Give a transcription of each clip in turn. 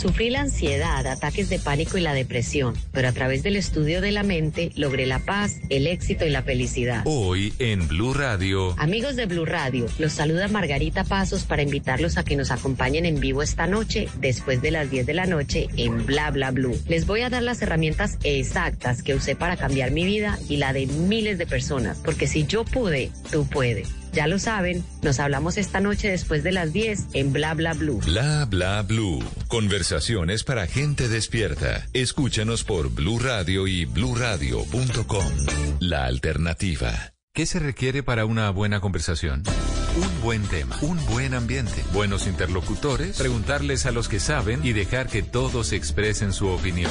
Sufrí la ansiedad, ataques de pánico y la depresión, pero a través del estudio de la mente logré la paz, el éxito y la felicidad. Hoy en Blue Radio. Amigos de Blue Radio, los saluda Margarita Pasos para invitarlos a que nos acompañen en vivo esta noche, después de las 10 de la noche, en Bla Bla Blue. Les voy a dar las herramientas exactas que usé para cambiar mi vida y la de miles de personas, porque si yo pude, tú puedes. Ya lo saben, nos hablamos esta noche después de las 10 en Bla Bla Blue. Bla Bla Blue. Conversaciones para gente despierta. Escúchanos por Blue Radio y bluradio.com. La alternativa. ¿Qué se requiere para una buena conversación? Un buen tema, un buen ambiente, buenos interlocutores, preguntarles a los que saben y dejar que todos expresen su opinión.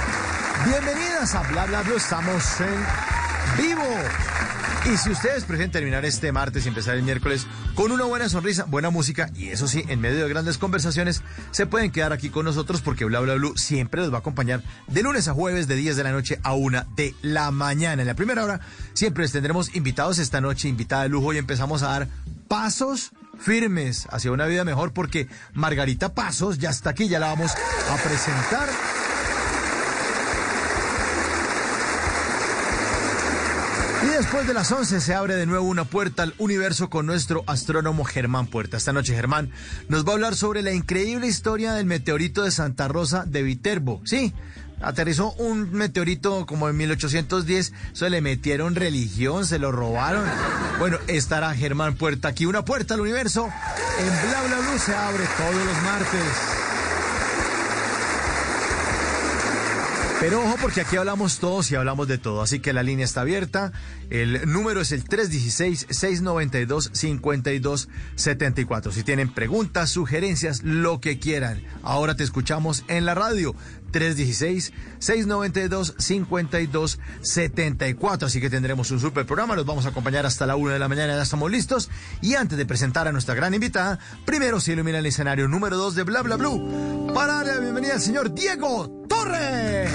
Bienvenidas a Bla Bla estamos en vivo. Y si ustedes prefieren terminar este martes y empezar el miércoles con una buena sonrisa, buena música y eso sí, en medio de grandes conversaciones, se pueden quedar aquí con nosotros porque Bla Bla Blue siempre los va a acompañar de lunes a jueves de 10 de la noche a 1 de la mañana. En la primera hora siempre les tendremos invitados esta noche, invitada de lujo y empezamos a dar pasos firmes hacia una vida mejor porque Margarita Pasos ya está aquí, ya la vamos a presentar. Y después de las 11 se abre de nuevo una puerta al universo con nuestro astrónomo Germán Puerta. Esta noche Germán nos va a hablar sobre la increíble historia del meteorito de Santa Rosa de Viterbo. Sí, aterrizó un meteorito como en 1810, se le metieron religión, se lo robaron. Bueno, estará Germán Puerta aquí, una puerta al universo. En Bla Bla Blue se abre todos los martes. Pero ojo porque aquí hablamos todos y hablamos de todo, así que la línea está abierta. El número es el 316-692-5274. Si tienen preguntas, sugerencias, lo que quieran. Ahora te escuchamos en la radio. 316-692-5274. Así que tendremos un super programa. Los vamos a acompañar hasta la una de la mañana. Ya estamos listos. Y antes de presentar a nuestra gran invitada, primero se ilumina el escenario número 2 de Bla Bla Blue para darle la bienvenida al señor Diego Torres.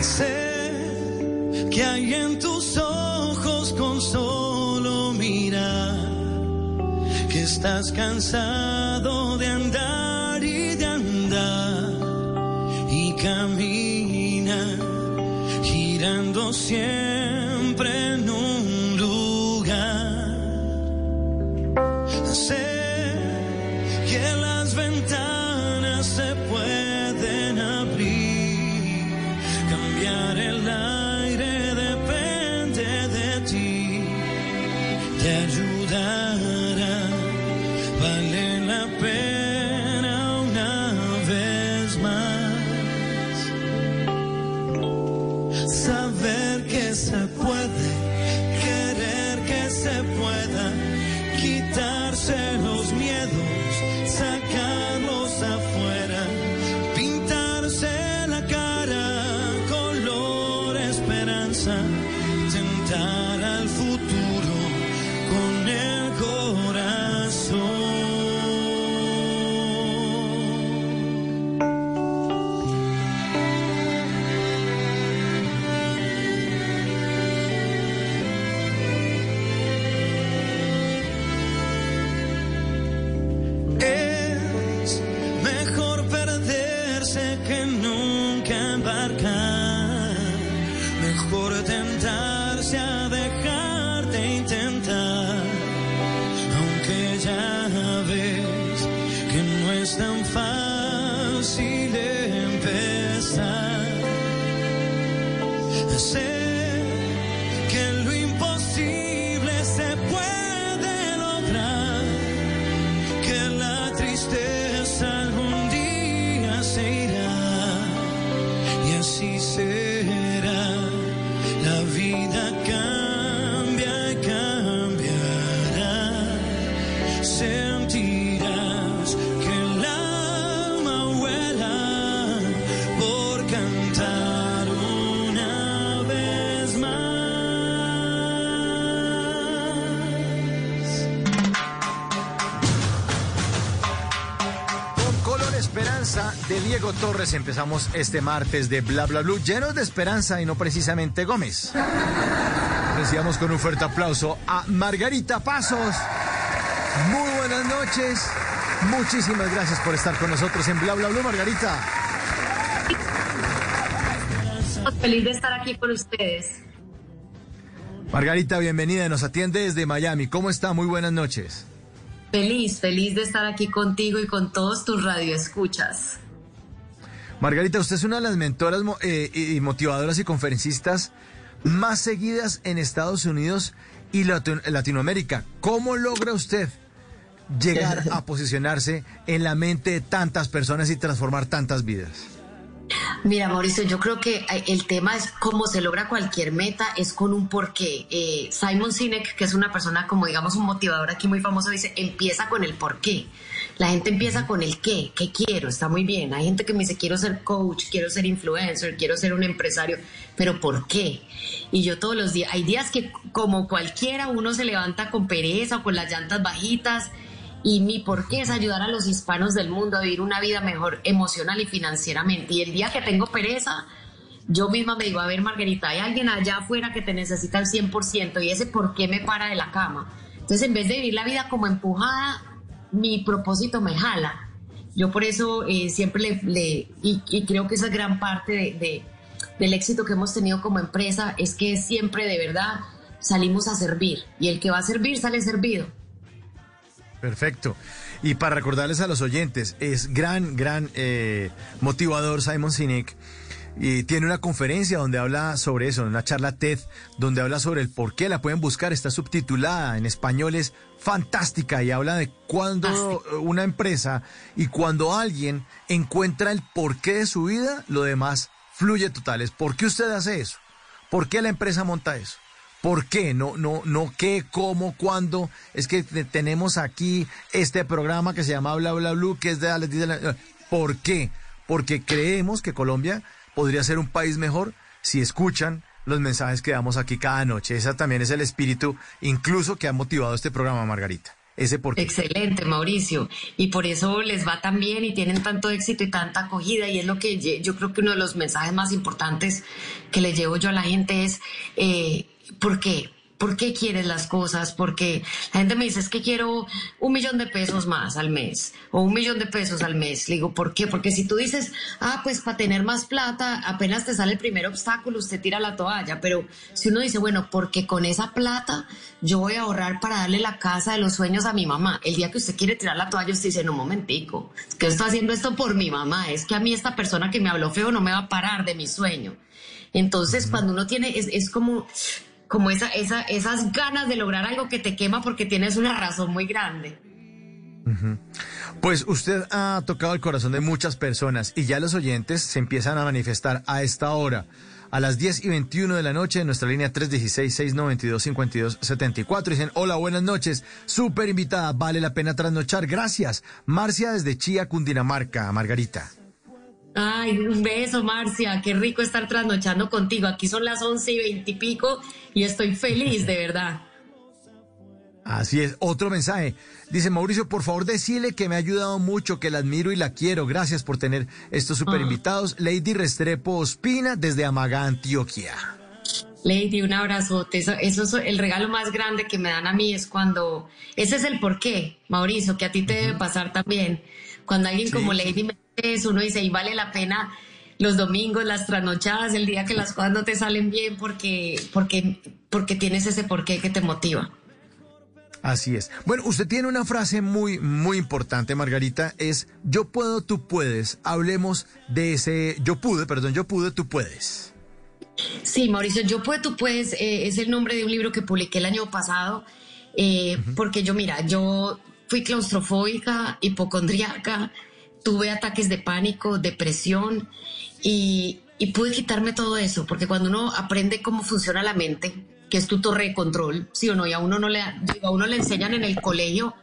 Sé que hay en tus ojos con mirar estás cansado de andar y de andar y camina girando siempre en un lugar. Sé que las Diego Torres empezamos este martes de Bla Bla Blue, llenos de esperanza y no precisamente Gómez. Recibamos con un fuerte aplauso a Margarita Pasos. Muy buenas noches. Muchísimas gracias por estar con nosotros en Bla Bla Blue, Margarita. Feliz de estar aquí con ustedes. Margarita, bienvenida. Nos atiende desde Miami. ¿Cómo está? Muy buenas noches. Feliz, feliz de estar aquí contigo y con todos tus radioescuchas. Margarita, usted es una de las mentoras eh, y motivadoras y conferencistas más seguidas en Estados Unidos y Latinoamérica. ¿Cómo logra usted llegar a posicionarse en la mente de tantas personas y transformar tantas vidas? Mira, Mauricio, yo creo que eh, el tema es cómo se logra cualquier meta, es con un porqué. Eh, Simon Sinek, que es una persona como digamos un motivador aquí muy famoso, dice, empieza con el porqué. La gente empieza con el qué, qué quiero, está muy bien. Hay gente que me dice, quiero ser coach, quiero ser influencer, quiero ser un empresario, pero ¿por qué? Y yo todos los días, hay días que como cualquiera uno se levanta con pereza o con las llantas bajitas y mi por qué es ayudar a los hispanos del mundo a vivir una vida mejor emocional y financieramente. Y el día que tengo pereza, yo misma me digo, a ver, Margarita, hay alguien allá afuera que te necesita al 100% y ese por qué me para de la cama. Entonces, en vez de vivir la vida como empujada, mi propósito me jala. Yo por eso eh, siempre le, y, creo que esa gran parte de, del éxito que hemos tenido como empresa es que siempre de verdad salimos a servir y el que va a servir sale servido. Perfecto. Y para recordarles a los oyentes, es gran, gran eh, motivador Simon Sinek. Y tiene una conferencia donde habla sobre eso, una charla TED, donde habla sobre el por qué la pueden buscar, está subtitulada en español, es fantástica y habla de cuando una empresa y cuando alguien encuentra el porqué de su vida, lo demás fluye totales. ¿Por qué usted hace eso? ¿Por qué la empresa monta eso? ¿Por qué? No, no, no qué, cómo, cuándo. Es que tenemos aquí este programa que se llama Bla Bla Blue, que es de la... ¿Por qué? Porque creemos que Colombia podría ser un país mejor si escuchan los mensajes que damos aquí cada noche. Ese también es el espíritu, incluso que ha motivado este programa, Margarita. Ese por Excelente, Mauricio. Y por eso les va tan bien y tienen tanto éxito y tanta acogida. Y es lo que yo creo que uno de los mensajes más importantes que le llevo yo a la gente es eh, ¿Por qué? ¿Por qué quieres las cosas? Porque la gente me dice, es que quiero un millón de pesos más al mes o un millón de pesos al mes. Le digo, ¿por qué? Porque si tú dices, ah, pues para tener más plata, apenas te sale el primer obstáculo, usted tira la toalla. Pero si uno dice, bueno, porque con esa plata yo voy a ahorrar para darle la casa de los sueños a mi mamá. El día que usted quiere tirar la toalla, usted dice, no, un momentico, que estoy haciendo esto por mi mamá. Es que a mí esta persona que me habló feo no me va a parar de mi sueño. Entonces, cuando uno tiene, es, es como, como esa, esa, esas ganas de lograr algo que te quema porque tienes una razón muy grande. Pues usted ha tocado el corazón de muchas personas y ya los oyentes se empiezan a manifestar a esta hora. A las 10 y 21 de la noche en nuestra línea 316-692-5274 dicen, hola, buenas noches, súper invitada, vale la pena trasnochar, gracias. Marcia desde Chía, Cundinamarca, Margarita. Ay, un beso, Marcia. Qué rico estar trasnochando contigo. Aquí son las once y veintipico y, estoy feliz, de verdad. Así es. Otro mensaje. Dice Mauricio, por favor, decile que me ha ayudado mucho, que la admiro y la quiero. Gracias por tener estos super invitados. Lady Restrepo Ospina desde Amaga, Antioquia. Lady, un abrazote. Eso, eso es el regalo más grande que me dan a mí es cuando. Ese es el porqué, Mauricio, que a ti te debe pasar también. Cuando alguien como Lady me eso, uno dice, y vale la pena los domingos, las trasnochadas, el día que las cosas no te salen bien porque, porque, porque tienes ese porqué que te motiva. Así es. Bueno, usted tiene una frase muy, muy importante, Margarita, es yo puedo, tú puedes. Hablemos de ese yo pude, perdón, yo pude, tú puedes. Sí, Mauricio, yo puedo, tú puedes, eh, es el nombre de un libro que publiqué el año pasado, eh, porque yo, mira, yo fui claustrofóbica, hipocondríaca, tuve ataques de pánico, depresión y, pude quitarme todo eso, porque cuando uno aprende cómo funciona la mente, que es tu torre de control, sí o no, y a uno no le, a uno le enseñan en el colegio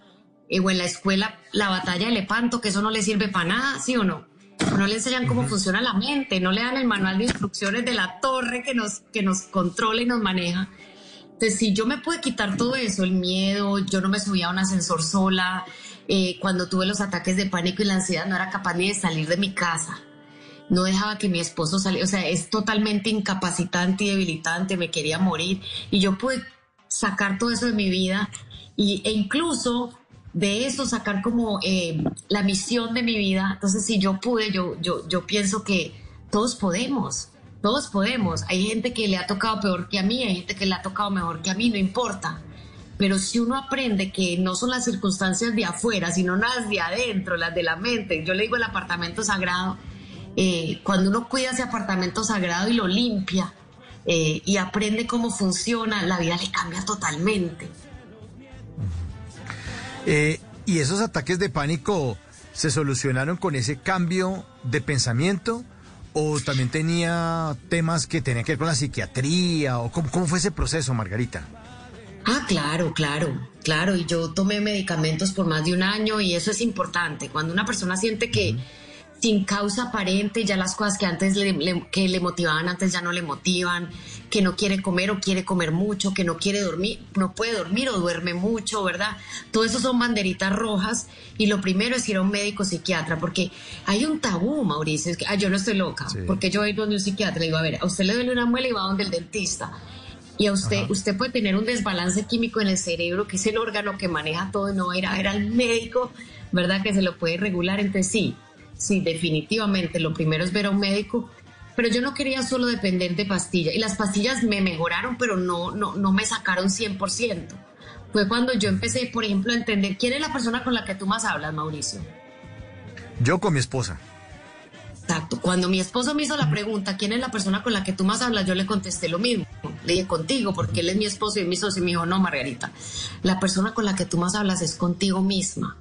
eh, o en la escuela la batalla de Lepanto, que eso no le sirve para nada, sí o no. No le enseñan cómo funciona la mente, no le dan el manual de instrucciones de la torre que nos, que nos controla y nos maneja. Entonces, si yo me pude quitar todo eso, el miedo, yo no me subía a un ascensor sola, eh, cuando tuve los ataques de pánico y la ansiedad no era capaz ni de salir de mi casa. No dejaba que mi esposo saliera, o sea, es totalmente incapacitante y debilitante, me quería morir. Y yo pude sacar todo eso de mi vida y, e incluso de eso sacar como eh, la misión de mi vida. Entonces, si yo pude, yo, yo, yo pienso que todos podemos, todos podemos. Hay gente que le ha tocado peor que a mí, hay gente que le ha tocado mejor que a mí, no importa. Pero si uno aprende que no son las circunstancias de afuera, sino las de adentro, las de la mente, yo le digo el apartamento sagrado, eh, cuando uno cuida ese apartamento sagrado y lo limpia eh, y aprende cómo funciona, la vida le cambia totalmente. Eh, ¿Y esos ataques de pánico se solucionaron con ese cambio de pensamiento? ¿O también tenía temas que tenían que ver con la psiquiatría? ¿O cómo, cómo fue ese proceso, Margarita? Ah, claro, claro, claro. Y yo tomé medicamentos por más de un año y eso es importante. Cuando una persona siente que sin causa aparente ya las cosas que antes le, que le motivaban antes ya no le motivan, que no quiere comer o quiere comer mucho, que no quiere dormir, no puede dormir o duerme mucho, ¿verdad? Todo eso son banderitas rojas y lo primero es ir a un médico psiquiatra porque hay un tabú, Mauricio, es que ah, yo no estoy loca, porque yo voy donde un psiquiatra y digo, a ver, a usted le duele una muela y va donde el dentista y a usted, usted puede tener un desbalance químico en el cerebro, que es el órgano que maneja todo, y no va a ir a ver al médico, ¿verdad? Que se lo puede regular. Entonces sí, sí, definitivamente lo primero es ver a un médico, pero yo no quería solo depender de pastillas. Y las pastillas me mejoraron, pero no, no, no me sacaron 100%. Fue cuando yo empecé, por ejemplo, a entender quién es la persona con la que tú más hablas, Mauricio. Yo con mi esposa. Exacto. Cuando mi esposo me hizo la pregunta, ¿quién es la persona con la que tú más hablas? Yo le contesté lo mismo. Le dije contigo, porque él es mi esposo y mi socio. Y me dijo, no, Margarita, la persona con la que tú más hablas es contigo misma.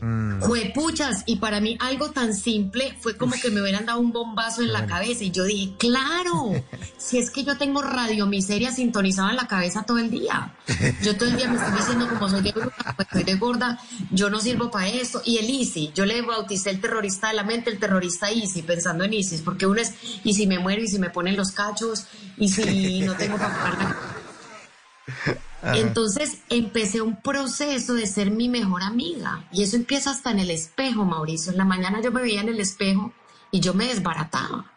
Mm. puchas, y para mí algo tan simple fue como que me hubieran dado un bombazo en la cabeza. Y yo dije, claro, si es que yo tengo radio miseria sintonizada en la cabeza todo el día. Yo todo el día me estoy diciendo, como soy de, pues soy de gorda, yo no sirvo para esto. Y el Easy, yo le bauticé el terrorista de la mente, el terrorista Easy, pensando en Isis, porque uno es, y si me muero, y si me ponen los cachos, y si no tengo para pagar entonces empecé un proceso de ser mi mejor amiga y eso empieza hasta en el espejo, Mauricio. En la mañana yo me veía en el espejo y yo me desbarataba.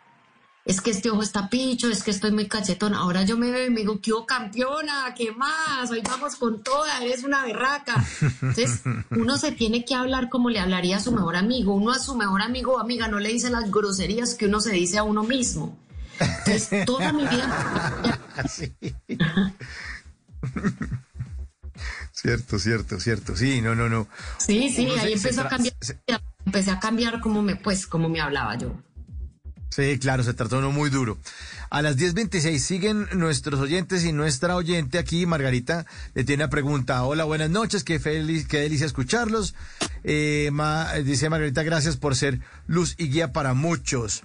Es que este ojo está picho, es que estoy muy cachetón. Ahora yo me veo y me digo, ¿qué campeona? ¿Qué más? Hoy vamos con toda, eres una berraca. Entonces, uno se tiene que hablar como le hablaría a su mejor amigo. Uno a su mejor amigo o amiga no le dice las groserías que uno se dice a uno mismo. Entonces, toda mi vida... cierto, cierto, cierto. Sí, no, no, no. Sí, sí, ahí empezó a cambiar. Empecé a cambiar como me, pues, como me hablaba yo. Sí, claro, se trató uno muy duro. A las 10.26 siguen nuestros oyentes y nuestra oyente aquí, Margarita, le tiene una pregunta. Hola, buenas noches, qué, feliz, qué delicia escucharlos. Eh, dice Margarita, gracias por ser luz y guía para muchos.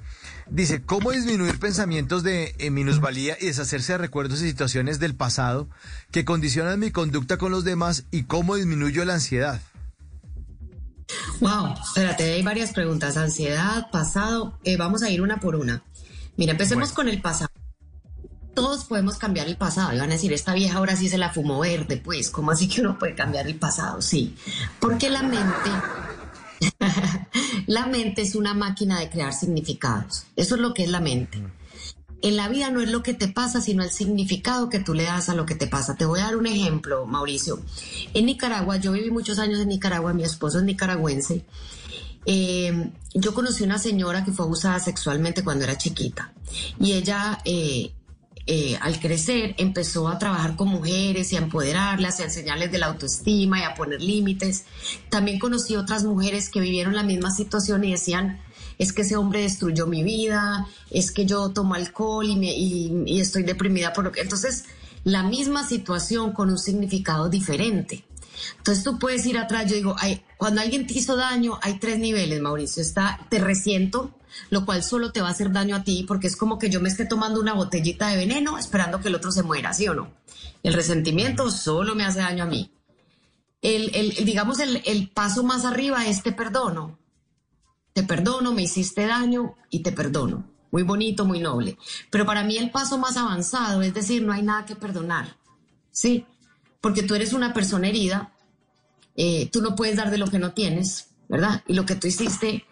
Dice, ¿cómo disminuir pensamientos de eh, minusvalía y deshacerse de recuerdos y situaciones del pasado que condicionan mi conducta con los demás y cómo disminuyo la ansiedad? Wow, espérate, hay varias preguntas. Ansiedad, pasado, eh, vamos a ir una por una. Mira, empecemos con el pasado. Todos podemos cambiar el pasado. Y van a decir, esta vieja ahora sí se la fumó verde, pues, ¿cómo así que uno puede cambiar el pasado? Sí, porque la mente la mente es una máquina de crear significados. Eso es lo que es la mente. En la vida no es lo que te pasa, sino el significado que tú le das a lo que te pasa. Te voy a dar un ejemplo, Mauricio. En Nicaragua, yo viví muchos años en Nicaragua, mi esposo es nicaragüense. Eh, yo conocí una señora que fue abusada sexualmente cuando era chiquita y ella eh, eh, al crecer empezó a trabajar con mujeres y a empoderarlas y a enseñarles de la autoestima y a poner límites. También conocí otras mujeres que vivieron la misma situación y decían, es que ese hombre destruyó mi vida, es que yo tomo alcohol y, y estoy deprimida por lo que... Entonces, la misma situación con un significado diferente. Entonces tú puedes ir atrás, yo digo, cuando alguien te hizo daño, hay tres niveles, Mauricio. Está, te resiento, lo cual solo te va a hacer daño a ti, porque es como que yo me esté tomando una botellita de veneno esperando que el otro se muera, ¿sí o no? El resentimiento solo me hace daño a mí. El, el digamos, el, el paso más arriba es te perdono. Te perdono, me hiciste daño y te perdono. Muy bonito, muy noble. Pero para mí el paso más avanzado es decir, no hay nada que perdonar ¿sí? Porque tú eres una persona herida, eh, tú no puedes dar de lo que no tienes, ¿verdad? Y lo que tú hiciste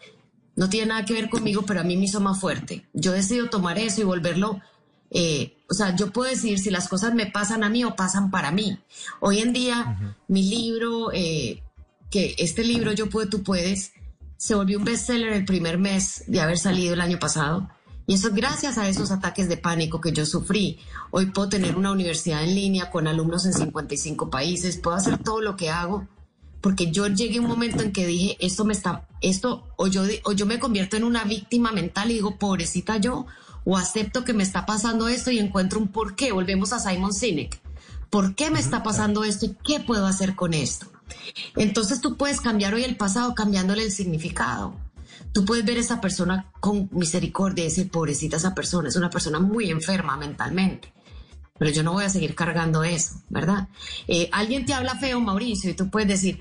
no tiene nada que ver conmigo, pero a mí me hizo más fuerte. Yo decido tomar eso y volverlo, eh, o sea, yo puedo decir si las cosas me pasan a mí o pasan para mí. Hoy en día, mi libro, eh, que este libro Yo puedo, tú puedes, se volvió un bestseller el primer mes de haber salido el año pasado. Y eso es gracias a esos ataques de pánico que yo sufrí. Hoy puedo tener una universidad en línea con alumnos en 55 países, puedo hacer todo lo que hago, porque yo llegué a un momento en que dije, esto me está, esto, o yo, o yo me convierto en una víctima mental y digo, pobrecita yo, o acepto que me está pasando esto y encuentro un por qué. Volvemos a Simon Sinek. ¿Por qué me está pasando esto y qué puedo hacer con esto? Entonces tú puedes cambiar hoy el pasado cambiándole el significado. Tú puedes ver a esa persona con misericordia y decir, pobrecita esa persona, es una persona muy enferma mentalmente. Pero yo no voy a seguir cargando eso, ¿verdad? Eh, alguien te habla feo, Mauricio, y tú puedes decir,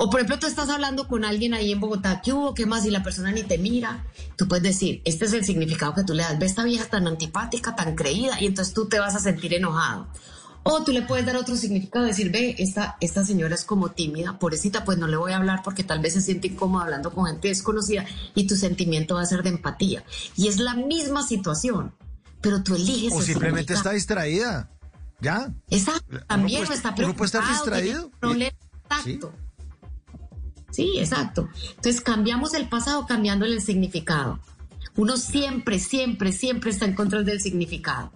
o por ejemplo, tú estás hablando con alguien ahí en Bogotá, ¿qué hubo? ¿Qué más? Y la persona ni te mira. Tú puedes decir, este es el significado que tú le das. Ve esta vieja tan antipática, tan creída, y entonces tú te vas a sentir enojado. O tú le puedes dar otro significado, decir, ve, esta, esta señora es como tímida, pobrecita, pues no le voy a hablar porque tal vez se siente incómoda hablando con gente desconocida y tu sentimiento va a ser de empatía. Y es la misma situación, pero tú eliges. O simplemente está distraída. ¿Ya? Exacto, también está preocupado. distraído. Exacto. ¿Sí? sí, exacto. Entonces cambiamos el pasado cambiándole el significado. Uno siempre, siempre, siempre está en control del significado.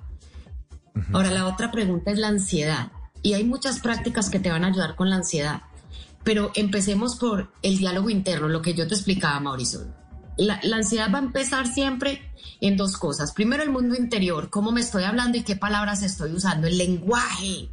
Ahora, la otra pregunta es la ansiedad. Y hay muchas prácticas que te van a ayudar con la ansiedad. Pero empecemos por el diálogo interno, lo que yo te explicaba, Mauricio. La, ansiedad va a empezar siempre en dos cosas. Primero, el mundo interior, cómo me estoy hablando y qué palabras estoy usando, el lenguaje.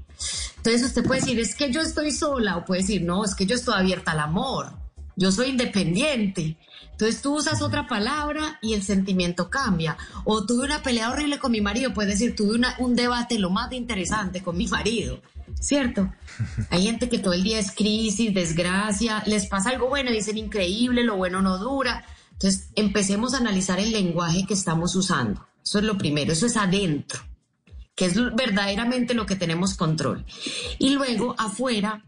Entonces usted puede decir, es que yo estoy sola, o puede decir, no, es que yo estoy abierta al amor, yo soy independiente. Entonces tú usas otra palabra y el sentimiento cambia. O tuve una pelea horrible con mi marido, puedes decir, tuve un debate lo más interesante con mi marido, ¿cierto? Hay gente que todo el día es crisis, desgracia, les pasa algo bueno dicen increíble, lo bueno no dura. Entonces empecemos a analizar el lenguaje que estamos usando. Eso es lo primero, eso es adentro, que es verdaderamente lo que tenemos control. Y luego afuera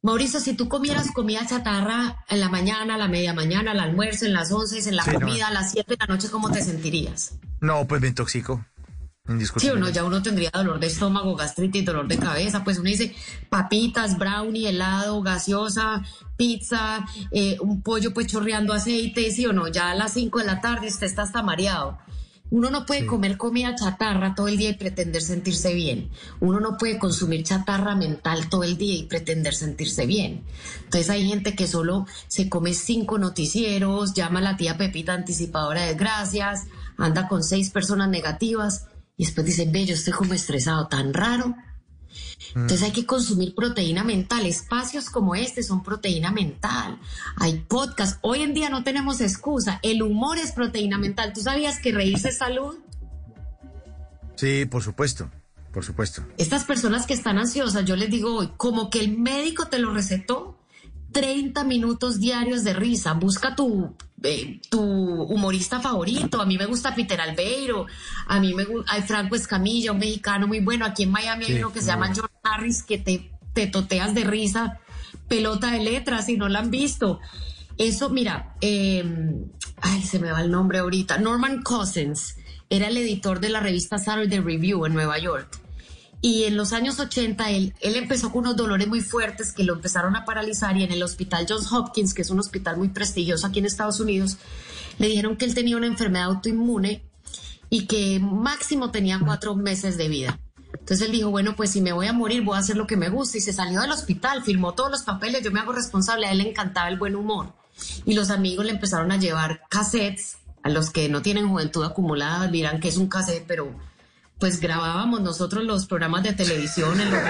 Mauricio, si tú comieras comida chatarra en la mañana, a la media mañana, al almuerzo, en las 11, en la comida, a las 7 de la noche, ¿cómo te sentirías? No, pues me intoxico. Sí o no, ya uno tendría dolor de estómago, gastritis, dolor de cabeza. Pues uno dice papitas, brownie, helado, gaseosa, pizza, eh, un pollo pues chorreando aceite, sí o no, ya a las 5 de la tarde usted está hasta mareado. Uno no puede comer comida chatarra todo el día y pretender sentirse bien. Uno no puede consumir chatarra mental todo el día y pretender sentirse bien. Entonces hay gente que solo se come cinco noticieros, llama a la tía Pepita anticipadora de gracias, anda con seis personas negativas y después dice, ve, yo estoy como estresado, tan raro. Entonces hay que consumir proteína mental. Espacios como este son proteína mental. Hay podcast. Hoy en día no tenemos excusa. El humor es proteína mental. ¿Tú sabías que reírse es salud? Sí, por supuesto. Por supuesto. Estas personas que están ansiosas, yo les digo hoy, como que el médico te lo recetó, 30 minutos diarios de risa. Busca tu, eh, tu humorista favorito. A mí me gusta Peter Albeiro. A mí me gusta hay Franco Escamilla, un mexicano muy bueno. Aquí en Miami hay uno que se llama John Harris que te, te toteas de risa. Pelota de letras, si no la han visto. Eso, mira, em, ay, se me va el nombre ahorita. Norman Cousins era el editor de la revista Saturday Review en Nueva York y en los años 80 él, él empezó con unos dolores muy fuertes que lo empezaron a paralizar y en el hospital Johns Hopkins, que es un hospital muy prestigioso aquí en Estados Unidos, le dijeron que él tenía una enfermedad autoinmune y que máximo tenía cuatro meses de vida. Entonces él dijo, bueno, pues si me voy a morir, voy a hacer lo que me gusta. Y se salió del hospital, firmó todos los papeles, yo me hago responsable, a él le encantaba el buen humor. Y los amigos le empezaron a llevar cassettes, a los que no tienen juventud acumulada dirán que es un cassette, pero pues grabábamos nosotros los programas de televisión en los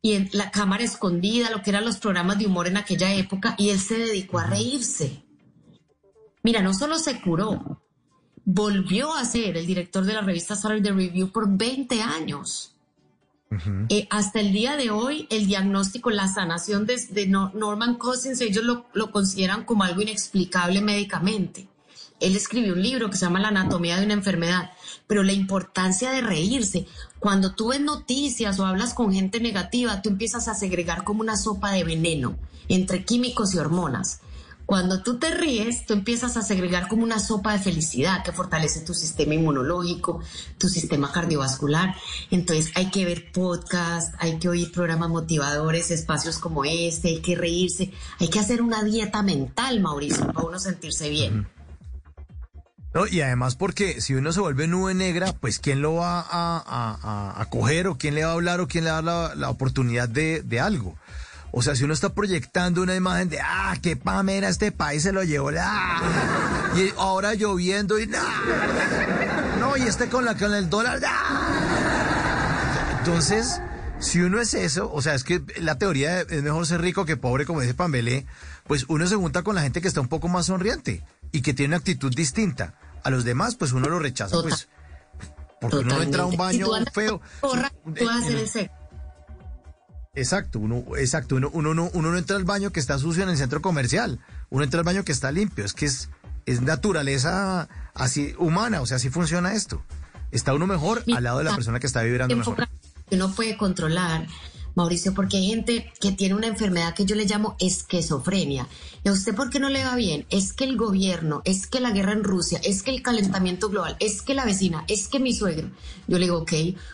y en la cámara escondida, lo que eran los programas de humor en aquella época, y él se dedicó a reírse. Mira, no solo se curó, volvió a ser el director de la revista Saturday Review por 20 años. Eh, hasta el día de hoy, el diagnóstico, la sanación de, Norman Cousins, ellos lo, lo consideran como algo inexplicable médicamente él escribió un libro que se llama La anatomía de una enfermedad, pero la importancia de reírse. Cuando tú ves noticias o hablas con gente negativa, tú empiezas a segregar como una sopa de veneno entre químicos y hormonas. Cuando tú te ríes, tú empiezas a segregar como una sopa de felicidad que fortalece tu sistema inmunológico, tu sistema cardiovascular. Entonces hay que ver podcasts, hay que oír programas motivadores, espacios como este, hay que reírse, hay que hacer una dieta mental, Mauricio, para uno sentirse bien. No, y además porque si uno se vuelve nube negra, pues ¿quién lo va a, coger o quién le va a hablar o quién le va a dar la, oportunidad de, de algo? O sea, si uno está proyectando una imagen de, ah, qué pamera, este país se lo llevó, ah, y ahora lloviendo y, no, y este con, la, con el dólar, Entonces, si uno es eso, o sea, es que la teoría es mejor ser rico que pobre, como dice Pambelé, pues uno se junta con la gente que está un poco más sonriente y que tiene una actitud distinta. A los demás, pues uno lo rechaza, pues, porque uno no entra a un baño feo. tú vas a hacer el seco. Exacto, uno, exacto, uno, uno, no, uno no entra al baño que está sucio en el centro comercial, uno entra al baño que está limpio, es que es, es naturaleza así humana, o sea, así funciona esto. Está uno mejor al lado de la persona que está vibrando mejor. Uno puede controlar Mauricio, porque hay gente que tiene una enfermedad que yo le llamo esquizofrenia. ¿Y a usted por qué no le va bien? Es que el gobierno, es que la guerra en Rusia, es que el calentamiento global, es que la vecina, es que mi suegro. Yo le digo, ok,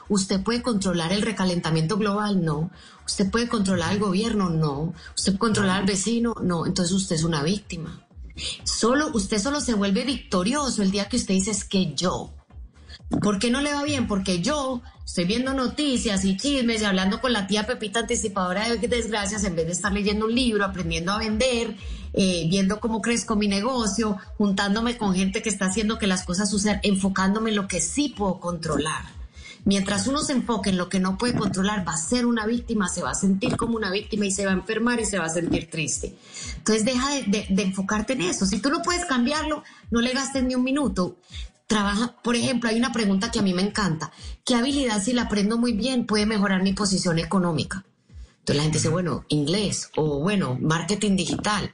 ¿usted puede controlar el recalentamiento global? No. ¿Usted puede controlar al gobierno? No. ¿Usted puede controlar al vecino? No. Entonces usted es una víctima. Solo, usted solo se vuelve victorioso el día que usted dice es que yo. ¿Por qué no le va bien? Porque yo estoy viendo noticias y chismes y hablando con la tía Pepita anticipadora de desgracias en vez de estar leyendo un libro, aprendiendo a vender, eh, viendo cómo crezco mi negocio, juntándome con gente que está haciendo que las cosas sucedan, enfocándome en lo que sí puedo controlar. Mientras uno se enfoque en lo que no puede controlar, va a ser una víctima, se va a sentir como una víctima y se va a enfermar y se va a sentir triste. Entonces deja de, de enfocarte en eso. Si tú no puedes cambiarlo, no le gastes ni un minuto trabaja, por ejemplo, hay una pregunta que a mí me encanta. ¿Qué habilidad si la aprendo muy bien puede mejorar mi posición económica? Entonces la gente dice, bueno, inglés o bueno, marketing digital.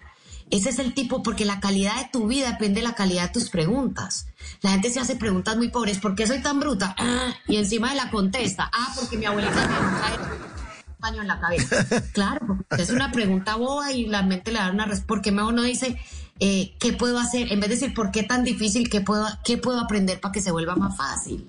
Ese es el tipo, porque la calidad de tu vida depende de la calidad de tus preguntas. La gente se hace preguntas muy pobres, ¿por qué soy tan bruta? Ah, y encima de la contesta, ah, porque mi abuelita me paño en la cabeza. Claro, es una pregunta boba y la mente le da una respuesta. ¿Por qué mejor no dice, eh, ¿qué puedo hacer? En vez de decir, ¿por qué tan difícil? ¿Qué puedo, qué puedo aprender para que se vuelva más fácil?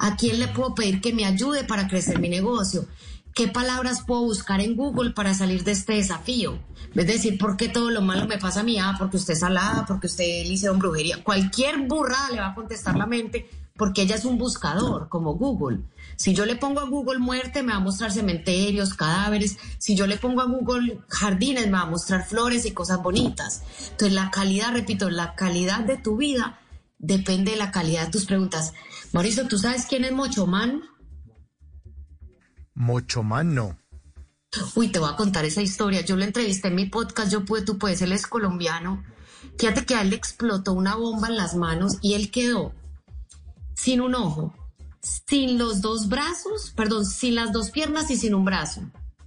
¿A quién le puedo pedir que me ayude para crecer mi negocio? ¿Qué palabras puedo buscar en Google para salir de este desafío? De decir, ¿por qué todo lo malo me pasa a mí? Ah, porque usted es salada, porque usted le hicieron brujería. Cualquier burrada le va a contestar la mente porque ella es un buscador como Google. Si yo le pongo a Google muerte, me va a mostrar cementerios, cadáveres. Si yo le pongo a Google jardines, me va a mostrar flores y cosas bonitas. Entonces, la calidad, repito, la calidad de tu vida depende de la calidad de tus preguntas. Mauricio, ¿tú sabes quién es Mochomán? Mochomán no. Uy, te voy a contar esa historia. Yo lo entrevisté en mi podcast, yo pude, tú puedes, él es colombiano. Fíjate que a él le explotó una bomba en las manos y él quedó sin un ojo, sin los dos brazos, perdón, sin las dos piernas y sin un brazo,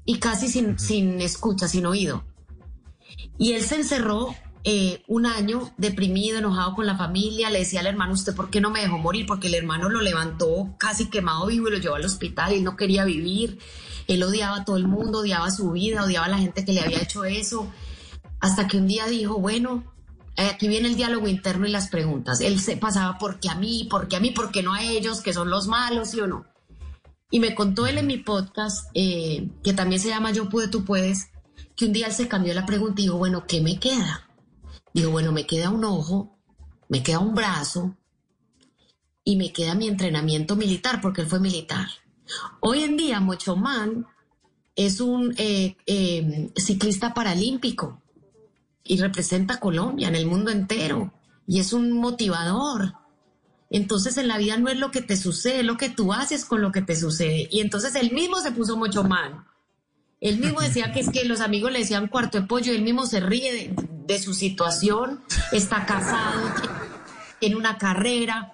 y casi sin, sin escucha, sin oído. Y él se encerró eh, un año deprimido, enojado con la familia, le decía al hermano, ¿usted por qué no me dejó morir? Porque el hermano lo levantó casi quemado vivo y lo llevó al hospital, él no quería vivir, él odiaba a todo el mundo, odiaba su vida, odiaba a la gente que le había hecho eso, hasta que un día dijo, bueno, aquí viene el diálogo interno y las preguntas. Él se pasaba, ¿por qué a mí? ¿Por qué a mí? ¿Por qué no a ellos? ¿Que son los malos? ¿Sí o no? Y me contó él en mi podcast, eh, que también se llama Yo pude, tú puedes, que un día él se cambió la pregunta y dijo, bueno, ¿qué me queda? Dijo, bueno, me queda un ojo, me queda un brazo y me queda mi entrenamiento militar, porque él fue militar. Hoy en día, Mochomán es un eh, ciclista paralímpico y representa a Colombia en el mundo entero y es un motivador. Entonces en la vida no es lo que te sucede, lo que tú haces con lo que te sucede. Y entonces él mismo se puso mucho mal. Él mismo decía que es que los amigos le decían cuarto de pollo, él mismo se ríe de, su situación, está casado, tiene una carrera.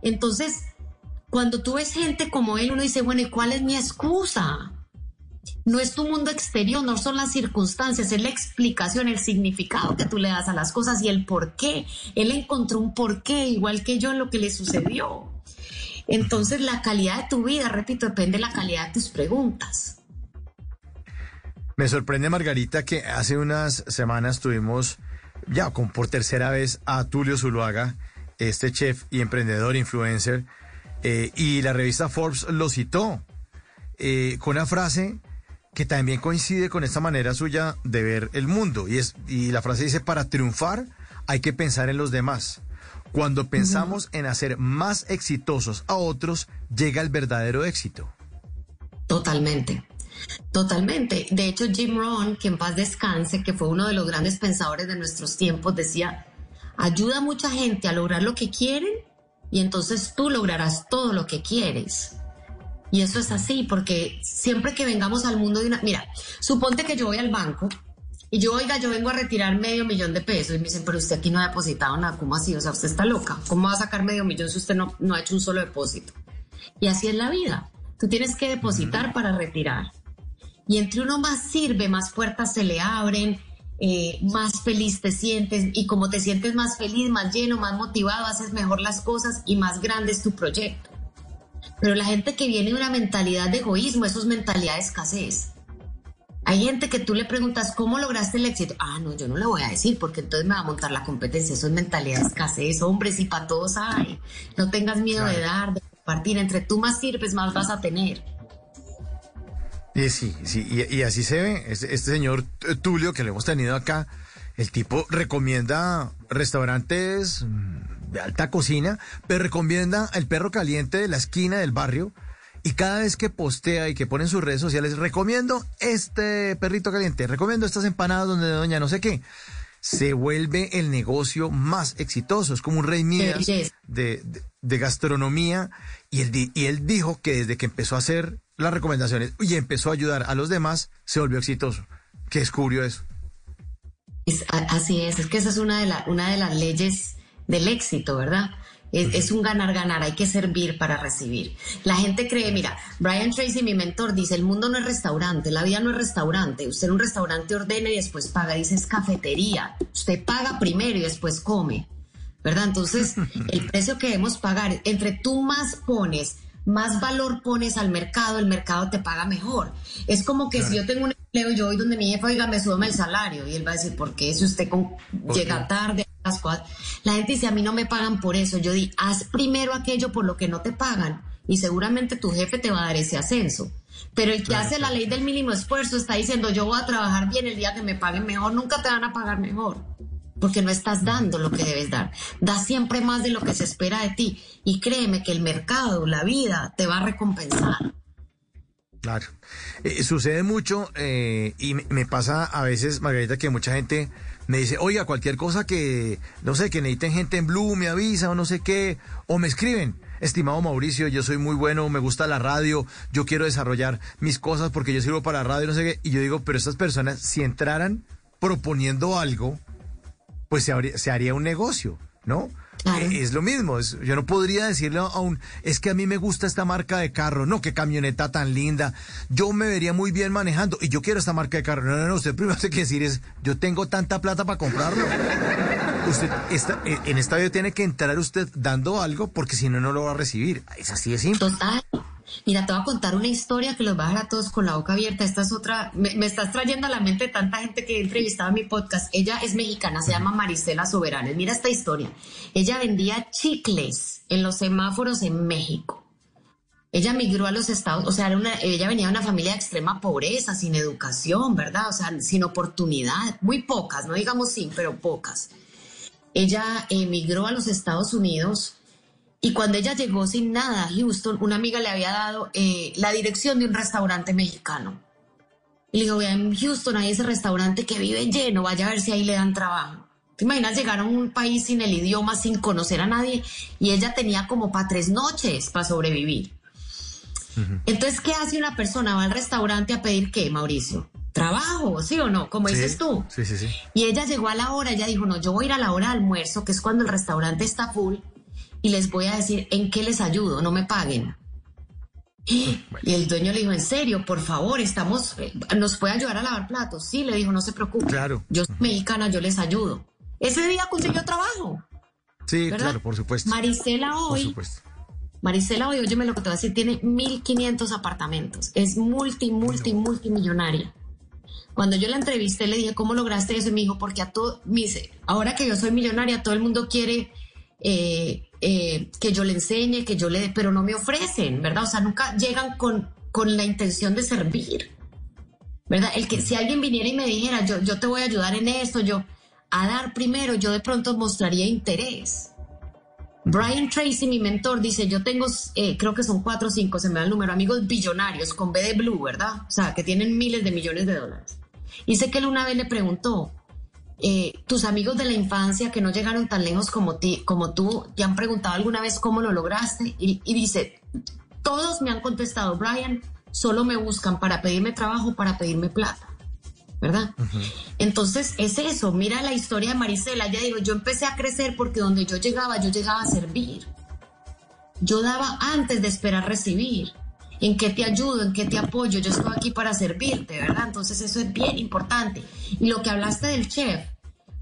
Entonces, cuando tú ves gente como él, uno dice, bueno, ¿y cuál es mi excusa? No es tu mundo exterior, no son las circunstancias, es la explicación, el significado que tú le das a las cosas y el por qué. Él encontró un porqué, igual que yo, en lo que le sucedió. Entonces, la calidad de tu vida, repito, depende de la calidad de tus preguntas. Me sorprende, Margarita, que hace unas semanas tuvimos, ya con por tercera vez, a Tulio Zuluaga, este chef y emprendedor, influencer, eh, y la revista Forbes lo citó eh, con una frase que también coincide con esta manera suya de ver el mundo. Y, es, y la frase dice, para triunfar hay que pensar en los demás. Cuando pensamos en hacer más exitosos a otros, llega el verdadero éxito. Totalmente. Totalmente. De hecho, Jim Rohn, que en paz descanse, que fue uno de los grandes pensadores de nuestros tiempos, decía, ayuda a mucha gente a lograr lo que quieren y entonces tú lograrás todo lo que quieres. Y eso es así, porque siempre que vengamos al mundo de una... Mira, suponte que yo voy al banco y yo, oiga, yo vengo a retirar medio millón de pesos y me dicen, pero usted aquí no ha depositado nada, ¿cómo así? O sea, usted está loca. ¿Cómo va a sacar medio millón si usted no, no ha hecho un solo depósito? Y así es la vida. Tú tienes que depositar para retirar. Y entre uno más sirve, más puertas se le abren, eh, más feliz te sientes y como te sientes más feliz, más lleno, más motivado, haces mejor las cosas y más grande es tu proyecto. Pero la gente que viene de una mentalidad de egoísmo, eso es mentalidad de escasez. Hay gente que tú le preguntas, ¿cómo lograste el éxito? Ah, no, yo no le voy a decir porque entonces me va a montar la competencia. Eso es mentalidad de escasez. Hombres y para todos hay. No tengas miedo de dar, de compartir. Entre tú más sirves, más vas a tener. Y sí, sí, y, así se ve. Este, este, señor Tulio que le hemos tenido acá, el tipo recomienda restaurantes mm, de alta cocina, pero recomienda el perro caliente de la esquina del barrio. Y cada vez que postea y que pone en sus redes sociales, recomiendo este perrito caliente, recomiendo estas empanadas donde doña no sé qué, se vuelve el negocio más exitoso. Es como un rey Midas de, de, gastronomía. Y él, y él dijo que desde que empezó a hacer las recomendaciones y empezó a ayudar a los demás, se volvió exitoso. ¿Qué descubrió eso? así es, es que esa es una de, la, una de las leyes del éxito, ¿verdad? Es, un ganar-ganar, hay que servir para recibir. La gente cree, mira, Brian Tracy, mi mentor, dice, el mundo no es restaurante, la vida no es restaurante. Usted en un restaurante ordena y después paga, dice, es cafetería. Usted paga primero y después come, ¿verdad? Entonces, el precio que debemos pagar, entre tú más pones más valor pones al mercado, el mercado te paga mejor. Es como que si yo tengo un empleo, yo voy donde mi jefe, oiga, me súbame el salario. Y él va a decir, ¿por qué? Si usted llega tarde, las cosas. La gente dice, a mí no me pagan por eso. Yo di, haz primero aquello por lo que no te pagan. Y seguramente tu jefe te va a dar ese ascenso. Pero el que hace la ley del mínimo esfuerzo está diciendo, yo voy a trabajar bien el día que me paguen mejor, nunca te van a pagar mejor porque no estás dando lo que debes dar. Da siempre más de lo que se espera de ti y créeme que el mercado, la vida, te va a recompensar. Claro. Eh, sucede mucho eh, y me, pasa a veces, Margarita, que mucha gente me dice, oiga, cualquier cosa que, no sé, que necesiten gente en Blue, me avisa o no sé qué, o me escriben. Estimado Mauricio, yo soy muy bueno, me gusta la radio, yo quiero desarrollar mis cosas porque yo sirvo para radio, no sé qué. Y yo digo, pero estas personas, si entraran proponiendo algo, pues se, haría un negocio, ¿no? Es lo mismo, yo no podría decirle a un, es que a mí me gusta esta marca de carro, no, qué camioneta tan linda, yo me vería muy bien manejando y yo quiero esta marca de carro. No, no, no, usted primero tiene que decir es, yo tengo tanta plata para comprarlo. Usted eh, en esta vida tiene que entrar usted dando algo porque si no, no lo va a recibir. Es así de simple. Total. Mira, te voy a contar una historia que los va a dejar a todos con la boca abierta. Esta es otra, me, estás trayendo a la mente tanta gente que he entrevistado en mi podcast. Ella es mexicana, se llama Marisela Soberanes. Mira esta historia. Ella vendía chicles en los semáforos en México. Ella migró a los Estados, o sea, ella venía de una familia de extrema pobreza, sin educación, ¿verdad? O sea, sin oportunidad, muy pocas, no digamos sin, pero pocas. Ella emigró a los Estados Unidos y cuando ella llegó sin nada a Houston, una amiga le había dado eh, la dirección de un restaurante mexicano. Y le dijo, vea, en Houston hay ese restaurante que vive lleno, vaya a ver si ahí le dan trabajo. ¿Te imaginas llegar a un país sin el idioma, sin conocer a nadie? Y ella tenía como para tres noches para sobrevivir. Entonces, ¿qué hace una persona? Va al restaurante a pedir qué, Mauricio? Trabajo, ¿sí o no? Como dices tú. Sí, sí, sí. Y ella llegó a la hora, ella dijo, no, yo voy a ir a la hora de almuerzo, que es cuando el restaurante está full, y les voy a decir en qué les ayudo, no me paguen. Y el dueño le dijo, en serio, por favor, estamos, eh, ¿nos puede ayudar a lavar platos? Sí, le dijo, no se preocupe. Claro. Yo soy mexicana, yo les ayudo. Ese día consiguió trabajo. Sí, ¿verdad? claro, por supuesto. Marisela Por hoy, supuesto. Marisela hoy, óyeme lo que te voy a decir, tiene 1.500 apartamentos. Es multi, multi, multimillonaria. Cuando yo la entrevisté, le dije, ¿cómo lograste eso? Y me dijo, porque a todo, me dice, ahora que yo soy millonaria, todo el mundo quiere eh, eh, que yo le enseñe, que yo le dé, pero no me ofrecen, ¿verdad? O sea, nunca llegan con, con la intención de servir, ¿verdad? El que si alguien viniera y me dijera, yo, yo te voy a ayudar en esto, yo, a dar primero, yo de pronto mostraría interés. Brian Tracy, mi mentor, dice, yo tengo, eh, creo que son cuatro o cinco, se me da el número, amigos billonarios con B de Blue, ¿verdad? O sea, que tienen miles de millones de dólares. Y sé que él una vez le preguntó, eh, tus amigos de la infancia que no llegaron tan lejos como, ti, como tú, ¿te han preguntado alguna vez cómo lo lograste? Y, y dice, todos me han contestado, Brian, solo me buscan para pedirme trabajo, para pedirme plata. ¿verdad? Entonces es eso, mira la historia de Marisela, ella dijo, yo empecé a crecer porque donde yo llegaba, yo llegaba a servir. Yo daba antes de esperar recibir. ¿En qué te ayudo? ¿En qué te apoyo? Yo estoy aquí para servirte, ¿verdad? Entonces eso es bien importante. Y lo que hablaste del chef,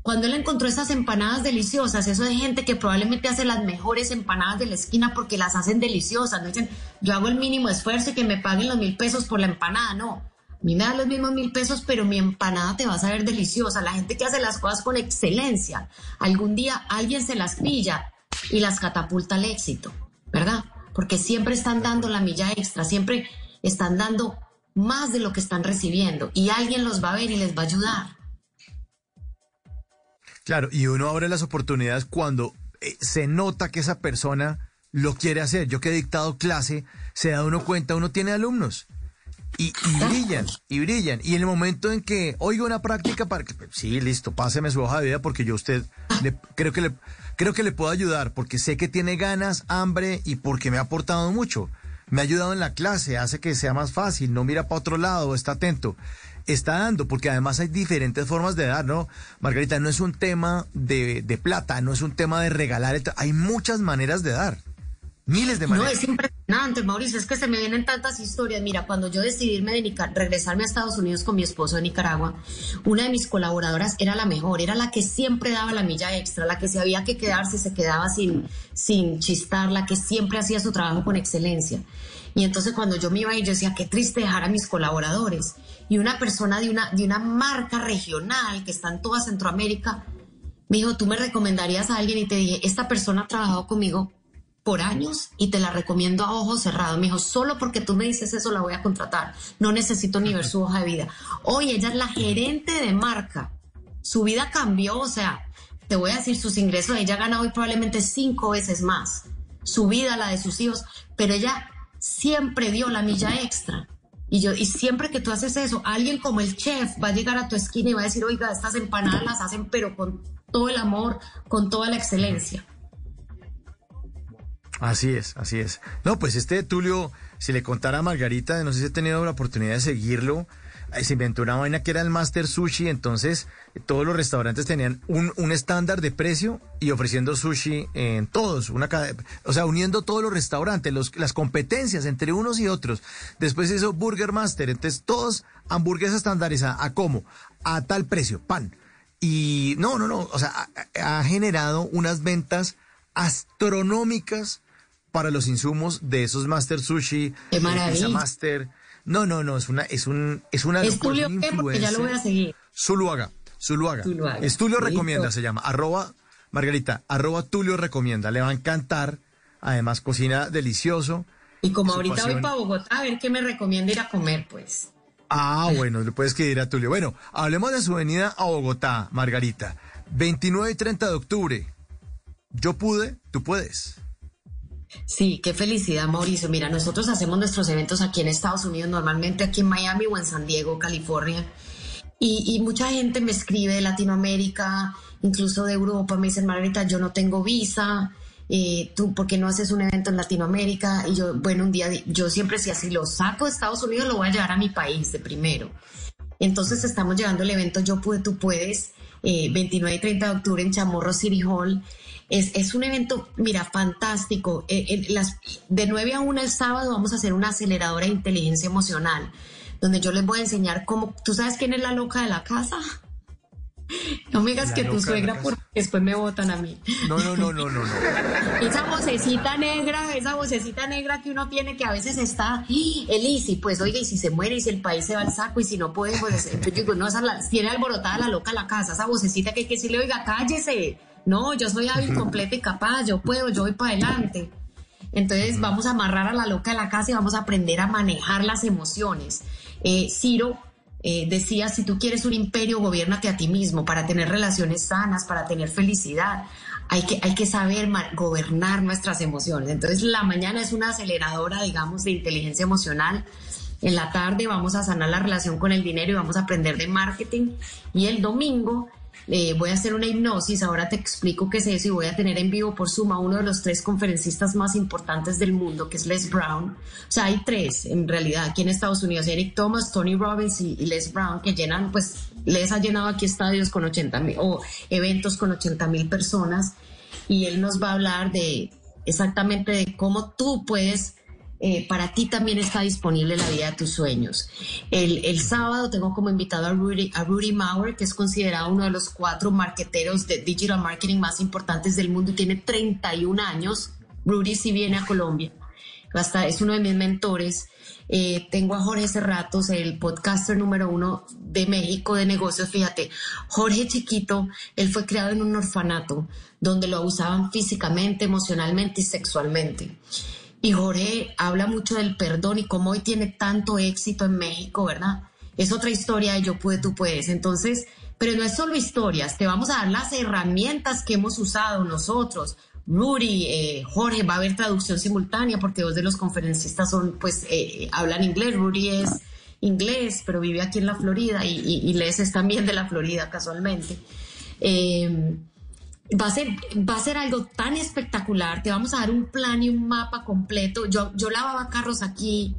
cuando él encontró esas empanadas deliciosas, eso de gente que probablemente hace las mejores empanadas de la esquina porque las hacen deliciosas, no dicen, yo hago el mínimo esfuerzo y que me paguen los mil pesos por la empanada, no. A mí me dan los mismos mil pesos, pero mi empanada te va a saber deliciosa. La gente que hace las cosas con excelencia, algún día alguien se las pilla y las catapulta al éxito, ¿verdad? Porque siempre están dando la milla extra, siempre están dando más de lo que están recibiendo y alguien los va a ver y les va a ayudar. Claro, y uno abre las oportunidades cuando eh, se nota que esa persona lo quiere hacer. Yo que he dictado clase, se da uno cuenta, uno tiene alumnos y, y, brillan, y brillan. Y en el momento en que oiga una práctica para que, sí, listo, páseme su hoja de vida porque yo a usted le, creo que le, creo que le puedo ayudar porque sé que tiene ganas, hambre y porque me ha aportado mucho. Me ha ayudado en la clase, hace que sea más fácil, no mira para otro lado, está atento. Está dando, porque además hay diferentes formas de dar, ¿no? Margarita, no es un tema de, de plata, no es un tema de regalar, hay muchas maneras de dar. Miles de maneras. No, es impresionante, Mauricio, es que se me vienen tantas historias. Mira, cuando yo decidí irme de Nicar regresarme a Estados Unidos con mi esposo de Nicaragua, una de mis colaboradoras era la mejor, era la que siempre daba la milla extra, la que si había que quedarse se quedaba sin, sin chistar, la que siempre hacía su trabajo con excelencia. Y entonces cuando yo me iba ir, yo decía, qué triste dejar a mis colaboradores. Y una persona de una, de una marca regional que está en toda Centroamérica, me dijo, tú me recomendarías a alguien y te dije, esta persona ha trabajado conmigo por años y te la recomiendo a ojos cerrados. Me dijo, solo porque tú me dices eso la voy a contratar. No necesito ni ver su hoja de vida. Hoy ella es la gerente de marca. Su vida cambió, o sea, te voy a decir, sus ingresos, ella gana hoy probablemente cinco veces más. Su vida, la de sus hijos, pero ella siempre dio la milla extra. Y yo, y siempre que tú haces eso, alguien como el chef va a llegar a tu esquina y va a decir, oiga, estas empanadas las hacen, pero con todo el amor, con toda la excelencia. Así es, así es. No, pues este Tulio, si le contara a Margarita, no sé si he tenido la oportunidad de seguirlo, se inventó una vaina que era el Master Sushi, entonces todos los restaurantes tenían un, un estándar de precio y ofreciendo sushi en todos, una o sea, uniendo todos los restaurantes, las competencias entre unos y otros. Después hizo Burger Master, entonces todos hamburguesas estandarizadas, ¿a cómo? A tal precio, pan. Y no, no, no, o sea, ha generado unas ventas astronómicas para los insumos de esos Master Sushi, Qué maravilla. Master. No, no, no, es una, es un, es una ¿Es Tulio qué? Porque ya lo voy a seguir. Zuluaga, Zuluaga. Zuluaga. Es Tulio Listo. recomienda, se llama. Arroba, Margarita, arroba Tulio recomienda. Le va a encantar. Además, cocina delicioso. Y como ahorita voy para Bogotá, a ver qué me recomienda ir a comer, pues. Ah, bueno, le puedes escribir a Tulio. Bueno, hablemos de su venida a Bogotá, Margarita. 29 y 30 de octubre. Yo pude, tú puedes. Sí, qué felicidad, Mauricio. Mira, nosotros hacemos nuestros eventos aquí en Estados Unidos, normalmente aquí en Miami o en San Diego, California. Y, mucha gente me escribe de Latinoamérica, incluso de Europa, me dicen, Margarita, yo no tengo visa, eh, tú, ¿por qué no haces un evento en Latinoamérica? Y yo, bueno, un día, yo siempre decía, si lo saco de Estados Unidos, lo voy a llevar a mi país de primero. Entonces estamos llevando el evento Yo Pude, Tú Puedes, eh, 29 y 30 de octubre en Chamorro City Hall. Es, es un evento, mira, fantástico. Eh, eh, las, de 9 a 1 el sábado vamos a hacer una aceleradora de inteligencia emocional, donde yo les voy a enseñar cómo, ¿tú sabes quién es la loca de la casa? No me digas que tu suegra, porque después me votan a mí. No, no, no, no, no, no. Esa vocecita negra, esa vocecita negra que uno tiene que a veces está, Elisi, pues oiga, y si se muere, y si el país se va al saco, y si no podemos, pues, entonces digo, no, esa la, tiene alborotada la loca la casa, esa vocecita que hay que decirle, oiga, cállese. No, yo soy hábil, completa y capaz, yo puedo, yo voy para adelante. Entonces vamos a amarrar a la loca de la casa y vamos a aprender a manejar las emociones. Eh, Ciro eh, decía, si tú quieres un imperio, gobiernate a ti mismo para tener relaciones sanas, para tener felicidad. Hay que, hay que saber gobernar nuestras emociones. Entonces, la mañana es una aceleradora, digamos, de inteligencia emocional. En la tarde vamos a sanar la relación con el dinero y vamos a aprender de marketing. Y el domingo eh, voy a hacer una hipnosis, ahora te explico qué es eso y voy a tener en vivo por Suma uno de los tres conferencistas más importantes del mundo, que es Les Brown. O sea, hay tres en realidad aquí en Estados Unidos, Eric Thomas, Tony Robbins y, Les Brown, que llenan, pues Les ha llenado aquí estadios con 80 mil o eventos con 80 mil personas y él nos va a hablar de exactamente de cómo tú puedes eh, para ti también está disponible la vida de tus sueños. El, sábado tengo como invitado a Rudy, a Rudy Mauer, que es considerado uno de los cuatro marqueteros de digital marketing más importantes del mundo y tiene 31 años. Rudy sí viene a Colombia. Hasta es uno de mis mentores. Eh, tengo a Jorge Cerratos, el podcaster número uno de México de negocios. Fíjate, Jorge Chiquito, él fue criado en un orfanato donde lo abusaban físicamente, emocionalmente y sexualmente. Y Jorge habla mucho del perdón y cómo hoy tiene tanto éxito en México, ¿verdad? Es otra historia de yo pude, tú puedes. Entonces, pero no es solo historias, te vamos a dar las herramientas que hemos usado nosotros. Rudy, eh, Jorge, va a haber traducción simultánea porque dos de los conferencistas son, pues, eh, hablan inglés. Rudy es inglés, pero vive aquí en la Florida y, y, es también de la Florida casualmente. Eh, va a ser, va a ser algo tan espectacular. Te vamos a dar un plan y un mapa completo. Yo, yo lavaba carros aquí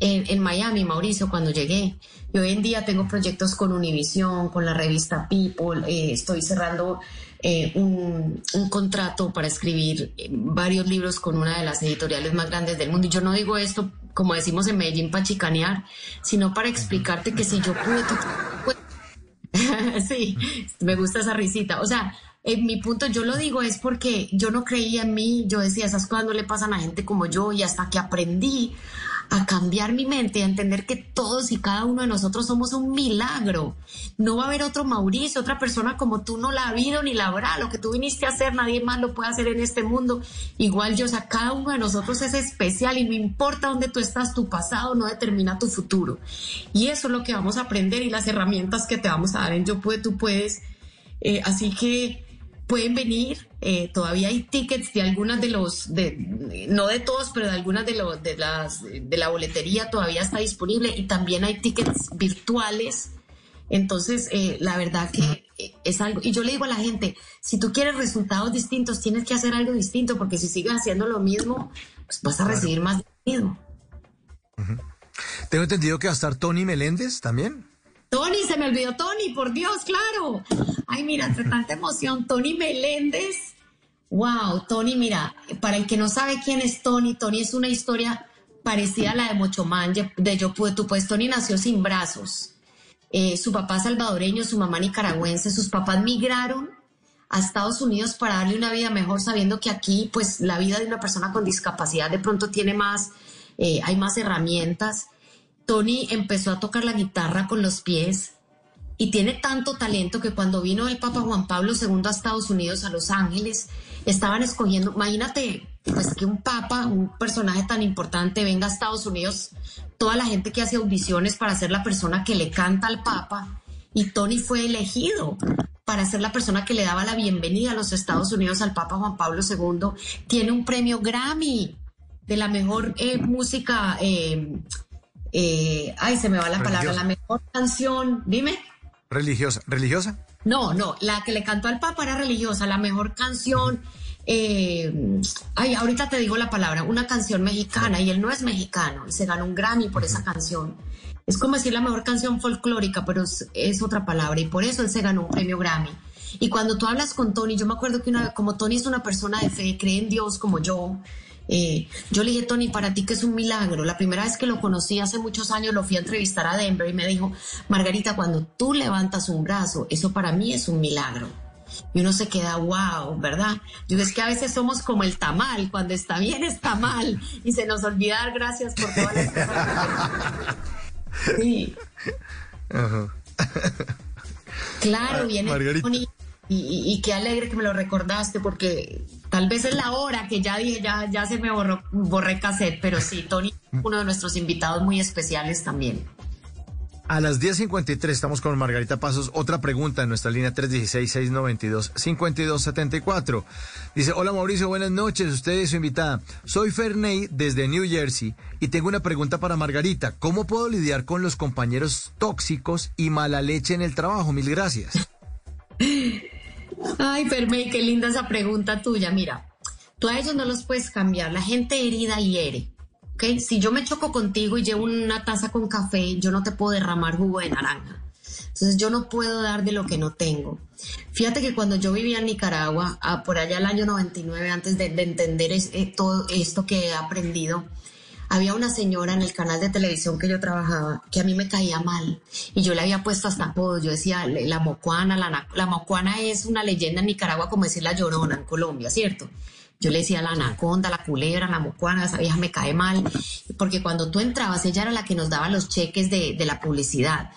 en, Miami, Mauricio, cuando llegué. Y hoy en día tengo proyectos con Univision, con la revista People. Eh, estoy cerrando eh, un, un, contrato para escribir eh, varios libros con una de las editoriales más grandes del mundo. Y yo no digo esto, como decimos en Medellín, para chicanear, sino para explicarte que si yo pude, sí, me gusta esa risita. O sea, en mi punto yo lo digo es porque yo no creía en mí, yo decía, esas cosas no le pasan a gente como yo y hasta que aprendí a cambiar mi mente y a entender que todos y cada uno de nosotros somos un milagro. No va a haber otro Mauricio, otra persona como tú, no la ha habido ni la habrá. Lo que tú viniste a hacer, nadie más lo puede hacer en este mundo. Igual yo, o sea, cada uno de nosotros es especial y no importa dónde tú estás, tu pasado no determina tu futuro. Y eso es lo que vamos a aprender y las herramientas que te vamos a dar en Yo Puedo, Tú Puedes. Eh, así que pueden venir. Eh, todavía hay tickets de algunas de los, de, no de todos, pero de algunas de, los, de, las, de la boletería todavía está disponible y también hay tickets virtuales. Entonces, eh, la verdad que es algo, y yo le digo a la gente, si tú quieres resultados distintos, tienes que hacer algo distinto, porque si sigues haciendo lo mismo, pues vas a recibir más de mismo. Tengo entendido que va a estar Tony Meléndez también. Tony, se me olvidó Tony, por Dios, claro. Ay, mira, entre tanta emoción, Tony Meléndez. Wow, Tony, mira, para el que no sabe quién es Tony, Tony es una historia parecida a la de Mochomán, de Yo Pude, tú pues Tony nació sin brazos. Eh, su papá salvadoreño, su mamá nicaragüense, sus papás migraron a Estados Unidos para darle una vida mejor, sabiendo que aquí, pues, la vida de una persona con discapacidad de pronto tiene más, eh, hay más herramientas. Tony empezó a tocar la guitarra con los pies y tiene tanto talento que cuando vino el Papa Juan Pablo II a Estados Unidos, a Los Ángeles, estaban escogiendo, imagínate, pues que un papa, un personaje tan importante venga a Estados Unidos, toda la gente que hace audiciones para ser la persona que le canta al papa, y Tony fue elegido para ser la persona que le daba la bienvenida a los Estados Unidos al Papa Juan Pablo II. Tiene un premio Grammy de la mejor eh, música eh, eh, ay, se me va la palabra, la mejor canción, dime. Religiosa, religiosa. No, no, la que le cantó al Papa era religiosa, la mejor canción, eh, ay, ahorita te digo la palabra, una canción mexicana y él no es mexicano y se ganó un Grammy por esa canción. Es como decir la mejor canción folclórica, pero es, otra palabra y por eso él se ganó un premio Grammy. Y cuando tú hablas con Tony, yo me acuerdo que una, como Tony es una persona de fe, cree en Dios como yo, eh, yo le dije, Tony, para ti que es un milagro. La primera vez que lo conocí hace muchos años, lo fui a entrevistar a Denver y me dijo, Margarita, cuando tú levantas un brazo, eso para mí es un milagro. Y uno se queda, wow, ¿verdad? Yo es que a veces somos como el tamal, cuando está bien está mal y se nos olvida dar gracias por todas las cosas. Sí. Claro, viene Margarita. Tony y, y- y qué alegre que me lo recordaste porque tal vez es la hora que ya dije, ya, ya se me borró, borré cassette, pero sí, Tony, uno de nuestros invitados muy especiales también. A las 10.53 estamos con Margarita Pasos. Otra pregunta en nuestra línea 316-692-5274. Dice, hola Mauricio, buenas noches. Usted es su invitada. Soy Ferney desde New Jersey y tengo una pregunta para Margarita. ¿Cómo puedo lidiar con los compañeros tóxicos y mala leche en el trabajo? Mil gracias. Ay, Fermey, qué linda esa pregunta tuya. Mira, tú a ellos no los puedes cambiar. La gente herida hiere. ¿ok? Si yo me choco contigo y llevo una taza con café, yo no te puedo derramar jugo de naranja. Entonces yo no puedo dar de lo que no tengo. Fíjate que cuando yo vivía en Nicaragua, ah, por allá el año 99, antes de, de entender eh, todo esto que he aprendido, había una señora en el canal de televisión que yo trabajaba que a mí me caía mal y yo le había puesto hasta apodos. Yo decía "Le- la mocuana, la, la mocuana es una leyenda en Nicaragua como decir la llorona en Colombia, ¿cierto? Yo le decía la anaconda, la culebra, la mocuana, esa vieja me cae mal, porque cuando tú entrabas, ella era la que nos daba los cheques de, de la publicidad.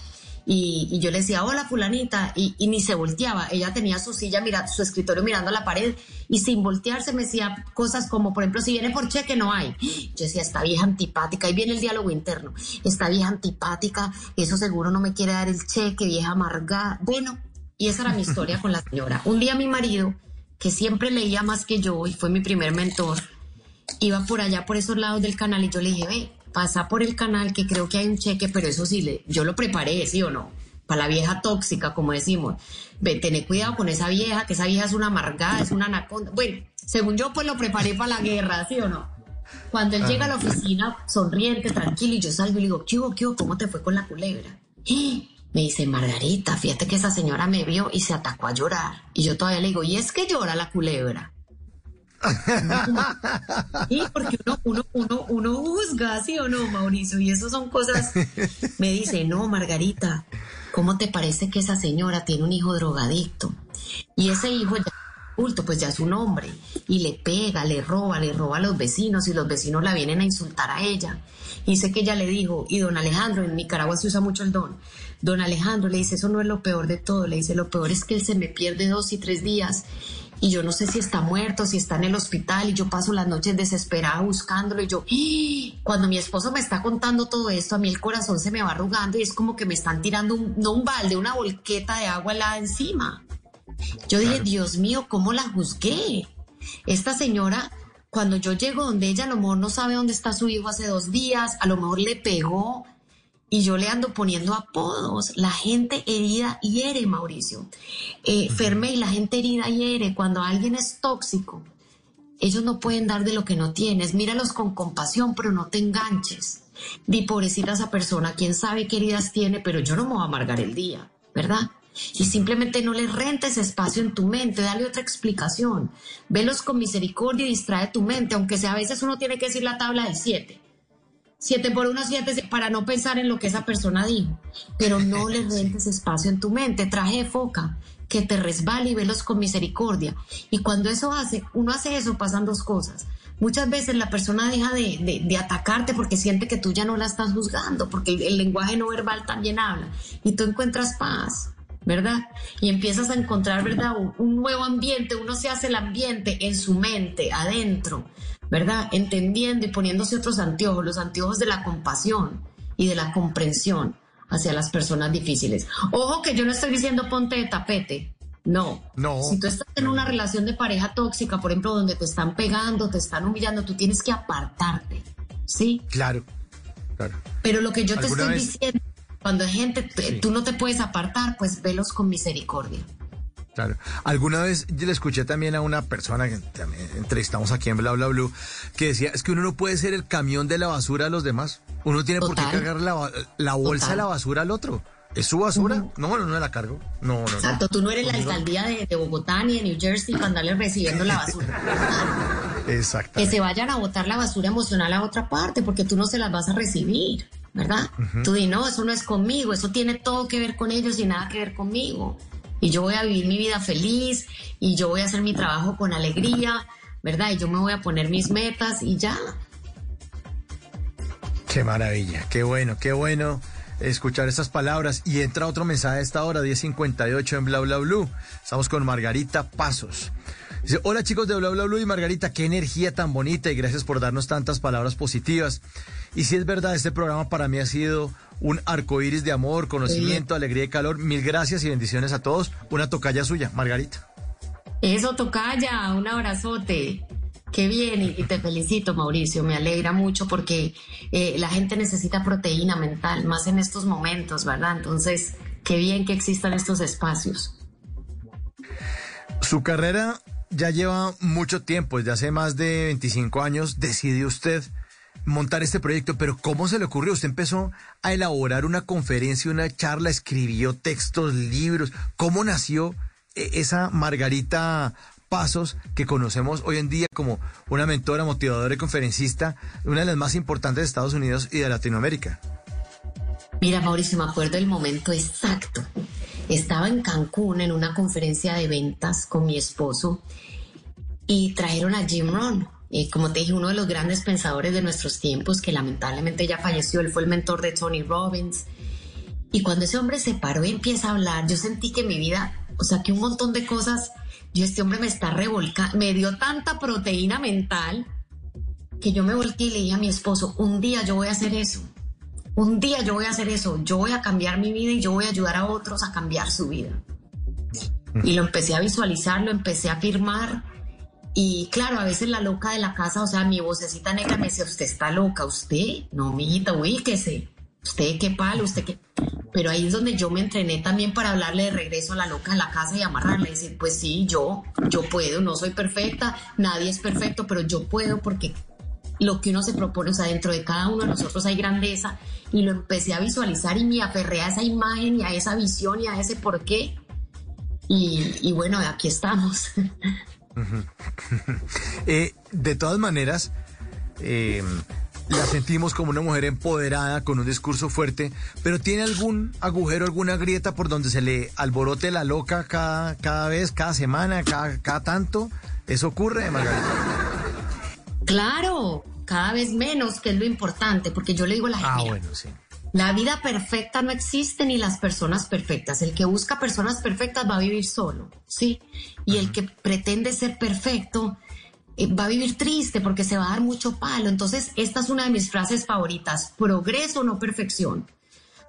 Y, y yo le decía, hola fulanita, y, ni se volteaba. Ella tenía su silla, mira, su escritorio mirando a la pared, y sin voltearse me decía cosas como, por ejemplo, si viene por cheque, no hay. Yo decía, esta vieja antipática, ahí viene el diálogo interno. Esta vieja antipática, eso seguro no me quiere dar el cheque, vieja amargada. Bueno, y esa era mi historia con la señora. Un día mi marido, que siempre leía más que yo, y fue mi primer mentor, iba por allá, por esos lados del canal, y yo le dije, ve, pasa por el canal, que creo que hay un cheque, pero eso sí, le, yo lo preparé, ¿sí o no? Para la vieja tóxica, como decimos. Ve, tené cuidado con esa vieja, que esa vieja es una amargada, es una anaconda. Bueno, según yo, pues lo preparé para la guerra, ¿sí o no? Cuando él llega a la oficina, sonriente, tranquilo, y yo salgo y le digo, ¿qué hubo, qué hubo? ¿Cómo te fue con la culebra? "Eh", Me dice, Margarita, fíjate que esa señora me vio y se atacó a llorar. Y yo todavía le digo, ¿y es que llora la culebra? Sí, porque uno, uno, uno, uno juzga, ¿sí o no, Mauricio? Y eso son cosas. Me dice, no, Margarita, ¿cómo te parece que esa señora tiene un hijo drogadicto? Y ese hijo ya es adulto, pues ya es un hombre. Y le pega, le roba, le roba a los vecinos y los vecinos la vienen a insultar a ella. Y sé que ella le dijo, y don Alejandro, en Nicaragua se usa mucho el don. Don Alejandro le dice, eso no es lo peor de todo. Le dice, lo peor es que él se me pierde dos y tres días y yo no sé si está muerto, si está en el hospital y yo paso las noches desesperada buscándolo y yo, ¡Ah! cuando mi esposo me está contando todo esto, a mí el corazón se me va arrugando y es como que me están tirando un, no un balde, una volqueta de agua helada encima. Yo dije, Dios mío, ¿cómo la juzgué? Esta señora, cuando yo llego donde ella, a lo mejor no sabe dónde está su hijo hace dos días, a lo mejor le pegó y yo le ando poniendo apodos. La gente herida hiere, Mauricio. Eh, Fermey, la gente herida hiere. Cuando alguien es tóxico, ellos no pueden dar de lo que no tienes. Míralos con compasión, pero no te enganches. Di pobrecita esa persona, quién sabe qué heridas tiene, pero yo no me voy a amargar el día, ¿verdad? Y simplemente no le rentes espacio en tu mente, dale otra explicación. Velos con misericordia y distrae tu mente, aunque sea a veces uno tiene que decir la tabla del 7. 7 por 1, 7 para no pensar en lo que esa persona dijo. Pero no le rentes espacio en tu mente. Traje de foca, que te resbale y velos con misericordia. Y cuando eso hace, uno hace eso, pasan dos cosas. Muchas veces la persona deja de, de- de atacarte porque siente que tú ya no la estás juzgando, porque el, el lenguaje no verbal también habla. Y tú encuentras paz. ¿verdad? Y empiezas a encontrar, ¿verdad? Un, un nuevo ambiente, uno se hace el ambiente en su mente, adentro, ¿verdad? Entendiendo y poniéndose otros anteojos, los anteojos de la compasión y de la comprensión hacia las personas difíciles. Ojo que yo no estoy diciendo ponte de tapete. No. No. Si tú estás en una relación de pareja tóxica, por ejemplo, donde te están pegando, te están humillando, tú tienes que apartarte. ¿Sí? Claro, claro. Pero lo que yo te ¿Alguna estoy vez- diciendo, cuando hay gente, Sí. tú no te puedes apartar, pues velos con misericordia. Claro. Alguna vez yo le escuché también a una persona que también entrevistamos aquí en Bla Bla Blue que decía, es que uno no puede ser el camión de la basura a los demás. Uno tiene por qué cargar la, la bolsa Total. de la basura al otro. ¿Es su basura? No, no, no la cargo. No, no. Exacto, tú no eres la alcaldía de, de Bogotá ni de New Jersey para andarle recibiendo la basura. Exacto. que se vayan a botar la basura emocional a otra parte, porque tú no se las vas a recibir, ¿verdad? Tú di, no, eso no es conmigo, eso tiene todo que ver con ellos y nada que ver conmigo. Y yo voy a vivir mi vida feliz y yo voy a hacer mi trabajo con alegría, ¿verdad? Y yo me voy a poner mis metas y ya. Qué maravilla, qué bueno, qué bueno escuchar estas palabras. Y entra otro mensaje a esta hora, 10.58 en Bla Bla Blue. Estamos con Margarita Pasos. Dice, hola chicos de Bla Bla Blue y Margarita, qué energía tan bonita y gracias por darnos tantas palabras positivas. Y si es verdad, este programa para mí ha sido un arco iris de amor, conocimiento, alegría y calor. Mil gracias y bendiciones a todos. Una tocaya suya, Margarita. Eso, tocaya, un abrazote. Qué bien y te felicito, Mauricio. Me alegra mucho porque eh, la gente necesita proteína mental, más en estos momentos, ¿verdad? Entonces, qué bien que existan estos espacios. Su carrera ya lleva mucho tiempo, desde hace más de 25 años decidió usted montar este proyecto, pero ¿cómo se le ocurrió? Usted empezó a elaborar una conferencia, una charla, escribió textos, libros. ¿Cómo nació eh, esa Margarita Pasos que conocemos hoy en día como una mentora, motivadora y conferencista, una de las más importantes de Estados Unidos y de Latinoamérica? Mira, Mauricio, me acuerdo del momento exacto. Estaba en Cancún en una conferencia de ventas con mi esposo y trajeron a Jim Rohn. Y como te dije, uno de los grandes pensadores de nuestros tiempos, que lamentablemente ya falleció, él fue el mentor de Tony Robbins. Y cuando ese hombre se paró y empieza a hablar, yo sentí que mi vida, o sea, que un montón de cosas, yo este hombre me está revolcando, me dio tanta proteína mental que yo me volteé y le dije a mi esposo, un día yo voy a hacer eso un día yo voy a hacer eso, yo voy a cambiar mi vida y yo voy a ayudar a otros a cambiar su vida. Y lo empecé a visualizar, lo empecé a firmar. Y claro, a veces la loca de la casa, o sea, mi vocecita negra me dice, usted está loca, usted, no, mijita, ubíquese, usted qué palo, usted qué... Pero ahí es donde yo me entrené también para hablarle de regreso a la loca de la casa y amarrarle, y decir, pues sí, yo, yo puedo, no soy perfecta, nadie es perfecto, pero yo puedo porque lo que uno se propone, o sea, dentro de cada uno de nosotros hay grandeza y lo empecé a visualizar y me aferré a esa imagen y a esa visión y a ese porqué. Y, y bueno, aquí estamos. eh, de todas maneras, eh, la sentimos como una mujer empoderada, con un discurso fuerte, pero ¿tiene algún agujero, alguna grieta por donde se le alborote la loca cada, cada vez, cada semana, cada, cada tanto? ¿Eso ocurre, Margarita? Claro, cada vez menos, que es lo importante, porque yo le digo a la gente, Ah, mira, bueno, sí. la vida perfecta no existe ni las personas perfectas. El que busca personas perfectas va a vivir solo, ¿sí? Y el que pretende ser perfecto eh, va a vivir triste porque se va a dar mucho palo. Entonces, esta es una de mis frases favoritas, progreso, no perfección.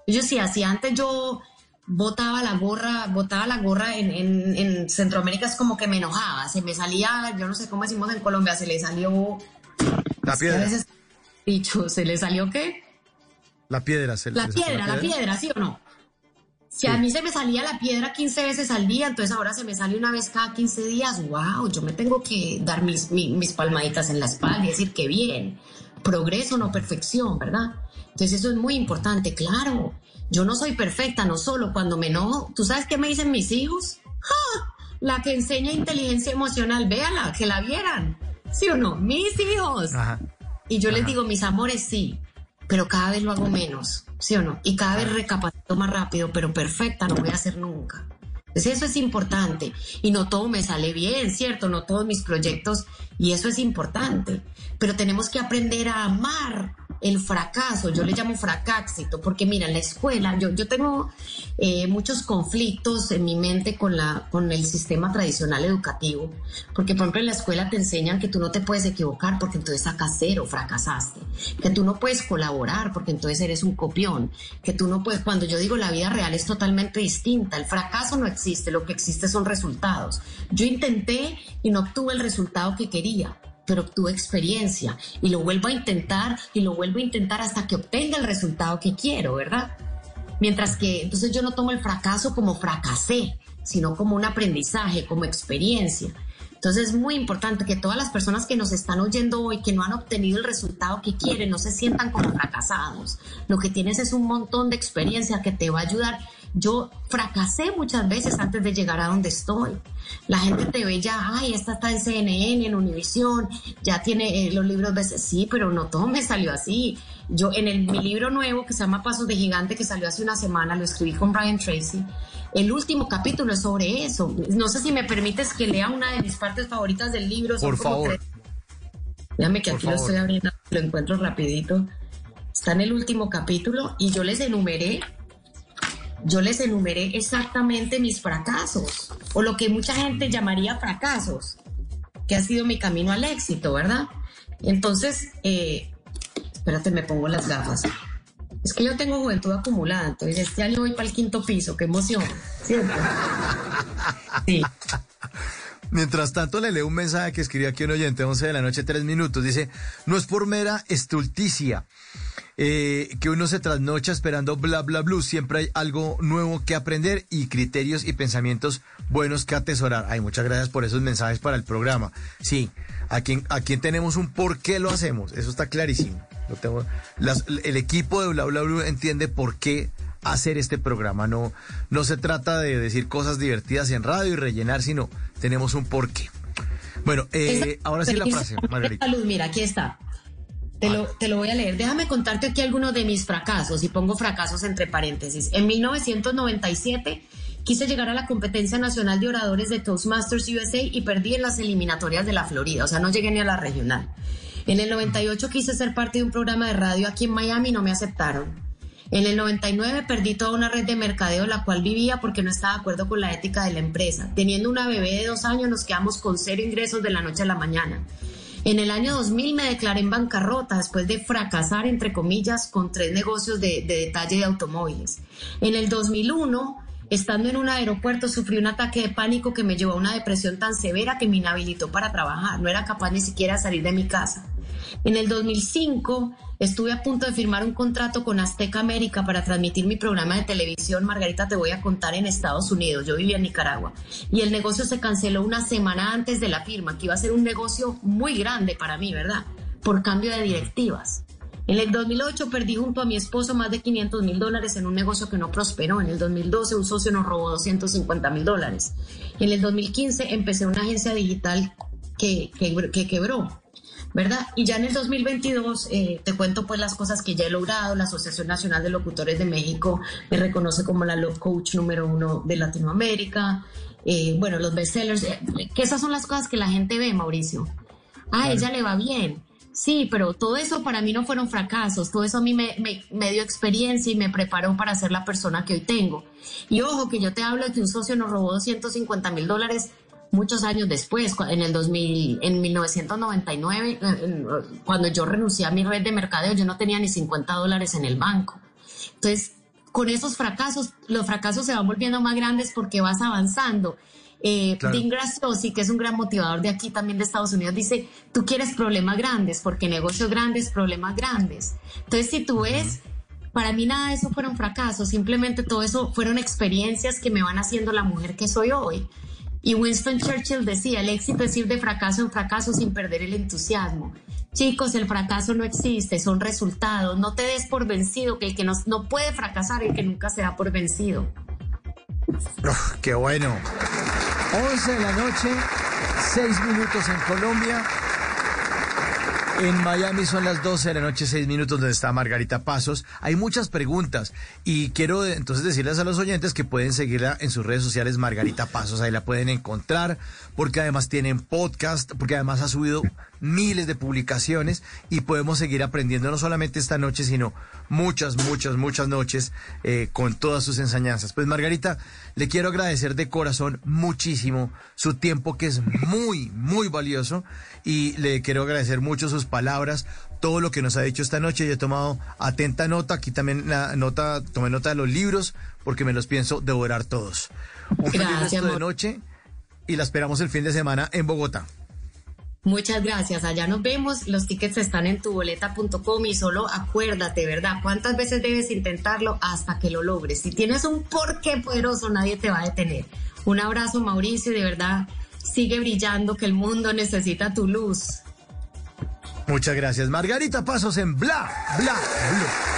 Yo sí, así antes yo botaba la gorra, botaba la gorra en, en, en Centroamérica es como que me enojaba, se me salía, yo no sé cómo decimos en Colombia, se le salió... La a piedra. veces, dicho, ¿se le salió qué? La piedra. ¿se- La se sacó piedra, la piedra, ¿sí o no? Si a mí se me salía la piedra 15 veces al día, entonces ahora se me sale una vez cada 15 días, wow, yo me tengo que dar mis, mi- mis palmaditas en la espalda y decir que bien, progreso, no perfección, ¿verdad? Entonces eso es muy importante, claro. Yo no soy perfecta, no solo cuando me enojo. ¿Tú sabes qué me dicen mis hijos? ¡Ja! La que enseña inteligencia emocional, véala, que la vieran. ¿Sí o no? Mis hijos. Ajá. Y yo les digo, mis amores, sí, pero cada vez lo hago menos, ¿sí o no? Y cada vez recapacito más rápido, pero perfecta no voy a ser nunca. Entonces eso es importante. Y no todo me sale bien, ¿cierto? No todos mis proyectos, y eso es importante. Pero tenemos que aprender a amar el fracaso, yo le llamo fracáxito, porque mira, la escuela yo, yo tengo eh, muchos conflictos en mi mente con, la, con el sistema tradicional educativo, porque por ejemplo en la escuela te enseñan que tú no te puedes equivocar porque entonces sacas cero, fracasaste, que tú no puedes colaborar porque entonces eres un copión, que tú no puedes, cuando yo digo la vida real es totalmente distinta, el fracaso no existe, lo que existe son resultados. Yo intenté y no obtuve el resultado que quería pero obtuve experiencia y lo vuelvo a intentar y lo vuelvo a intentar hasta que obtenga el resultado que quiero, ¿verdad? Mientras que entonces yo no tomo el fracaso como fracasé, sino como un aprendizaje, como experiencia. Entonces es muy importante que todas las personas que nos están oyendo hoy, que no han obtenido el resultado que quieren, no se sientan como fracasados. Lo que tienes es un montón de experiencia que te va a ayudar Yo fracasé muchas veces antes de llegar a donde estoy. La gente te ve ya, ay, esta está en CNN, en Univision, ya tiene eh, los libros veces, sí, pero no todo me salió así. Yo en el, mi libro nuevo que se llama Pasos de Gigante, que salió hace una semana, lo escribí con Brian Tracy. El último capítulo es sobre eso. No sé si me permites que lea una de mis partes favoritas del libro. Por favor. Déjame que aquí lo estoy abriendo, lo encuentro rapidito. Está en el último capítulo y yo les enumeré, yo les enumeré exactamente mis fracasos, o lo que mucha gente llamaría fracasos, que ha sido mi camino al éxito, ¿verdad? Entonces, eh, espérate, me pongo las gafas. Es que yo tengo juventud acumulada, entonces este año voy para el quinto piso, qué emoción, ¿cierto? Sí. Mientras tanto, le leo un mensaje que escribió aquí un oyente, 11 de la noche, 3 minutos. Dice, no es por mera estulticia eh, que uno se trasnocha esperando bla, bla, bla. Siempre hay algo nuevo que aprender y criterios y pensamientos buenos que atesorar. Ay, muchas gracias por esos mensajes para el programa. Sí, aquí, aquí tenemos un por qué lo hacemos. Eso está clarísimo. El equipo de bla, bla, bla entiende por qué hacer este programa. No, no se trata de decir cosas divertidas en radio y rellenar, sino tenemos un porqué. Bueno, eh, ahora sí la frase, Margarita. Salud, mira, aquí está. Te lo, te lo voy a leer. Déjame contarte aquí algunos de mis fracasos y pongo fracasos entre paréntesis. En 1997 quise llegar a la competencia nacional de oradores de Toastmasters USA y perdí en las eliminatorias de la Florida, o sea, no llegué ni a la regional. En el 98 quise ser parte de un programa de radio aquí en Miami y no me aceptaron. En el 99 perdí toda una red de mercadeo la cual vivía porque no estaba de acuerdo con la ética de la empresa. Teniendo una bebé de dos años nos quedamos con cero ingresos de la noche a la mañana. En el año 2000 me declaré en bancarrota después de fracasar, entre comillas, con tres negocios de, de detalle de automóviles. En el 2001 Estando en un aeropuerto sufrí un ataque de pánico que me llevó a una depresión tan severa que me inhabilitó para trabajar. No era capaz ni siquiera de salir de mi casa. En el 2005 estuve a punto de firmar un contrato con Azteca América para transmitir mi programa de televisión Margarita te voy a contar en Estados Unidos. Yo vivía en Nicaragua y el negocio se canceló una semana antes de la firma, que iba a ser un negocio muy grande para mí, ¿verdad? Por cambio de directivas. En el 2008 perdí junto a mi esposo más de 500 mil dólares en un negocio que no prosperó. En el 2012 un socio nos robó 250 mil dólares. En el 2015 empecé una agencia digital que, que, quebró. ¿Verdad? Y ya en el 2022 eh, te cuento pues las cosas que ya he logrado. La Asociación Nacional de Locutores de México me reconoce como la Love Coach número uno de Latinoamérica. Eh, bueno, los bestsellers, eh, que esas son las cosas que la gente ve, Mauricio. Ah, ella le va bien. Sí, pero todo eso para mí no fueron fracasos, todo eso a mí me, dio experiencia y me preparó para ser la persona que hoy tengo. Y ojo, que yo te hablo de que un socio nos robó 250 mil dólares muchos años después, en el 2000, en 1999, eh, cuando yo renuncié a mi red de mercadeo, yo no tenía ni 50 dólares en el banco. Entonces, con esos fracasos, los fracasos se van volviendo más grandes porque vas avanzando eh, Dean Grassosi, que es un gran motivador de aquí también de Estados Unidos, dice, tú quieres problemas grandes, porque negocios grandes, problemas grandes. Entonces, si tú ves, para mí nada de eso fueron fracasos, simplemente todo eso fueron experiencias que me van haciendo la mujer que soy hoy. Y Winston Churchill decía, el éxito es ir de fracaso en fracaso sin perder el entusiasmo. Chicos, el fracaso no existe, son resultados. No te des por vencido, que el que no, no puede fracasar, el que nunca se da por vencido. ¡Qué bueno! 11 de la noche, 6 minutos en Colombia. En Miami son las 12 de la noche, 6 minutos, donde está Margarita Pasos. Hay muchas preguntas y quiero entonces decirles a los oyentes que pueden seguirla en sus redes sociales, Margarita Pasos. Ahí la pueden encontrar porque además tienen podcast, porque además ha subido miles de publicaciones y podemos seguir aprendiendo no solamente esta noche, sino muchas, muchas, muchas noches eh, con todas sus enseñanzas. Pues Margarita, le quiero agradecer de corazón muchísimo su tiempo que es muy, muy valioso y le quiero agradecer mucho sus palabras, todo lo que nos ha dicho esta noche. Yo he tomado atenta nota, aquí también la nota, tomé nota de los libros porque me los pienso devorar todos. Un feliz resto de noche y la esperamos el fin de semana en Bogotá. Muchas gracias. Allá nos vemos. Los tickets están en tuboleta.com y solo acuérdate, ¿verdad? ¿Cuántas veces debes intentarlo hasta que lo logres? Si tienes un porqué poderoso, nadie te va a detener. Un abrazo, Mauricio, de verdad sigue brillando, que el mundo necesita tu luz. Muchas gracias. Margarita Pasos en Bla, Bla, Bla.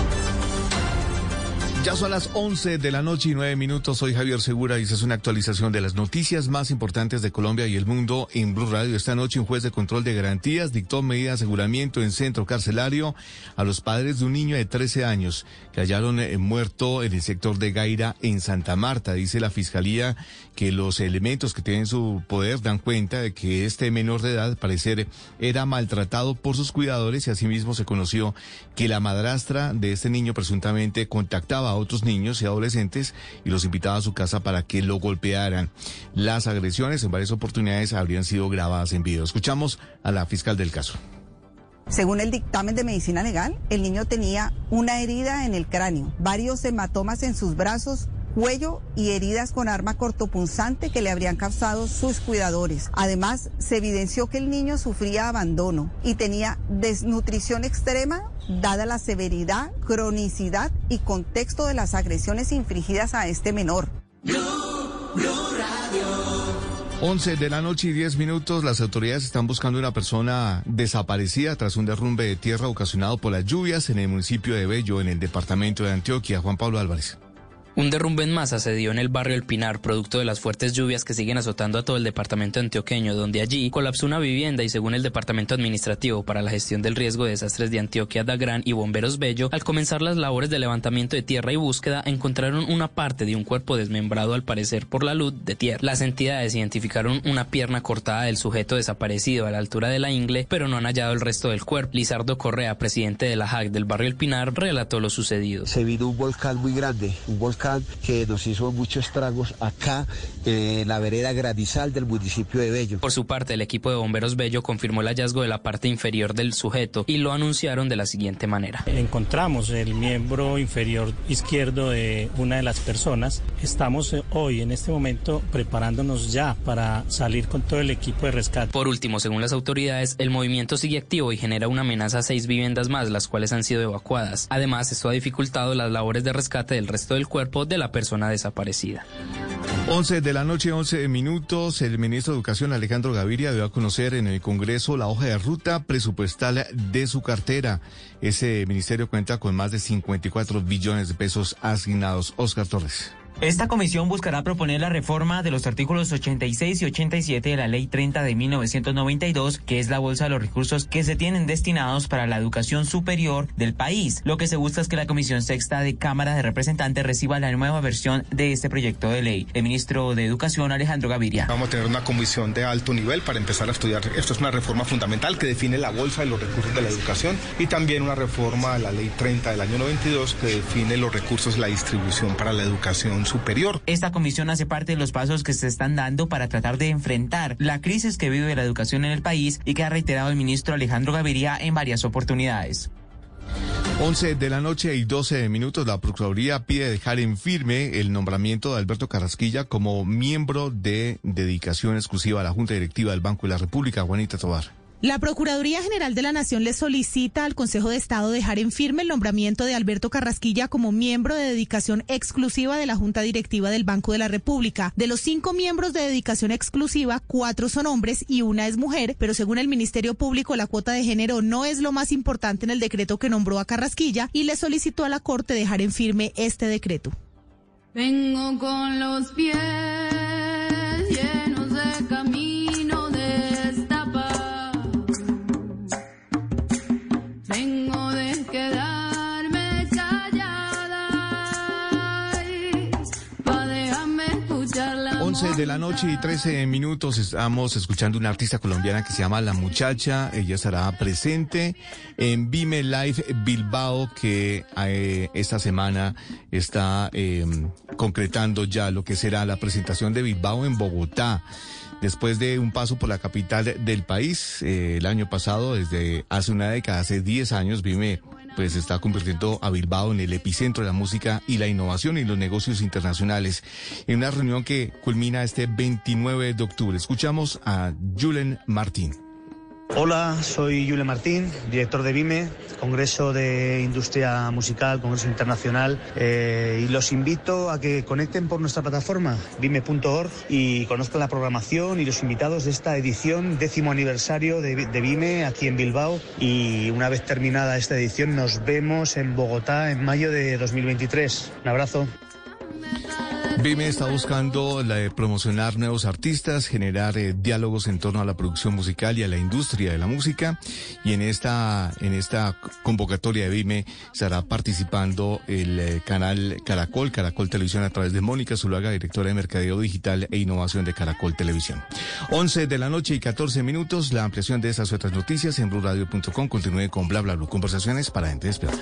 Ya son las 11 de la noche y 9 minutos. Soy Javier Segura y esta es una actualización de las noticias más importantes de Colombia y el mundo en Blue Radio. Esta noche un juez de control de garantías dictó medida de aseguramiento en centro carcelario a los padres de un niño de 13 años que hallaron eh, muerto en el sector de Gaira en Santa Marta. Dice la fiscalía que los elementos que tienen su poder dan cuenta de que este menor de edad, al parecer, era maltratado por sus cuidadores y asimismo se conoció que la madrastra de este niño presuntamente contactaba a otros niños y adolescentes y los invitaba a su casa para que lo golpearan. Las agresiones en varias oportunidades habrían sido grabadas en video. Escuchamos a la fiscal del caso. Según el dictamen de medicina legal, el niño tenía una herida en el cráneo, varios hematomas en sus brazos, cuello y heridas con arma cortopunzante que le habrían causado sus cuidadores. Además, se evidenció que el niño sufría abandono y tenía desnutrición extrema dada la severidad, cronicidad y contexto de las agresiones infligidas a este menor. 11 de la noche y 10 minutos, las autoridades están buscando una persona desaparecida tras un derrumbe de tierra ocasionado por las lluvias en el municipio de Bello, en el departamento de Antioquia. Juan Pablo Álvarez. Un derrumbe en masa se dio en el barrio El Pinar, producto de las fuertes lluvias que siguen azotando a todo el departamento antioqueño, donde allí colapsó una vivienda y según el Departamento Administrativo para la Gestión del Riesgo de Desastres de Antioquia, Dagrán y Bomberos Bello, al comenzar las labores de levantamiento de tierra y búsqueda, encontraron una parte de un cuerpo desmembrado al parecer por la luz de tierra. Las entidades identificaron una pierna cortada del sujeto desaparecido a la altura de la ingle, pero no han hallado el resto del cuerpo. Lizardo Correa, presidente de la JAC del barrio El Pinar, relató lo sucedido. Se vino un volcán muy grande, un volcán que nos hizo muchos estragos acá en la vereda Gradizal del municipio de Bello. Por su parte, el equipo de bomberos Bello confirmó el hallazgo de la parte inferior del sujeto y lo anunciaron de la siguiente manera. Encontramos el miembro inferior izquierdo de una de las personas. Estamos eh, hoy, en este momento, preparándonos ya para salir con todo el equipo de rescate. Por último, según las autoridades, el movimiento sigue activo y genera una amenaza a seis viviendas más, las cuales han sido evacuadas. Además, esto ha dificultado las labores de rescate del resto del cuerpo de la persona desaparecida. 11 de la noche, 11 minutos. El ministro de Educación, Alejandro Gaviria, dio a conocer en el Congreso la hoja de ruta presupuestal de su cartera. Ese ministerio cuenta con más de 54 billones de pesos asignados. Oscar Torres. Esta comisión buscará proponer la reforma de los artículos 86 y 87 de la Ley 30 de 1992, que es la bolsa de los recursos que se tienen destinados para la educación superior del país. Lo que se busca es que la Comisión Sexta de Cámara de Representantes reciba la nueva versión de este proyecto de ley. El ministro de Educación, Alejandro Gaviria. Vamos a tener una comisión de alto nivel para empezar a estudiar. Esto es una reforma fundamental que define la bolsa de los recursos de la educación y también una reforma de la Ley 30 del año 92 que define los recursos, la distribución para la educación superior. Esta comisión hace parte de los pasos que se están dando para tratar de enfrentar la crisis que vive la educación en el país y que ha reiterado el ministro Alejandro Gaviria en varias oportunidades. 11 de la noche y 12 minutos, la Procuraduría pide dejar en firme el nombramiento de Alberto Carrasquilla como miembro de dedicación exclusiva a la Junta Directiva del Banco de la República, Juanita Tobar. La Procuraduría General de la Nación le solicita al Consejo de Estado dejar en firme el nombramiento de Alberto Carrasquilla como miembro de dedicación exclusiva de la Junta Directiva del Banco de la República. De los cinco miembros de dedicación exclusiva, cuatro son hombres y una es mujer, pero según el Ministerio Público la cuota de género no es lo más importante en el decreto que nombró a Carrasquilla y le solicitó a la Corte dejar en firme este decreto. Vengo con los pies llenos de camino de la noche y 13 minutos estamos escuchando una artista colombiana que se llama La Muchacha. Ella estará presente en Vime Live Bilbao que eh, esta semana está eh, concretando ya lo que será la presentación de Bilbao en Bogotá. Después de un paso por la capital del país, eh, el año pasado, desde hace una década, hace 10 años, Vime pues está convirtiendo a Bilbao en el epicentro de la música y la innovación y los negocios internacionales. En una reunión que culmina este 29 de octubre. Escuchamos a Julen Martín. Hola, soy Julen Martín, director de BIME, Congreso de Industria Musical, Congreso Internacional, eh, y los invito a que conecten por nuestra plataforma bime.org y conozcan la programación y los invitados de esta edición, décimo aniversario de, de BIME aquí en Bilbao. Y una vez terminada esta edición, nos vemos en Bogotá en mayo de 2023. Un abrazo. Vime está buscando promocionar nuevos artistas, generar eh, diálogos en torno a la producción musical y a la industria de la música. Y en esta, en esta convocatoria de Vime estará participando el eh, canal Caracol, Caracol Televisión a través de Mónica Zuluaga, directora de Mercadeo Digital e Innovación de Caracol Televisión. 11 de la noche y 14 minutos, la ampliación de estas otras noticias en blurradio.com. Continúe con bla bla bla. Conversaciones para gente despierta.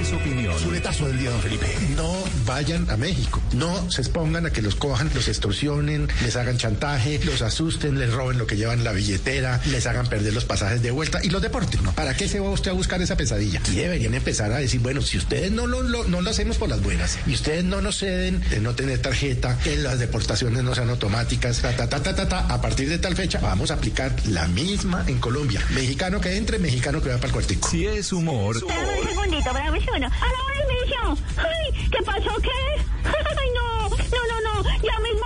Es opinión. Chuletazo del día, don Felipe. No vayan a México. No se expongan a que los cojan, los extorsionen, les hagan chantaje, los asusten, les roben lo que llevan en la billetera, les hagan perder los pasajes de vuelta y los deporten. ¿no? ¿Para qué se va usted a buscar esa pesadilla? Y deberían empezar a decir, bueno, si ustedes no lo, lo- no lo hacemos por las buenas y ustedes no nos ceden de no tener tarjeta, que las deportaciones no sean automáticas, ta, ta, ta, ta, ta, ta, a partir de tal fecha vamos a aplicar la misma en Colombia. Mexicano que entre, mexicano que va para el cuartico. Si es humor, Espérame un segundito, espérame un segundo. ¡A la inicio! ¡Ay! ¿Qué pasó? ¿Qué? ¡Ay, no! No, no, no. Ya mismo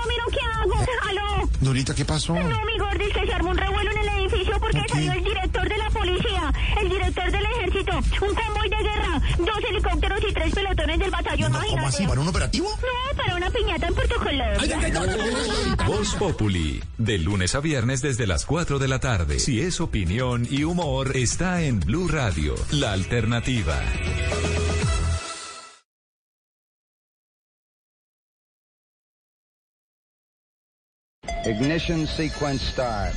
Dorita, ¿qué pasó? No, mi gordis, que se armó un revuelo en el edificio porque salió el director de la policía, el director del ejército, un convoy de guerra, dos helicópteros y tres pelotones del batallón. ¿Cómo imagínate. así? ¿Para un operativo? No, para una piñata en Puerto Colombia. Voz Populi, de lunes a viernes desde las 4 de la tarde. Si es opinión y humor, está en Blue Radio, la alternativa. Ignition sequence starts.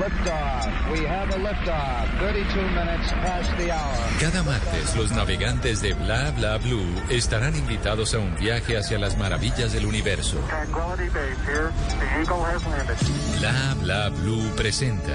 Liftoff. We have a liftoff. 32 minutes past the hour. Cada martes, los navegantes de Bla Bla Blue estarán invitados a un viaje hacia las maravillas del universo. Bla Bla Blue presenta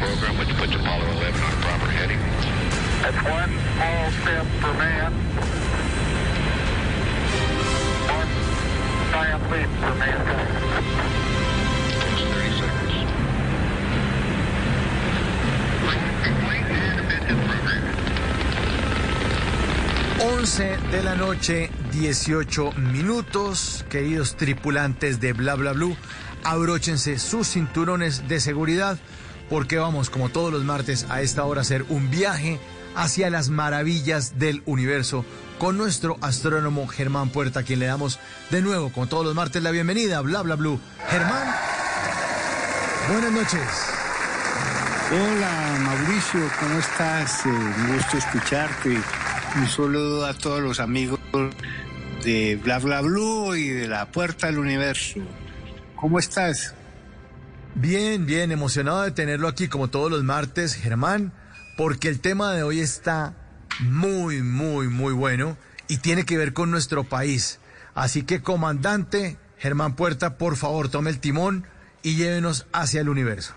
Program, which puts Apollo 11 on a proper heading. That's one small step for man. One giant leap for mankind. 30 seconds. Complete and program. 11 de la noche, 18 minutos. Queridos tripulantes de Bla Bla Blue, abróchense sus cinturones de seguridad porque vamos, como todos los martes, a esta hora a hacer un viaje hacia las maravillas del universo con nuestro astrónomo Germán Puerta, a quien le damos de nuevo, como todos los martes, la bienvenida Bla Bla Blue. Germán, buenas noches. Hola Mauricio, ¿cómo estás? Eh, un gusto escucharte. Un saludo a todos los amigos de Bla Bla Blue y de la Puerta del Universo. ¿Cómo estás? Bien, bien, emocionado de tenerlo aquí como todos los martes, Germán, porque el tema de hoy está muy, muy, muy bueno y tiene que ver con nuestro país. Así que, comandante Germán Puerta, por favor, tome el timón y llévenos hacia el universo.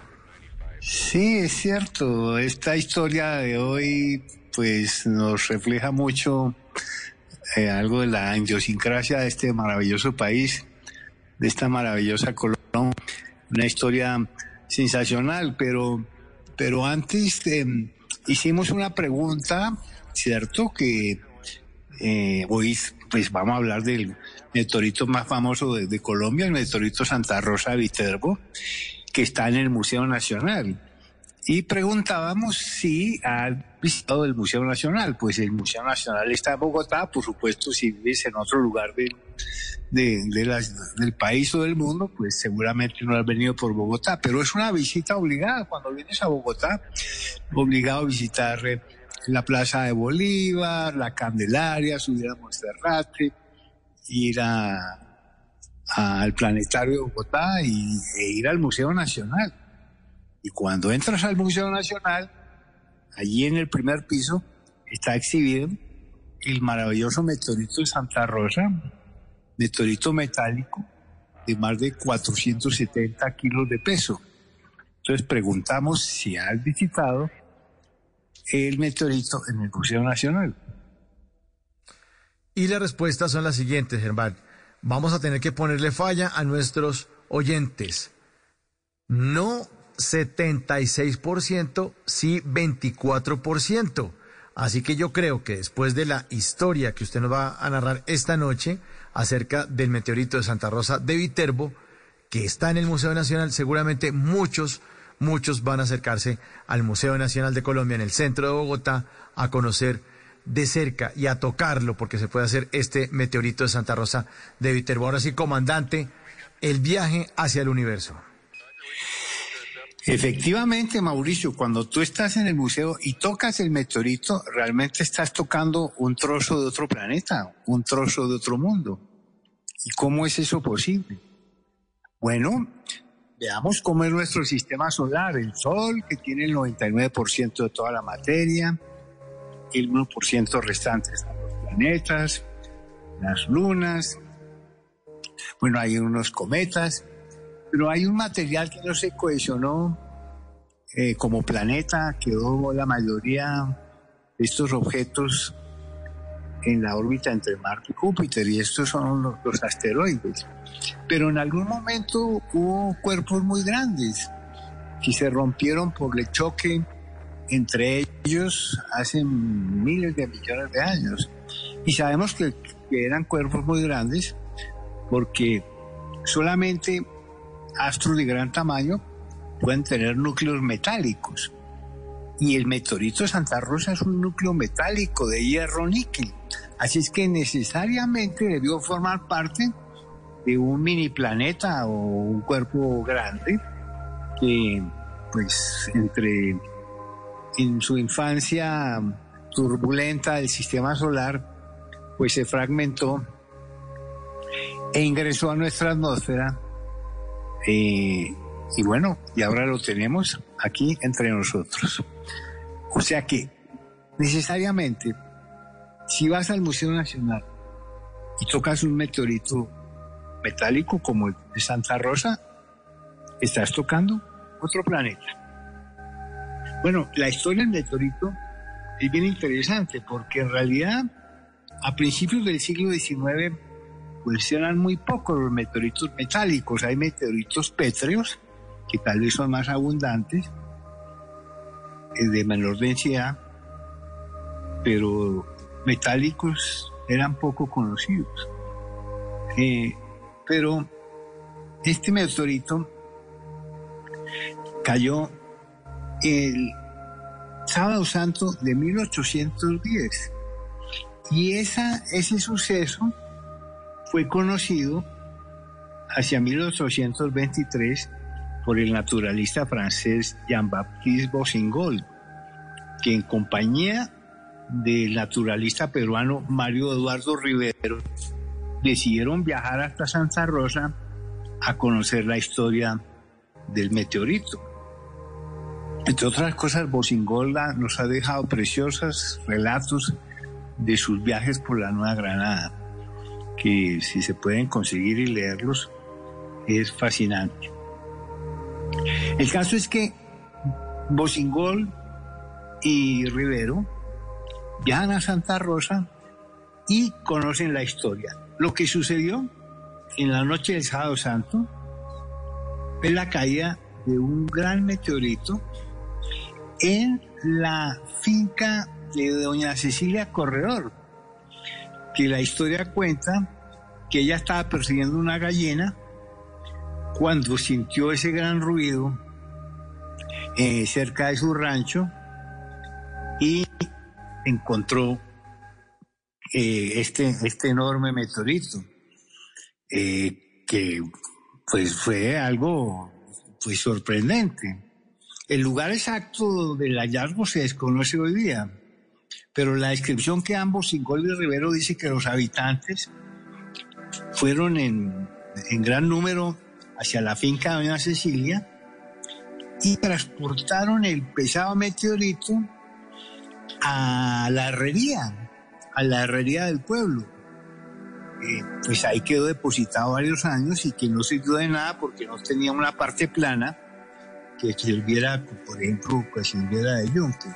Sí, es cierto. Esta historia de hoy pues nos refleja mucho eh, algo de la idiosincrasia de este maravilloso país, de esta maravillosa Colombia. Una historia sensacional, pero, pero antes eh, hicimos una pregunta, ¿cierto? Que eh, hoy pues vamos a hablar del meteorito más famoso de, de Colombia, el meteorito Santa Rosa de Viterbo, que está en el Museo Nacional. Y preguntábamos si ha visitado el Museo Nacional. Pues el Museo Nacional está en Bogotá, por supuesto, si vives en otro lugar de, del país o del mundo, pues seguramente no has venido por Bogotá. Pero es una visita obligada. Cuando vienes a Bogotá, obligado a visitar eh, la Plaza de Bolívar, la Candelaria, subir a Monserrate, ir a, al Planetario de Bogotá y, e ir al Museo Nacional. Y cuando entras al Museo Nacional, allí en el primer piso está exhibido el maravilloso meteorito de Santa Rosa, meteorito metálico de más de 470 kilos de peso. Entonces preguntamos si has visitado el meteorito en el Museo Nacional. Y las respuestas son las siguientes, Germán. Vamos a tener que ponerle falla a nuestros oyentes. No 76%, sí 24%. Así que yo creo que después de la historia que usted nos va a narrar esta noche acerca del meteorito de Santa Rosa de Viterbo, que está en el Museo Nacional, seguramente muchos, muchos van a acercarse al Museo Nacional de Colombia en el centro de Bogotá a conocer de cerca y a tocarlo porque se puede hacer este meteorito de Santa Rosa de Viterbo. Ahora sí, comandante, el viaje hacia el universo. Efectivamente, Mauricio, cuando tú estás en el museo y tocas el meteorito, realmente estás tocando un trozo de otro planeta, un trozo de otro mundo. ¿Y cómo es eso posible? Bueno, veamos cómo es nuestro sistema solar, el Sol, que tiene el 99% de toda la materia, el 1% restante están los planetas, las lunas, bueno, hay unos cometas, pero hay un material que no se cohesionó eh, como planeta, quedó la mayoría de estos objetos en la órbita entre Marte y Júpiter, y estos son los, los asteroides. Pero en algún momento hubo cuerpos muy grandes que se rompieron por el choque entre ellos hace miles de millones de años. Y sabemos que, que eran cuerpos muy grandes porque solamente astros de gran tamaño pueden tener núcleos metálicos. Y el meteorito Santa Rosa es un núcleo metálico de hierro níquel. Así es que necesariamente debió formar parte de un mini planeta o un cuerpo grande que, pues, entre en su infancia turbulenta del sistema solar, pues se fragmentó e ingresó a nuestra atmósfera. Eh, y bueno, y ahora lo tenemos aquí entre nosotros. O sea que necesariamente, si vas al Museo Nacional y tocas un meteorito metálico como el de Santa Rosa, estás tocando otro planeta. Bueno, la historia del meteorito es bien interesante porque en realidad a principios del siglo XIX eran muy pocos los meteoritos metálicos. Hay meteoritos pétreos que tal vez son más abundantes, eh, de menor densidad, pero metálicos eran poco conocidos. Eh, pero este meteorito cayó el sábado santo de 1810 y esa, ese suceso fue conocido hacia 1823 por el naturalista francés Jean-Baptiste Bossingol, que en compañía del naturalista peruano Mario Eduardo Rivero decidieron viajar hasta Santa Rosa a conocer la historia del meteorito. Entre otras cosas, Bosingolda nos ha dejado preciosos relatos de sus viajes por la Nueva Granada, que si se pueden conseguir y leerlos, es fascinante. El caso es que Bosingol y Rivero viajan a Santa Rosa y conocen la historia. Lo que sucedió en la noche del sábado santo es la caída de un gran meteorito en la finca de doña Cecilia Corredor, que la historia cuenta que ella estaba persiguiendo una gallina cuando sintió ese gran ruido eh, cerca de su rancho y encontró eh, este, este enorme meteorito, eh, que pues fue algo pues, sorprendente. El lugar exacto del hallazgo se desconoce hoy día, pero la descripción que ambos, Singol y Rivero, dice que los habitantes fueron en, en gran número hacia la finca de Doña Cecilia y transportaron el pesado meteorito a la herrería, a la herrería del pueblo. Eh, pues ahí quedó depositado varios años y que no sirvió de nada porque no tenía una parte plana que sirviera, por ejemplo, que sirviera de yunque.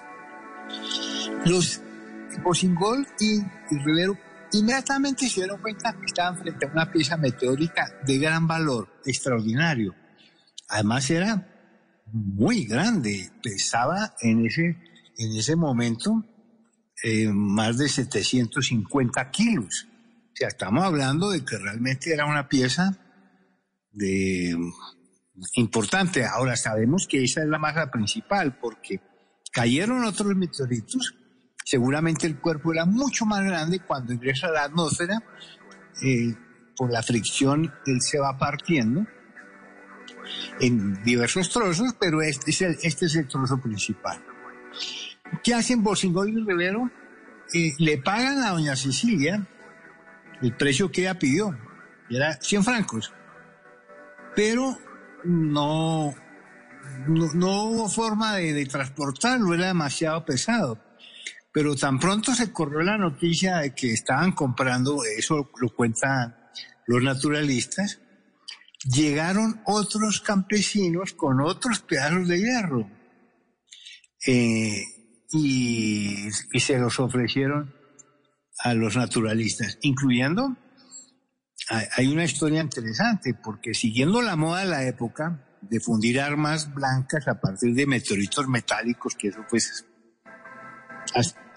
Los Bosingol y, y Rivero inmediatamente se dieron cuenta que estaban frente a una pieza meteórica de gran valor, extraordinario. Además era muy grande, pesaba en ese, en ese momento eh, más de 750 kilos. O sea, estamos hablando de que realmente era una pieza de importante. Ahora sabemos que esa es la masa principal porque cayeron otros meteoritos. Seguramente el cuerpo era mucho más grande cuando ingresa a la atmósfera. Eh, por la fricción él se va partiendo en diversos trozos, pero este es el, este trozo principal. ¿Qué hacen Bosingol y Rivero? Eh, le pagan a doña Cecilia el precio que ella pidió, era 100 francos, pero no, no, hubo forma de, transportarlo, era demasiado pesado. Pero tan pronto se corrió la noticia de que estaban comprando, eso lo cuentan los naturalistas, llegaron otros campesinos con otros pedazos de hierro. Eh, y, se los ofrecieron a los naturalistas, incluyendo, hay una historia interesante, porque siguiendo la moda de la época de fundir armas blancas a partir de meteoritos metálicos, que eso pues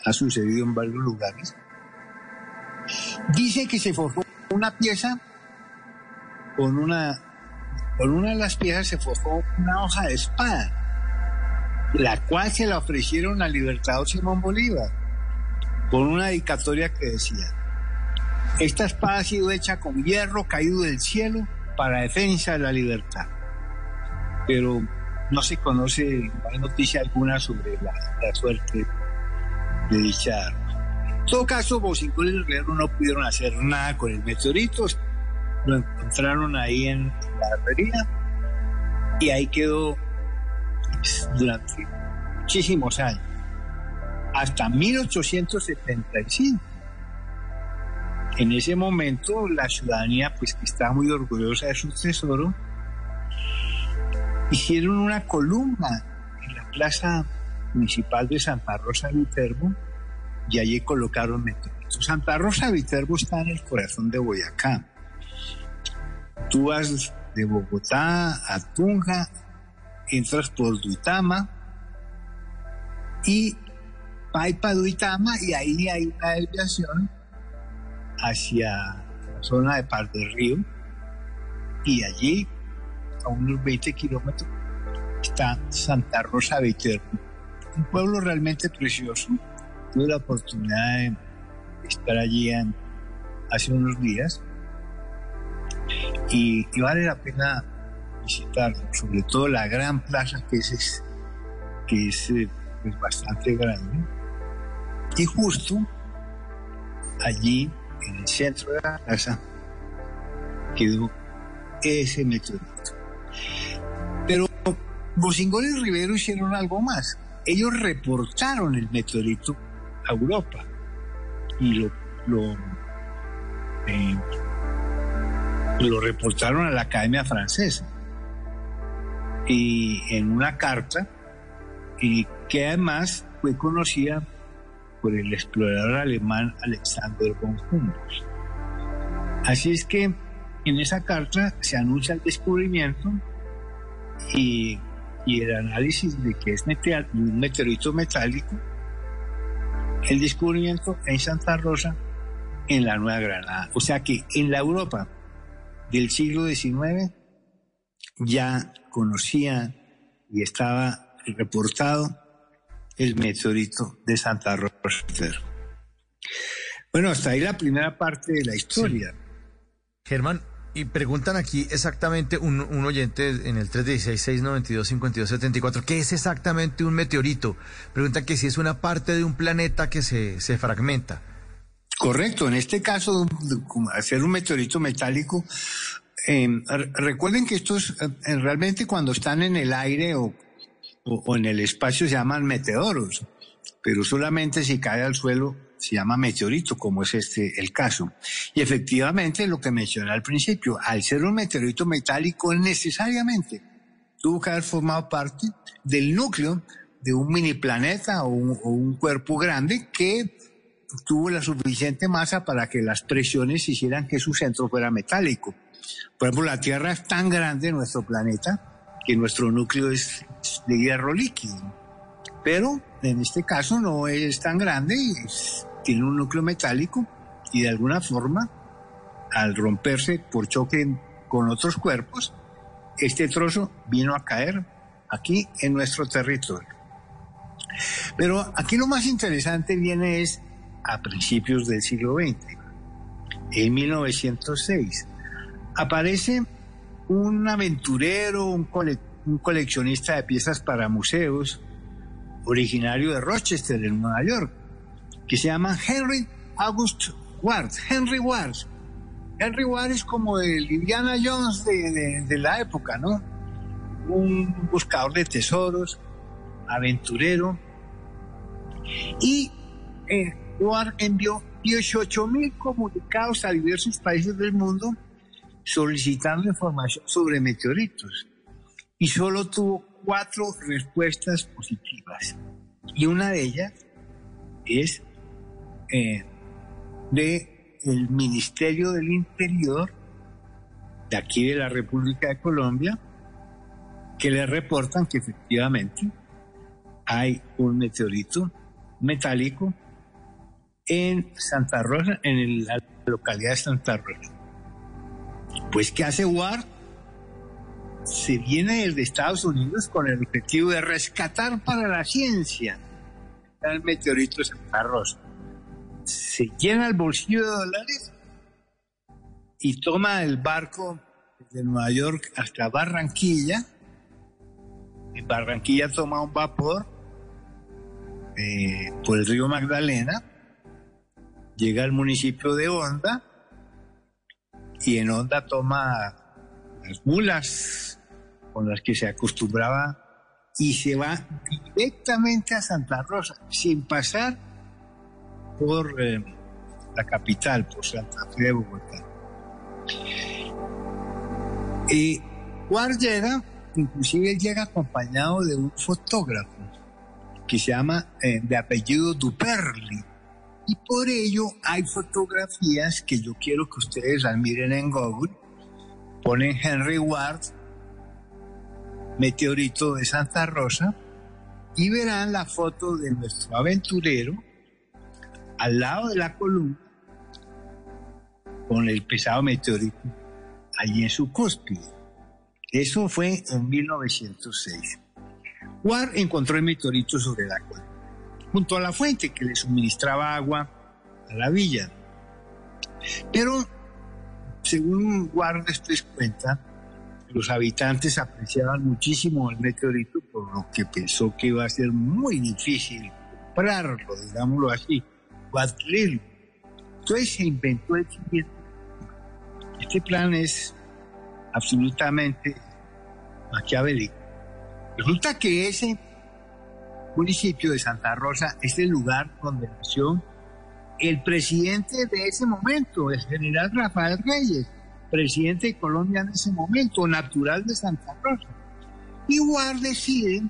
ha, sucedido en varios lugares, dice que se forjó una pieza con una, con una de las piezas se forjó una hoja de espada la cual se la ofrecieron al libertador Simón Bolívar, con una dedicatoria que decía, esta espada ha sido hecha con hierro caído del cielo para defensa de la libertad. Pero no se conoce, no hay noticia alguna sobre la, suerte de dicha arma. En todo caso, Bocincol y Guerrero no pudieron hacer nada con el meteorito, lo encontraron ahí en la herrería y ahí quedó durante muchísimos años, hasta 1875. En ese momento la ciudadanía, pues que estaba muy orgullosa de su tesoro, hicieron una columna en la plaza municipal de Santa Rosa Viterbo y allí colocaron meteoritos. Santa Rosa Viterbo está en el corazón de Boyacá. Tú vas de Bogotá a Tunja entras por Duitama y Paipa Duitama y ahí hay una desviación hacia la zona de Par del Río y allí, a unos 20 kilómetros, está Santa Rosa Viterbo, un pueblo realmente precioso. Tuve la oportunidad de estar allí hace unos días y, y vale la pena visitarlo, sobre todo la gran plaza que es, es- que es, eh, pues, bastante grande. Y justo allí, en el centro de la plaza, quedó ese meteorito. Pero Bosingol y Rivero hicieron algo más. Ellos reportaron el meteorito a Europa y lo, eh, lo reportaron a la Academia Francesa. Y en una carta y que además fue conocida por el explorador alemán Alexander von Humboldt. Así es que en esa carta se anuncia el descubrimiento y, y el análisis de que es meteor- un meteorito metálico, el descubrimiento en Santa Rosa, en la Nueva Granada. O sea que en la Europa del siglo XIX ya conocía y estaba reportado el meteorito de Santa Rosa. Bueno, hasta ahí la primera parte de la historia. Germán, y preguntan aquí exactamente un, oyente en el 316-692-5274, ¿qué es exactamente un meteorito? Preguntan que si es una parte de un planeta que se, se fragmenta. Correcto, en este caso, hacer un meteorito metálico, re- recuerden que estos eh, realmente cuando están en el aire o- o en el espacio se llaman meteoros, pero solamente si cae al suelo se llama meteorito, como es este el caso. Y efectivamente, lo que mencioné al principio, al ser un meteorito metálico, necesariamente tuvo que haber formado parte del núcleo de un mini planeta o un, cuerpo grande que tuvo la suficiente masa para que las presiones hicieran que su centro fuera metálico. Por ejemplo, la Tierra es tan grande, nuestro planeta, que nuestro núcleo es de hierro líquido. Pero en este caso no es tan grande es- tiene un núcleo metálico y de alguna forma, al romperse por choque con otros cuerpos, este trozo vino a caer aquí en nuestro territorio. Pero aquí lo más interesante viene es a principios del siglo XX, en 1906. Aparece un aventurero, un, un coleccionista de piezas para museos, originario de Rochester, en Nueva York, que se llama Henry August Ward. Henry Ward. Henry Ward es como el Indiana Jones de, de- de la época, ¿no? Un buscador de tesoros, aventurero. Y eh, Ward envió 18 mil comunicados a diversos países del mundo solicitando información sobre meteoritos. Y solo tuvo cuatro respuestas positivas. Y una de ellas es eh, de el Ministerio del Interior de aquí de la República de Colombia, que le reportan que efectivamente hay un meteorito metálico en Santa Rosa, en la localidad de Santa Rosa. Pues, ¿qué hace Ward? Se viene desde Estados Unidos con el objetivo de rescatar para la ciencia el meteorito de Santa Rosa. Se llena el bolsillo de dólares y toma el barco de Nueva York hasta Barranquilla. En Barranquilla toma un vapor eh, por el río Magdalena, llega al municipio de Honda y en Honda toma las mulas con las que se acostumbraba y se va directamente a Santa Rosa sin pasar por eh, la capital, por Santa Fe de Bogotá. Y Juan llega, inclusive llega acompañado de un fotógrafo que se llama eh, de apellido Duperli. Y por ello hay fotografías que yo quiero que ustedes las miren en Google. Ponen Henry Ward, meteorito de Santa Rosa, y verán la foto de nuestro aventurero al lado de la columna con el pesado meteorito allí en su cúspide. Eso fue en 1906. Ward encontró el meteorito sobre el agua, junto a la fuente que le suministraba agua a la villa. Pero, según Ward después cuenta, los habitantes apreciaban muchísimo el meteorito, por lo que pensó que iba a ser muy difícil comprarlo, digámoslo así, adquirirlo. Entonces se inventó el siguiente. Este plan es absolutamente maquiavélico. Resulta que ese municipio de Santa Rosa es el lugar donde nació el presidente de ese momento, el general Rafael Reyes, presidente de Colombia en ese momento, natural de Santa Rosa. Igual decide,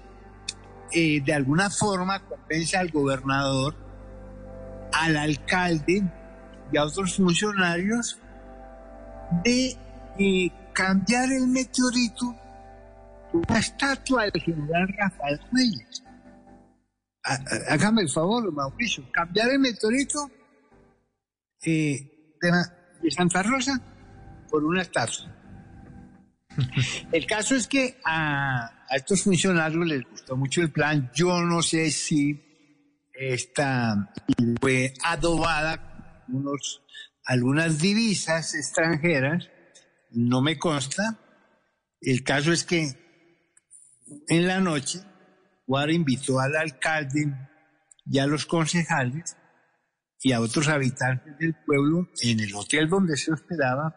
eh, de alguna forma, convence al gobernador, al alcalde y a otros funcionarios de eh, cambiar el meteorito por una estatua del general Rafael Reyes. Hágame el favor, Mauricio, cambiar el meteorito eh, de, de Santa Rosa por una estatua. El caso es que a, a, estos funcionarios les gustó mucho el plan. Yo no sé si esta fue adobada unos, algunas divisas extranjeras, no me consta. El caso es que en la noche, Guara invitó al alcalde y a los concejales y a otros habitantes del pueblo en el hotel donde se hospedaba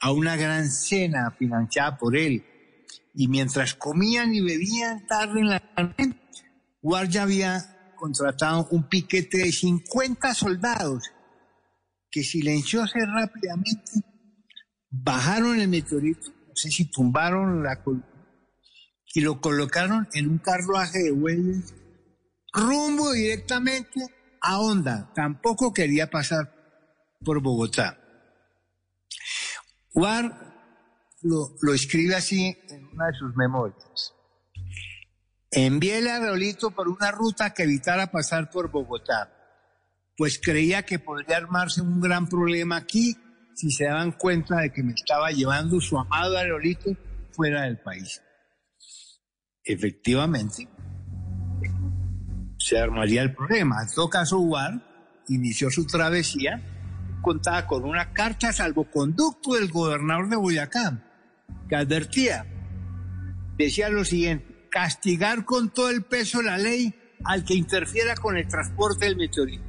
a una gran cena financiada por él. Y mientras comían y bebían tarde en la noche, Ward ya había contratado un piquete de 50 soldados que silencióse rápidamente, bajaron el meteorito, no sé si tumbaron la y lo colocaron en un carruaje de bueyes rumbo directamente a Honda. Tampoco quería pasar por Bogotá. Ward lo, lo, escribe así en una de sus memorias. Envié el aerolito por una ruta que evitara pasar por Bogotá, pues creía que podría armarse un gran problema aquí si se daban cuenta de que me estaba llevando su amado aerolito fuera del país. Efectivamente, se armaría el problema. En todo caso, Ward inició su travesía contaba con una carta salvoconducto del gobernador de Boyacá, que advertía, decía lo siguiente, castigar con todo el peso la ley al que interfiera con el transporte del meteorito.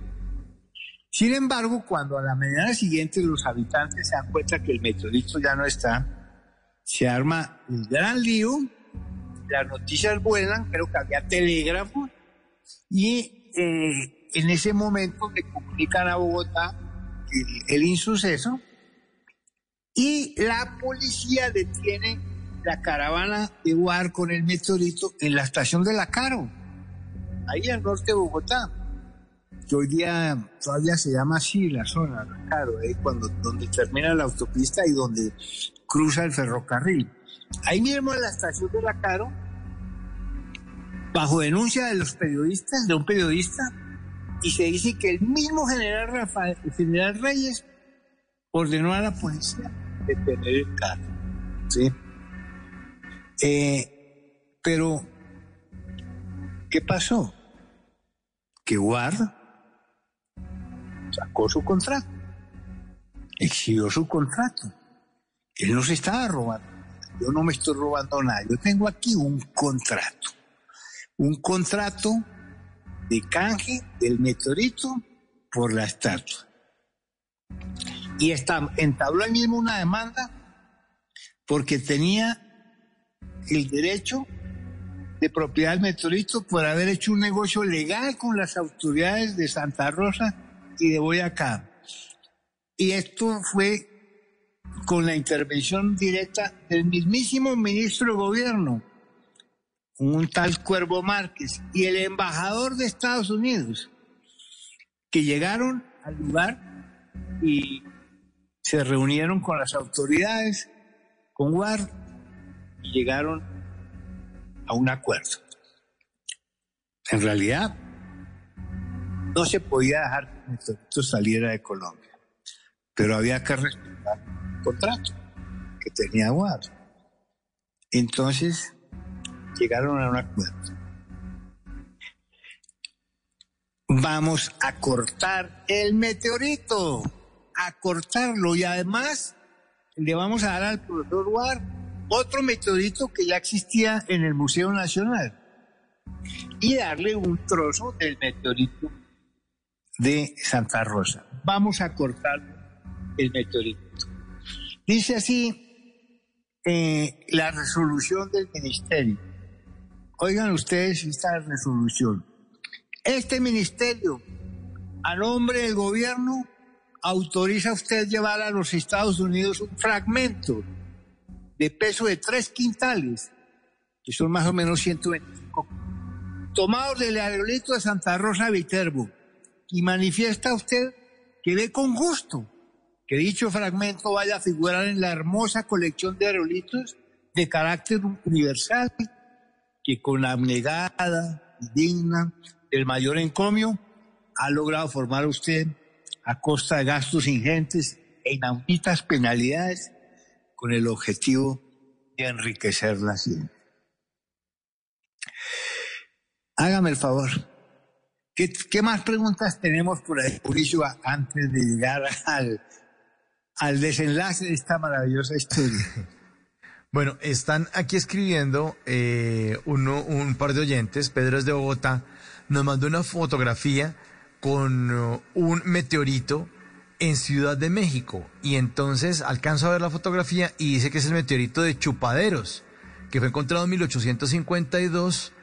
Sin embargo, cuando a la mañana siguiente los habitantes se dan cuenta que el meteorito ya no está, se arma un gran lío, las noticias vuelan, creo que había telégrafo, y eh, en ese momento le comunican a Bogotá el, el insuceso y la policía detiene la caravana de Guar con el meteorito en la estación de La Caro, ahí al norte de Bogotá, que hoy día todavía se llama así la zona, La Caro, ahí cuando, donde termina la autopista y donde cruza el ferrocarril. Ahí mismo en la estación de La Caro, bajo denuncia de los periodistas, de un periodista, y se dice que el mismo general Rafael, el general Reyes, ordenó a la policía detener el carro. ¿sí? Eh, pero, ¿qué pasó? Que Ward sacó su contrato, exigió su contrato. Él no se estaba robando. Yo no me estoy robando nada. Yo tengo aquí un contrato. Un contrato de canje del meteorito por la estatua. Y está, entabló ahí mismo una demanda porque tenía el derecho de propiedad del meteorito por haber hecho un negocio legal con las autoridades de Santa Rosa y de Boyacá. Y esto fue con la intervención directa del mismísimo ministro de Gobierno, un tal Cuervo Márquez, y el embajador de Estados Unidos, que llegaron al lugar y se reunieron con las autoridades, con Ward, llegaron a un acuerdo. En realidad, no se podía dejar que esto saliera de Colombia. pero había que respetar el contrato que tenía Ward. Entonces llegaron a un acuerdo. Vamos a cortar el meteorito, a cortarlo y además le vamos a dar al profesor Ward otro meteorito que ya existía en el Museo Nacional y darle un trozo del meteorito de Santa Rosa. Vamos a cortar el meteorito. Dice así eh, la resolución del ministerio. Oigan ustedes esta resolución. Este ministerio, a nombre del gobierno, autoriza a usted llevar a los Estados Unidos un fragmento de peso de tres quintales, que son más o menos 125, tomados del aerolito de Santa Rosa Viterbo, y manifiesta usted que ve con gusto que dicho fragmento vaya a figurar en la hermosa colección de aerolitos de carácter universal que con la abnegada y digna del mayor encomio ha logrado formar usted a costa de gastos ingentes e inauditas penalidades con el objetivo de enriquecer la ciencia. Hágame el favor. ¿Qué, más preguntas tenemos por ahí, Mauricio, antes de llegar al, al desenlace de esta maravillosa historia? Bueno, están aquí escribiendo eh, uno, un par de oyentes, Pedro es de Bogotá, nos mandó una fotografía con uh, un meteorito en Ciudad de México y entonces alcanzo a ver la fotografía y dice que es el meteorito de Chupaderos, que fue encontrado en 1852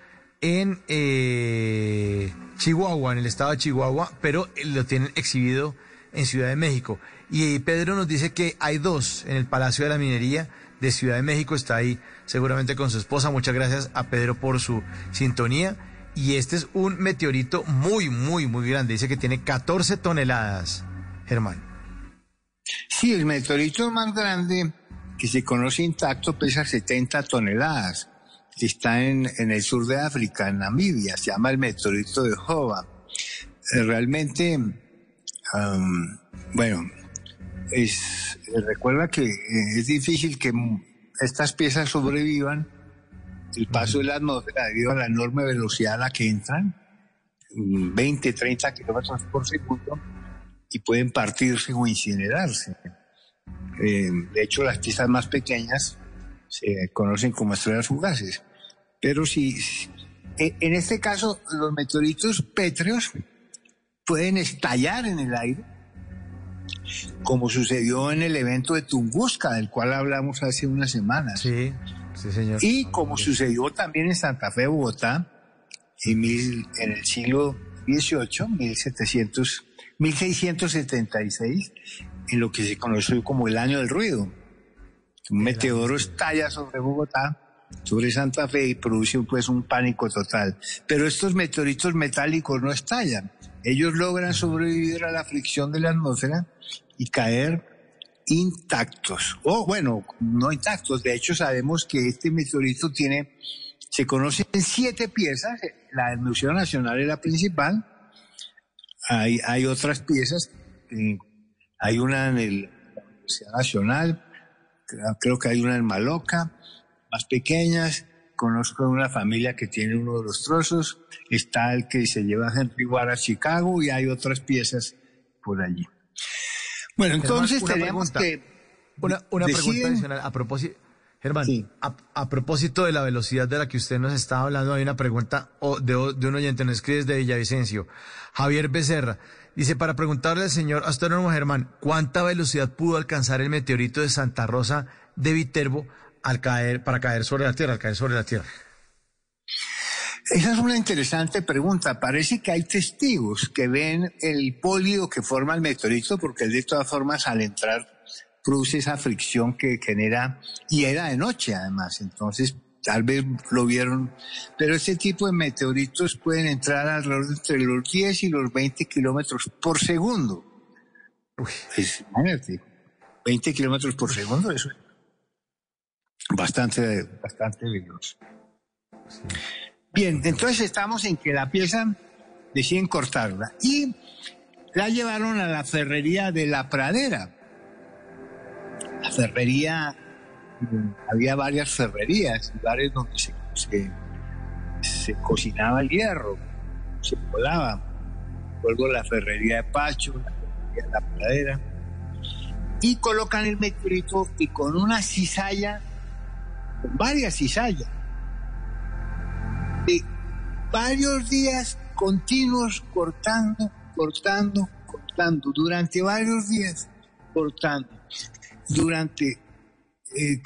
en eh, Chihuahua, en el estado de Chihuahua, pero lo tienen exhibido en Ciudad de México. Y Pedro nos dice que hay dos en el Palacio de la Minería de Ciudad de México, está ahí seguramente con su esposa. Muchas gracias a Pedro por su sintonía. Y este es un meteorito muy, muy, muy grande. Dice que tiene 14 toneladas, Germán. Sí, el meteorito más grande que se conoce intacto pesa 70 toneladas. Está en, el sur de África, en Namibia. Se llama el meteorito de Jova. Eh, Realmente, am, bueno, es, recuerda que eh, es difícil que estas piezas sobrevivan el paso de la atmósfera debido a la enorme velocidad a la que entran, mm, 20, 30 kilómetros por segundo, y pueden partirse o incinerarse. Eh, de hecho, las piezas más pequeñas se conocen como estrellas fugaces. Pero si, eh, en este caso, los meteoritos pétreos pueden estallar en el aire, como sucedió en el evento de Tunguska, del cual hablamos hace unas semanas. Sí, sí, señor. Y como sucedió también en Santa Fe, Bogotá, en, mil- en el siglo XVIII, 1700, 1676, en lo que se conoció como el año del ruido. Un meteoro estalla sobre Bogotá, sobre Santa Fe y produce pues un pánico total. Pero estos meteoritos metálicos no estallan. Ellos logran sobrevivir a la fricción de la atmósfera y caer intactos. O bueno, no intactos. De hecho, sabemos que este meteorito tiene, se conocen siete piezas. La del Museo Nacional es la principal. Hay, hay otras piezas. hay una en el la Universidad Nacional. Creo, que hay una en Maloca, más pequeñas. Conozco una familia que tiene uno de los trozos. Está el que se lleva a Henry Ward a Chicago y hay otras piezas por allí. Bueno, entonces tenemos que Una, una pregunta adicional a propósito. Germán, a, a propósito de la velocidad de la que usted nos estaba hablando, hay una pregunta de, de un oyente, nos escribe desde Villavicencio. Javier Becerra dice, para preguntarle al señor astrónomo Germán, ¿cuánta velocidad pudo alcanzar el meteorito de Santa Rosa de Viterbo al caer, para caer sobre la Tierra, al caer sobre la Tierra? Esa es una interesante pregunta. Parece que hay testigos que ven el polio que forma el meteorito, porque él de todas formas al entrar produce esa fricción que genera, y era de noche además, entonces tal vez lo vieron, pero este tipo de meteoritos pueden entrar alrededor de entre los 10 y los 20 kilómetros por segundo. Pues, imagínate, 20 kilómetros por segundo, eso es bastante, bastante veloz. Bien, entonces estamos en que la pieza deciden cortarla y la llevaron a la ferrería de la pradera. La ferrería, había varias ferrerías, lugares donde se, se, se cocinaba el hierro, se colaba. Luego la ferrería de Pacho, la ferrería de la Pradera. Y colocan el meteorito y con una cizalla, con varias cizallas, de varios días continuos cortando, cortando, cortando, durante varios días cortando, durante eh,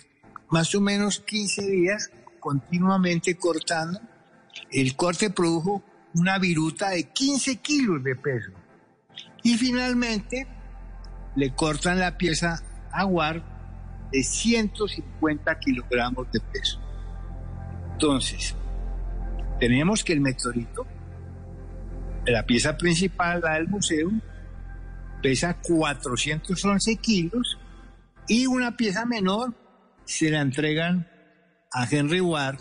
más o menos 15 días continuamente cortando. El corte produjo una viruta de 15 kilos de peso. Y finalmente le cortan la pieza a War de 150 kilogramos de peso. Entonces, tenemos que el meteorito, la pieza principal, la del museo, pesa 411 kilos y una pieza menor se la entregan a Henry Ward,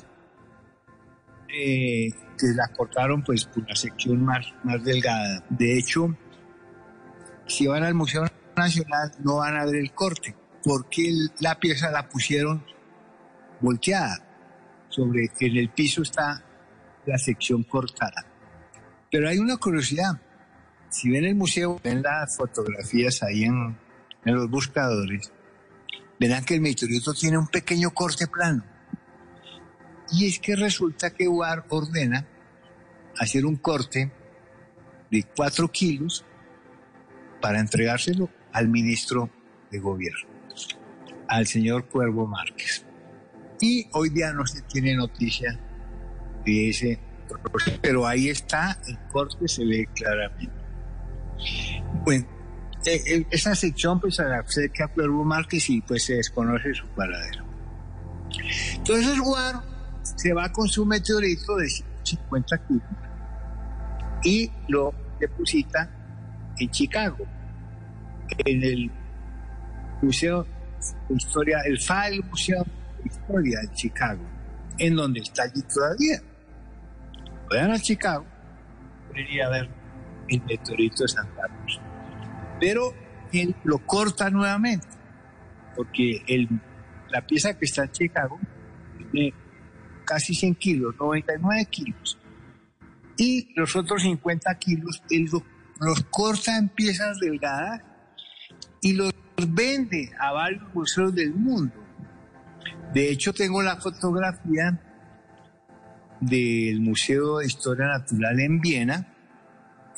eh, que la cortaron pues por la sección más, más delgada. De hecho, si van al Museo Nacional no van a ver el corte, porque la pieza la pusieron volteada, sobre que en el piso está la sección cortada. Pero hay una curiosidad, si ven el museo, ven las fotografías ahí en, en los buscadores, verán que el meteorito tiene un pequeño corte plano. Y es que resulta que UAR ordena hacer un corte de 4 kilos para entregárselo al ministro de gobierno, al señor Cuervo Márquez. Y hoy día no se tiene noticia de ese proceso, pero ahí está, el corte se ve claramente. Bueno, eh, eh, esa sección pues se acerca a Cuervo Márquez y pues se desconoce su paradero. Entonces Guar se va con su meteorito de 150 kilos y lo deposita en Chicago, en el Museo de Historia, el File Museo de Historia de Chicago, en donde está allí todavía. Vayan a Chicago, pueden ir a ver el meteorito de Santa Cruz. Pero él lo corta nuevamente, porque el, la pieza que está en Chicago tiene casi 100 kilos, 99 kilos. Y los otros 50 kilos, él lo- los corta en piezas delgadas y los vende a varios museos del mundo. De hecho, tengo la fotografía del Museo de Historia Natural en Viena,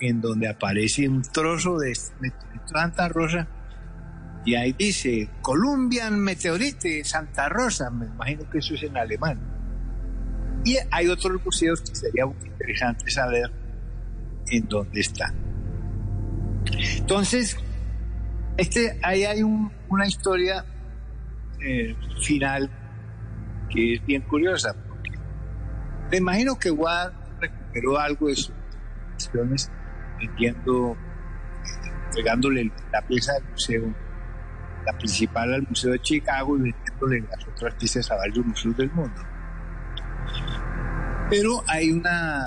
en donde aparece un trozo de Santa Rosa y ahí dice Columbian Meteorite Santa Rosa, me imagino que eso es en alemán. Y hay otros museos que sería muy interesante saber en dónde está. Entonces, este, ahí hay un- una historia eh, final que es bien curiosa. Porque me imagino que Ward recuperó algo de sus vendiendo, entregándole la pieza del museo, la principal al Museo de Chicago y vendiéndole las otras piezas a varios museos del mundo. Pero hay una...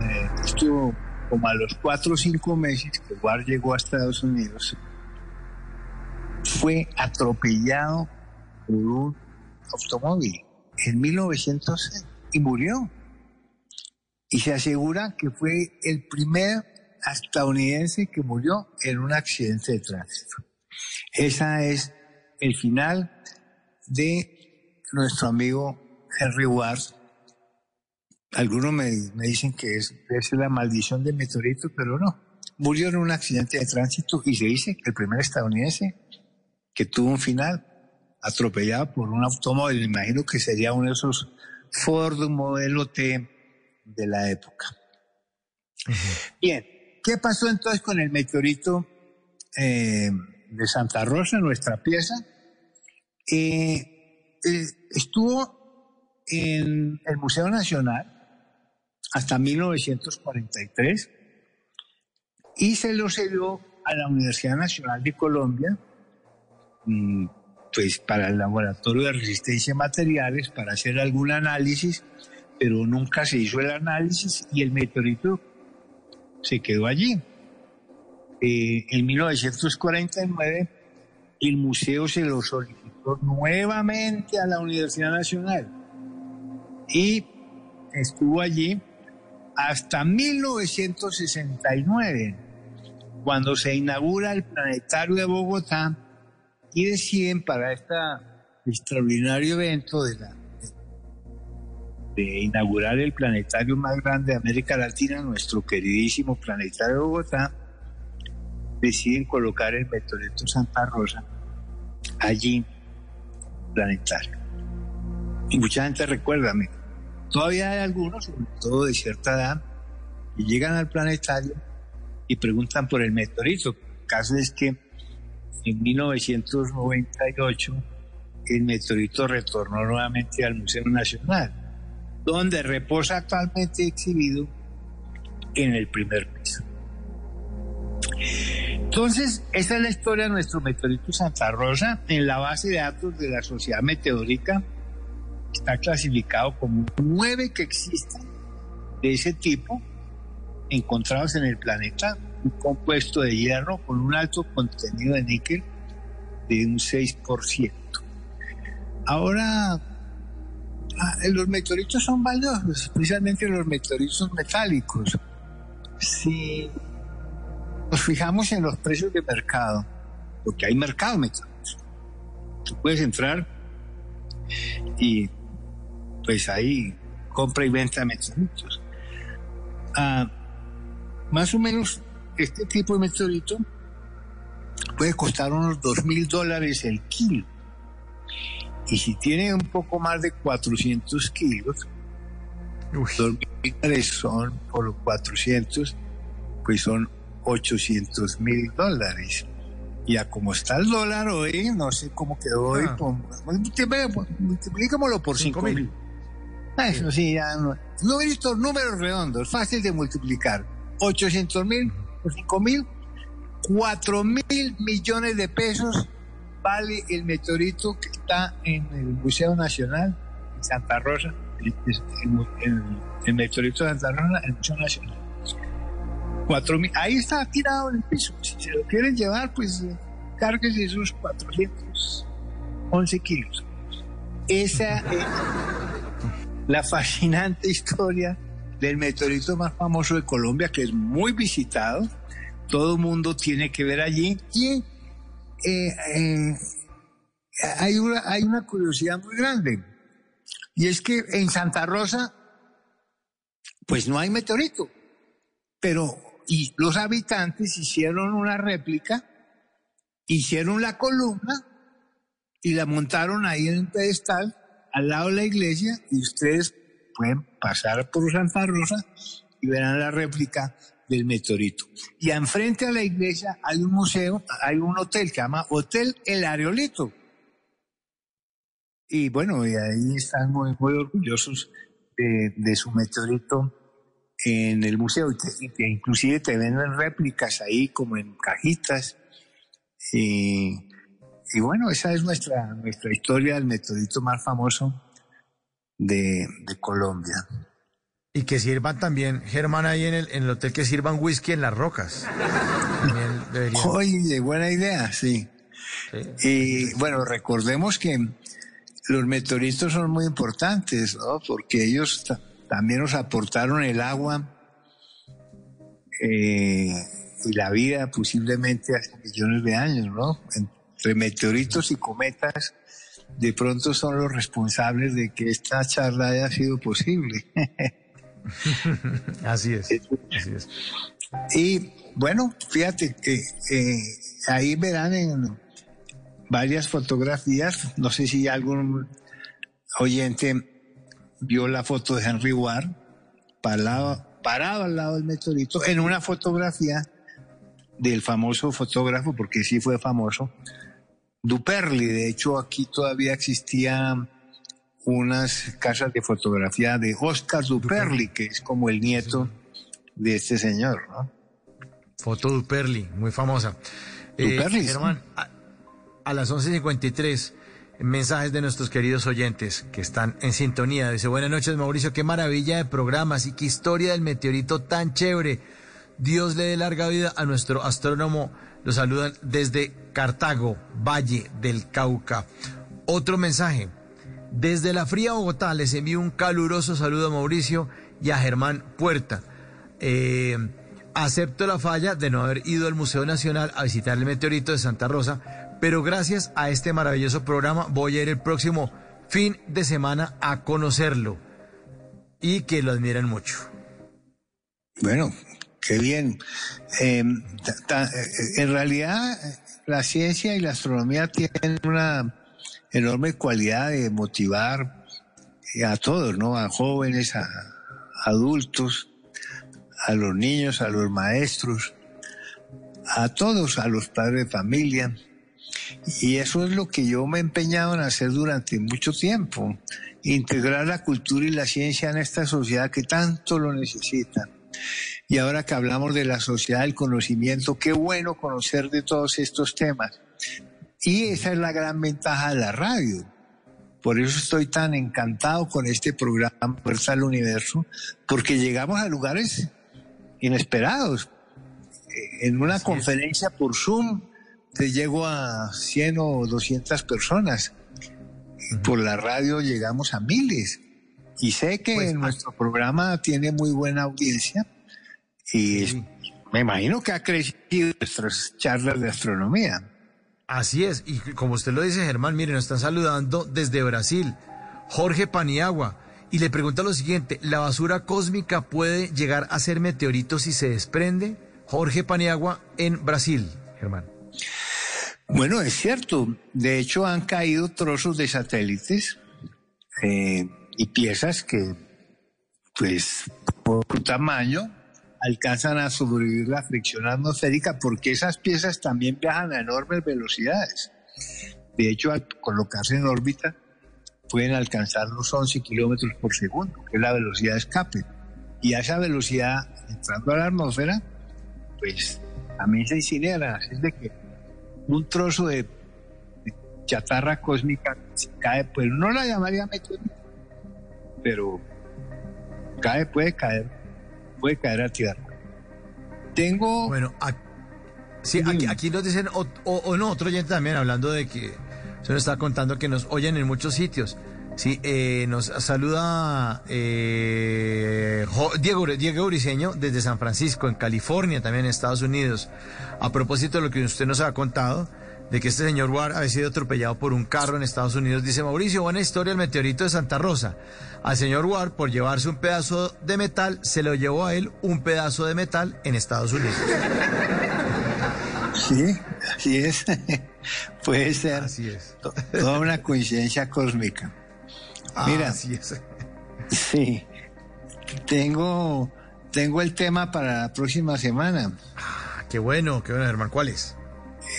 eh, estuvo como a los cuatro o cinco meses que Ward llegó a Estados Unidos, fue atropellado por un automóvil en 1906 y murió. Y se asegura que fue el primer estadounidense que murió en un accidente de tránsito. Esa es el final de nuestro amigo Henry Ward. Algunos me, dicen que es, es la maldición del meteorito, pero no. Murió en un accidente de tránsito y se dice que el primer estadounidense que tuvo un final atropellado por un automóvil. Imagino que sería uno de esos Ford modelo T de la época. Bien, ¿qué pasó entonces con el meteorito eh, de Santa Rosa, nuestra pieza? Eh, eh, estuvo en el Museo Nacional hasta 1943 y se lo cedió a la Universidad Nacional de Colombia mm, pues para el laboratorio de resistencia a materiales para hacer algún análisis, pero nunca se hizo el análisis y el meteorito se quedó allí. Eh, en 1949 el museo se lo solicitó nuevamente a la Universidad Nacional y estuvo allí hasta 1969, cuando se inaugura el Planetario de Bogotá y deciden para este extraordinario evento de, la, de inaugurar el planetario más grande de América Latina, nuestro queridísimo Planetario de Bogotá, deciden colocar el meteorito Santa Rosa allí, planetario. Y mucha gente recuerda, todavía hay algunos, sobre todo de cierta edad, que llegan al planetario y preguntan por el meteorito. El caso es que en 1998 el meteorito retornó nuevamente al Museo Nacional, donde reposa actualmente exhibido en el primer piso. Entonces, esta es la historia de nuestro meteorito Santa Rosa. En la base de datos de la Sociedad Meteórica está clasificado como nueve que existen de ese tipo encontrados en el planeta, un compuesto de hierro con un alto contenido de níquel de un 6%. Ahora, ah, los meteoritos son valiosos, especialmente los meteoritos metálicos. Si nos fijamos en los precios de mercado, porque hay mercado metálicos, tú puedes entrar y pues ahí compra y venta de meteoritos. Ah, más o menos este tipo de meteorito puede costar unos dos mil dólares el kilo. Y si tiene un poco más de 400 kilos, mil dólares son por los 400, pues son 800 mil dólares. Ya como está el dólar hoy, no sé cómo quedó hoy, Ah. multiplícamelo por 5 mil. Eso sí, ya no. Numeritos, números redondos, fácil de multiplicar. 800 mil por 5 mil, 4 mil millones de pesos vale el meteorito que está en el Museo Nacional en Santa Rosa, el, el- el- el meteorito de Santa Rosa el Museo Nacional. 4 mil, ahí está tirado en el piso. Si se lo quieren llevar, pues eh, cárguese esos 411 kilos. Esa es la fascinante historia del meteorito más famoso de Colombia, que es muy visitado. Todo mundo tiene que ver allí. Y eh, eh, hay, una, hay una curiosidad muy grande. Y es que en Santa Rosa, pues no hay meteorito. Pero los habitantes hicieron una réplica, hicieron la columna y la montaron ahí en un pedestal al lado de la iglesia y ustedes pueden pasar por Santa Rosa y verán la réplica del meteorito. Y enfrente a la iglesia hay un museo, hay un hotel que se llama Hotel El Areolito. Y bueno, y ahí están muy, muy orgullosos de, su meteorito en el museo. Y te- inclusive te venden réplicas ahí como en cajitas. Y, bueno, esa es nuestra, nuestra historia del meteorito más famoso de Colombia. Y que sirvan también, Germán, ahí en el, en el hotel, que sirvan whisky en las rocas. También deberían. Oye, buena idea, sí. Y bueno, recordemos que los meteoritos son muy importantes, ¿no? Porque ellos ta- también nos aportaron el agua eh, y la vida posiblemente hace millones de años, ¿no? Entre meteoritos y cometas, de pronto son los responsables de que esta charla haya sido posible. Así es. Así es. Y bueno, fíjate que ahí verán en varias fotografías, no sé si algún oyente vio la foto de Henry Ward parado, parado al lado del meteorito en una fotografía del famoso fotógrafo, porque sí fue famoso, Duperli. De hecho, aquí todavía existían unas casas de fotografía de Oscar Duperli, que es como el nieto de este señor, ¿no? Foto Duperli, muy famosa. Eh, Duperli, sí. Germán, a, a las 11.53, mensajes de nuestros queridos oyentes que están en sintonía. Dice, buenas noches Mauricio, qué maravilla de programas y qué historia del meteorito tan chévere. Dios le dé larga vida a nuestro astrónomo Lo saludan desde Cartago, Valle del Cauca. Otro mensaje. Desde la fría Bogotá les envío un caluroso saludo a Mauricio y a Germán Puerta. Eh, acepto la falla de no haber ido al Museo Nacional a visitar el meteorito de Santa Rosa, pero gracias a este maravilloso programa voy a ir el próximo fin de semana a conocerlo y que lo admiren mucho. Bueno, qué bien. Eh, eh, en realidad, la ciencia y la astronomía tienen una enorme cualidad de motivar a todos, ¿no? A jóvenes, a adultos, a los niños, a los maestros, a todos, a los padres de familia. Y eso es lo que yo me he empeñado en hacer durante mucho tiempo, integrar la cultura y la ciencia en esta sociedad que tanto lo necesita. Y ahora que hablamos de la sociedad del conocimiento, qué bueno conocer de todos estos temas. Y esa es la gran ventaja de la radio. Por eso estoy tan encantado con este programa Fuerza al Universo, porque llegamos a lugares inesperados. En una conferencia por Zoom te llego a 100 o 200 personas. Por la radio llegamos a miles. Y sé que nuestro programa tiene muy buena audiencia y me imagino que ha crecido nuestras charlas de astronomía. Así es, y como usted lo dice, Germán, mire, nos están saludando desde Brasil, Jorge Paniagua, y le pregunta lo siguiente, ¿la basura cósmica puede llegar a ser meteorito si se desprende? Jorge Paniagua en Brasil, Germán. Bueno, es cierto. De hecho, han caído trozos de satélites eh, y piezas que, pues, por su tamaño, alcanzan a sobrevivir la fricción atmosférica porque esas piezas también viajan a enormes velocidades. De hecho, al colocarse en órbita, pueden alcanzar los 11 kilómetros por segundo, que es la velocidad de escape. Y a esa velocidad, entrando a la atmósfera, pues también se incineran. Así es de que un trozo de, chatarra cósmica cae, pues no la llamaría meteorito, pero cae, puede caer, puede caer a tierra. Tengo. Bueno, Sí, aquí, aquí nos dicen, o, o- o no, otro oyente también hablando de que se nos está contando que nos oyen en muchos sitios. Sí, eh, nos saluda eh, Diego, Diego Briseño desde San Francisco, en California, también en Estados Unidos. A propósito de lo que usted nos ha contado, de que este señor War había sido atropellado por un carro en Estados Unidos, dice Mauricio, buena historia el meteorito de Santa Rosa. Al señor War, por llevarse un pedazo de metal, se lo llevó a él un pedazo de metal en Estados Unidos. Sí, así es. Puede ser. Así es. Toda una coincidencia cósmica. Mira, Así es. sí. Tengo, tengo el tema para la próxima semana. Qué bueno, qué bueno, Germán. ¿Cuál es?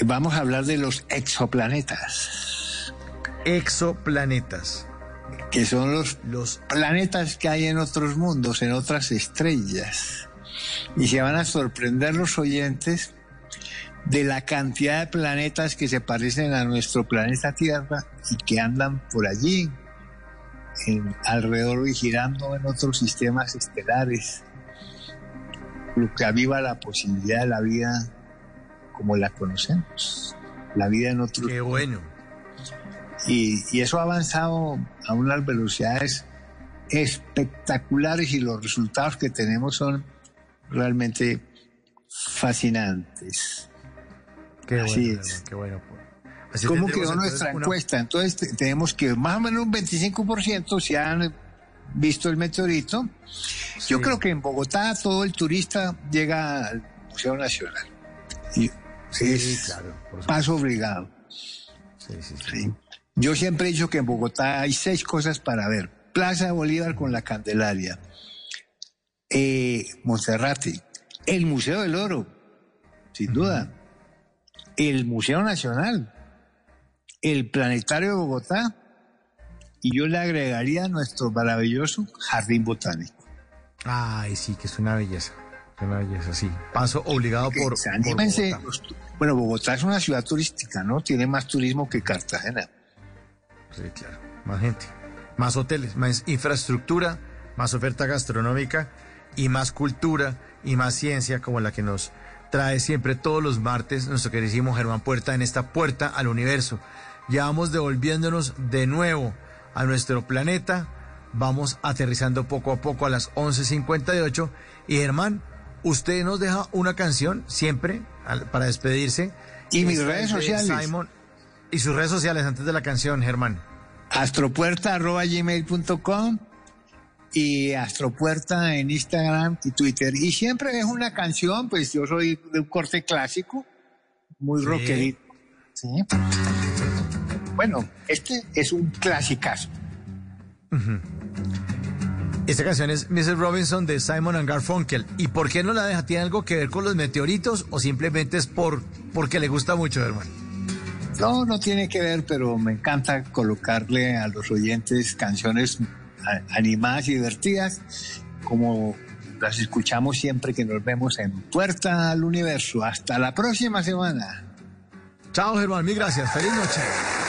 Vamos a hablar de los exoplanetas. Exoplanetas. Que son los, los planetas que hay en otros mundos, en otras estrellas. Y se van a sorprender los oyentes de la cantidad de planetas que se parecen a nuestro planeta Tierra y que andan por allí, en- alrededor y girando en otros sistemas estelares, lo que aviva la posibilidad de la vida como la conocemos, la vida en otros. Qué bueno. Y, y eso ha avanzado a unas velocidades espectaculares y los resultados que tenemos son realmente fascinantes. Qué Así bueno, es. Qué bueno. Así ¿Cómo quedó nuestra una- encuesta? Entonces te- tenemos que más o menos un 25% si han visto el meteorito. Yo creo que en Bogotá todo el turista llega al Museo Nacional. Y Sí, es claro, por paso obligado. Sí, sí, sí. Sí. Yo siempre he dicho que en Bogotá hay seis cosas para ver. Plaza de Bolívar con la Candelaria, eh, Monserrate, el Museo del Oro, sin duda, el Museo Nacional, el Planetario de Bogotá, y yo le agregaría nuestro maravilloso Jardín Botánico. Ay, sí, que es una belleza. Es una belleza, sí. Paso obligado por, por. Bogotá. bueno, Bogotá es una ciudad turística, ¿no? Tiene más turismo que Cartagena. Sí, claro. Más gente. Más hoteles, más infraestructura, más oferta gastronómica y más cultura y más ciencia como la que nos trae siempre todos los martes nuestro queridísimo Germán Puerta en esta puerta al universo. Ya vamos devolviéndonos de nuevo a nuestro planeta. Vamos aterrizando poco a poco a las 11.58. Y Germán, usted nos deja una canción siempre al- para despedirse. Y mis redes es de sociales. Simon, y sus redes sociales antes de la canción, Germán. astropuerta.gmail.com y astropuerta en Instagram y Twitter. Y siempre es una canción, pues yo soy de un corte clásico, muy Sí. rockerito. Sí. Bueno, este es un clasicazo. Esta canción es Mrs. Robinson de Simon and Garfunkel. ¿Y por qué no la deja? ¿Tiene algo que ver con los meteoritos o simplemente es por porque le gusta mucho, hermano? No, no tiene que ver, pero me encanta colocarle a los oyentes canciones animadas y divertidas, como las escuchamos siempre que nos vemos en Puerta al Universo. Hasta la próxima semana. Chao, Germán. Mil gracias. Feliz noche.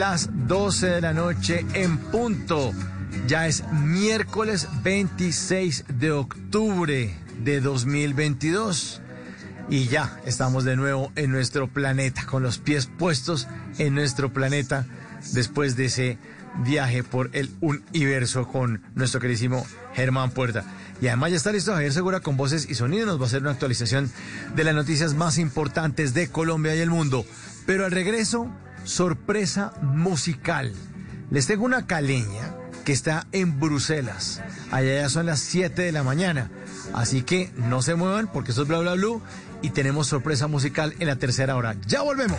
Las 12 de la noche en punto. Ya es miércoles 26 de octubre de 2022. Y ya estamos de nuevo en nuestro planeta, con los pies puestos en nuestro planeta después de ese viaje por el universo con nuestro queridísimo Germán Puerta. Y además ya está listo Javier Segura con voces y sonidos. Nos va a hacer una actualización de las noticias más importantes de Colombia y el mundo. Pero al regreso, sorpresa musical. Les tengo una caleña que está en Bruselas. Allá ya son las 7 de la mañana. Así que no se muevan porque esto es Bla Bla Blue y tenemos sorpresa musical en la tercera hora. ¡Ya volvemos!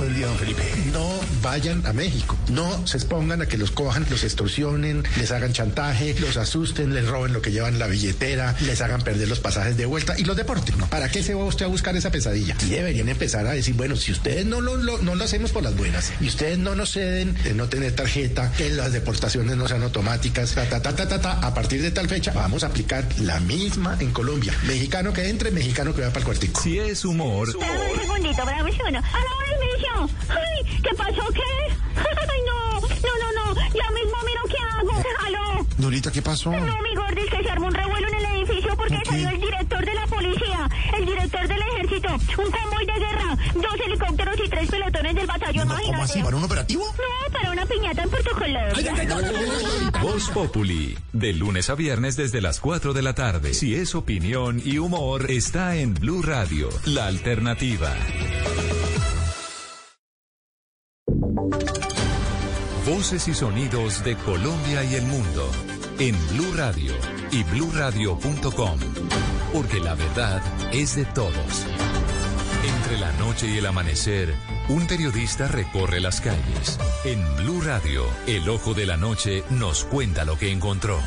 Opinión. Chuletazo del don Felipe. No vayan a México. No se expongan a que los cojan, los extorsionen, les hagan chantaje, los asusten, les roben lo que llevan en la billetera, les hagan perder los pasajes de vuelta y los deporten. ¿no? ¿Para qué se va usted a buscar esa pesadilla? Y deberían empezar a decir, bueno, si ustedes no lo, lo- no lo hacemos por las buenas y ustedes no nos ceden de no tener tarjeta, que las deportaciones no sean automáticas, ta, ta, ta, ta, ta, ta, a partir de tal fecha vamos a aplicar la misma en Colombia. Mexicano que entre, mexicano que vaya para el cuartico. Si es humor. ¡Ay! ¿Qué pasó? ¿Qué? ¡Ay, no! No, no, no. Ya mismo miro qué hago. ¡Aló! Dorita, ¿qué pasó? No, mi gordis, que se armó un revuelo en el edificio porque salió el director de la policía, el director del ejército, un convoy de guerra, dos helicópteros y tres pelotones del batallón. No, ¿Cómo así? ¿Para un operativo? No, para una piñata en Puerto Colombia. Voz Populi, de lunes a viernes desde las 4 de la tarde. Si es opinión y humor, está en Blue Radio, la alternativa. Y sonidos de Colombia y el mundo en Blue Radio y bluradio.com, porque la verdad es de todos. Entre la noche y el amanecer, un periodista recorre las calles. En Blue Radio, el ojo de la noche nos cuenta lo que encontró.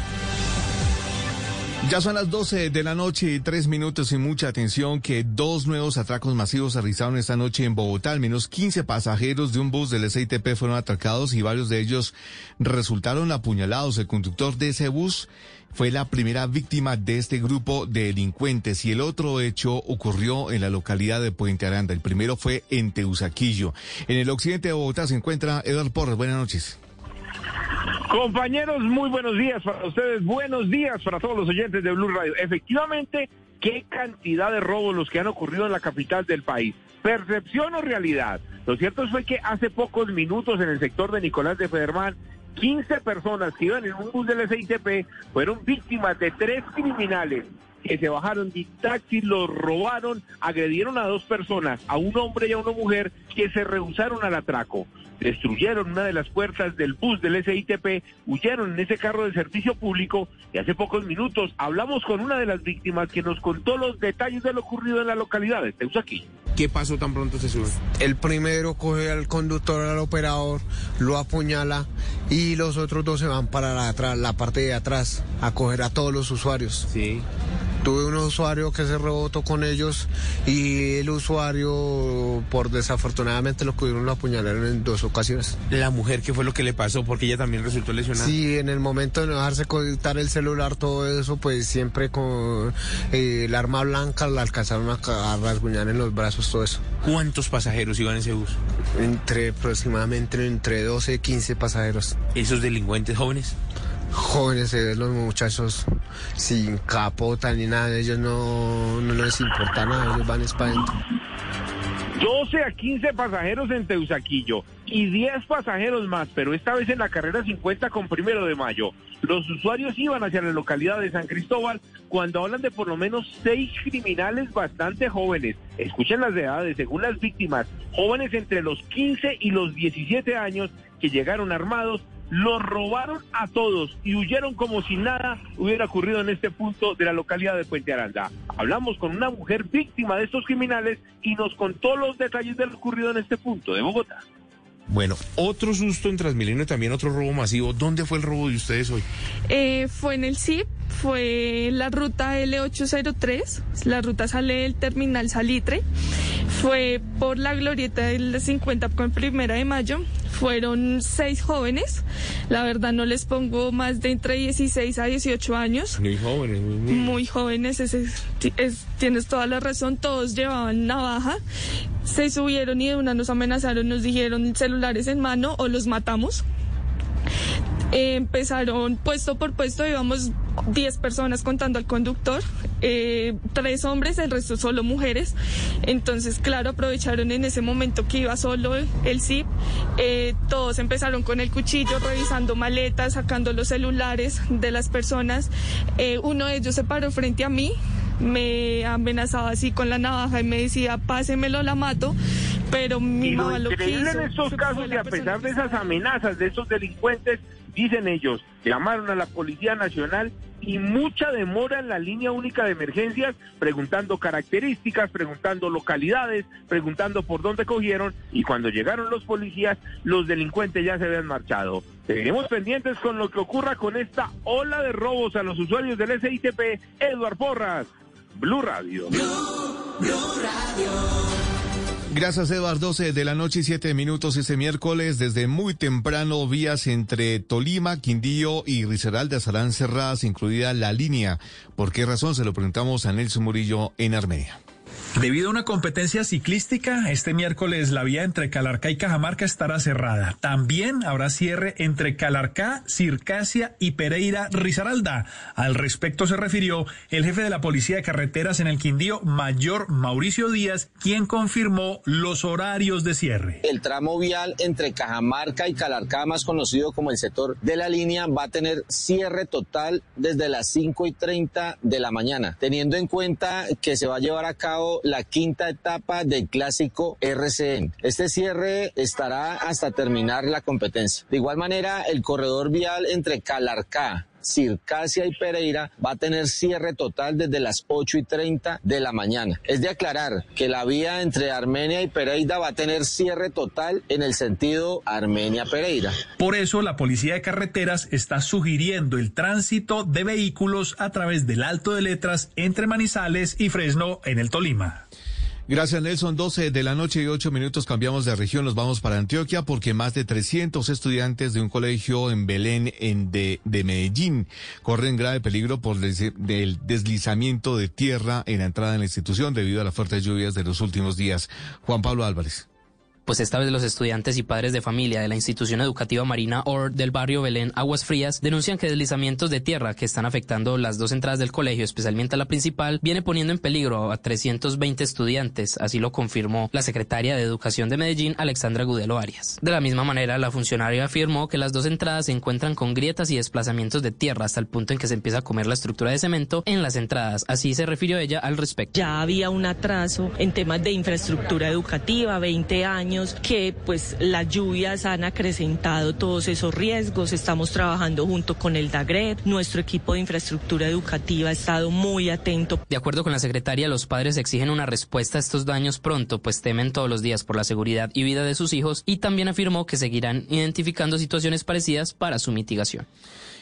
Ya son las 12 de la noche y tres minutos y mucha atención que dos nuevos atracos masivos se realizaron esta noche en Bogotá. Al menos 15 pasajeros de un bus del SITP fueron atracados y varios de ellos resultaron apuñalados. El conductor de ese bus fue la primera víctima de este grupo de delincuentes y el otro hecho ocurrió en la localidad de Puente Aranda. El primero fue en Teusaquillo. En el occidente de Bogotá se encuentra Eduardo Porres. Buenas noches. Compañeros, muy buenos días para ustedes, buenos días para todos los oyentes de Blue Radio. Efectivamente, qué cantidad de robos los que han ocurrido en la capital del país. ¿Percepción o realidad? Lo cierto fue que hace pocos minutos en el sector de Nicolás de Federman, 15 personas que iban en un bus del SITP fueron víctimas de tres criminales que se bajaron de taxi, los robaron, agredieron a dos personas, a un hombre y a una mujer que se rehusaron al atraco. Destruyeron una de las puertas del bus del SITP, huyeron en ese carro de servicio público y hace pocos minutos hablamos con una de las víctimas que nos contó los detalles de lo ocurrido en la localidad de Teusaquillo. ¿Qué pasó tan pronto se sube? El primero coge al conductor, al operador, lo apuñala y los otros dos se van para la, atrás, la parte de atrás a coger a todos los usuarios. Sí. Tuve un usuario que se rebotó con ellos y el usuario, por desafortunadamente, lo pudieron lo apuñalaron en dos ocasiones. La mujer, ¿qué fue lo que le pasó? Porque ella también resultó lesionada. Sí, en el momento de no dejarse conectar el celular, todo eso, pues siempre con eh, el arma blanca la alcanzaron a, a rasguñar en los brazos, todo eso. ¿Cuántos pasajeros iban en ese bus? Entre aproximadamente entre 12 y 15 pasajeros. ¿Esos delincuentes jóvenes? Jóvenes, eh, los muchachos sin capota ni nada, ellos no, no les importa nada, ellos van para adentro. 12 a 15 pasajeros en Teusaquillo y 10 pasajeros más, pero esta vez en la carrera 50 con primero de mayo. Los usuarios iban hacia la localidad de San Cristóbal cuando hablan de por lo menos seis criminales bastante jóvenes. Escuchen las edades, según las víctimas, jóvenes entre los 15 y los 17 años que llegaron armados, los robaron a todos y huyeron como si nada hubiera ocurrido en este punto de la localidad de Puente Aranda. Hablamos con una mujer víctima de estos criminales y nos contó los detalles de lo ocurrido en este punto de Bogotá. Bueno, otro susto en Transmilenio, también otro robo masivo. ¿Dónde fue el robo de ustedes hoy? Eh, fue en el CIP, fue la ruta L803, la ruta sale del terminal Salitre, fue por la glorieta del 50 con primera de mayo, fueron seis jóvenes, la verdad no les pongo más de entre 16 a 18 años. Muy jóvenes, muy, muy- Muy jóvenes, ese es- es- tienes toda la razón, todos llevaban navaja, se subieron y de una nos amenazaron, nos dijeron celulares en mano o los matamos. Eh, empezaron puesto por puesto, íbamos 10 personas contando al conductor, eh, tres hombres, el resto solo mujeres. Entonces, claro, aprovecharon en ese momento que iba solo el, zip. Eh, todos empezaron con el cuchillo, revisando maletas, sacando los celulares de las personas. Eh, uno de ellos se paró frente a mí, me amenazaba así con la navaja y me decía, pásemelo, la mato. Pero mi Y lo mamá lo en casos, a pesar de esas amenazas de estos delincuentes, dicen ellos, llamaron a la Policía Nacional y mucha demora en la línea única de emergencias, preguntando características, preguntando localidades, preguntando por dónde cogieron, y cuando llegaron los policías, los delincuentes ya se habían marchado. Seguiremos pendientes con lo que ocurra con esta ola de robos a los usuarios del SITP. Eduard Porras, Blue Radio. Gracias, Eduardo. 12 de la noche y 7 minutos este miércoles. Desde muy temprano, vías entre Tolima, Quindío y Risaralda estarán cerradas, incluida la línea. ¿Por qué razón? Se lo preguntamos a Nelson Murillo en Armenia. Debido a una competencia ciclística, este miércoles la vía entre Calarcá y Cajamarca estará cerrada. También habrá cierre entre Calarcá, Circasia y Pereira Risaralda. Al respecto se refirió el jefe de la Policía de Carreteras en el Quindío, Mayor Mauricio Díaz, quien confirmó los horarios de cierre. El tramo vial entre Cajamarca y Calarcá, más conocido como el sector de la línea, va a tener cierre total desde las 5 y 30 de la mañana, teniendo en cuenta que se va a llevar a cabo la quinta etapa del clásico RCN. Este cierre estará hasta terminar la competencia. De igual manera, el corredor vial entre Calarcá, Circasia y Pereira va a tener cierre total desde las 8 y 30 de la mañana. Es de aclarar que la vía entre Armenia y Pereira va a tener cierre total en el sentido Armenia-Pereira. Por eso la Policía de Carreteras está sugiriendo el tránsito de vehículos a través del Alto de Letras entre Manizales y Fresno en el Tolima. Gracias, Nelson. 12 de la noche y 8 minutos cambiamos de región. Nos vamos para Antioquia porque más de 300 estudiantes de un colegio en Belén, en de, de Medellín, corren grave peligro por del deslizamiento de tierra en la entrada de la institución debido a las fuertes lluvias de los últimos días. Juan Pablo Álvarez. Pues esta vez los estudiantes y padres de familia de la institución educativa Marina Or del barrio Belén Aguas Frías denuncian que deslizamientos de tierra que están afectando las dos entradas del colegio, especialmente la principal, viene poniendo en peligro a 320 estudiantes. Así lo confirmó la secretaria de Educación de Medellín, Alexandra Gudelo Arias. De la misma manera, la funcionaria afirmó que las dos entradas se encuentran con grietas y desplazamientos de tierra hasta el punto en que se empieza a comer la estructura de cemento en las entradas. Así se refirió ella al respecto. Ya había un atraso en temas de infraestructura educativa, 20 años, que pues las lluvias han acrecentado todos esos riesgos. Estamos trabajando junto con el DAGRED. Nuestro equipo de infraestructura educativa ha estado muy atento. De acuerdo con la secretaria, los padres exigen una respuesta a estos daños pronto, pues temen todos los días por la seguridad y vida de sus hijos y también afirmó que seguirán identificando situaciones parecidas para su mitigación.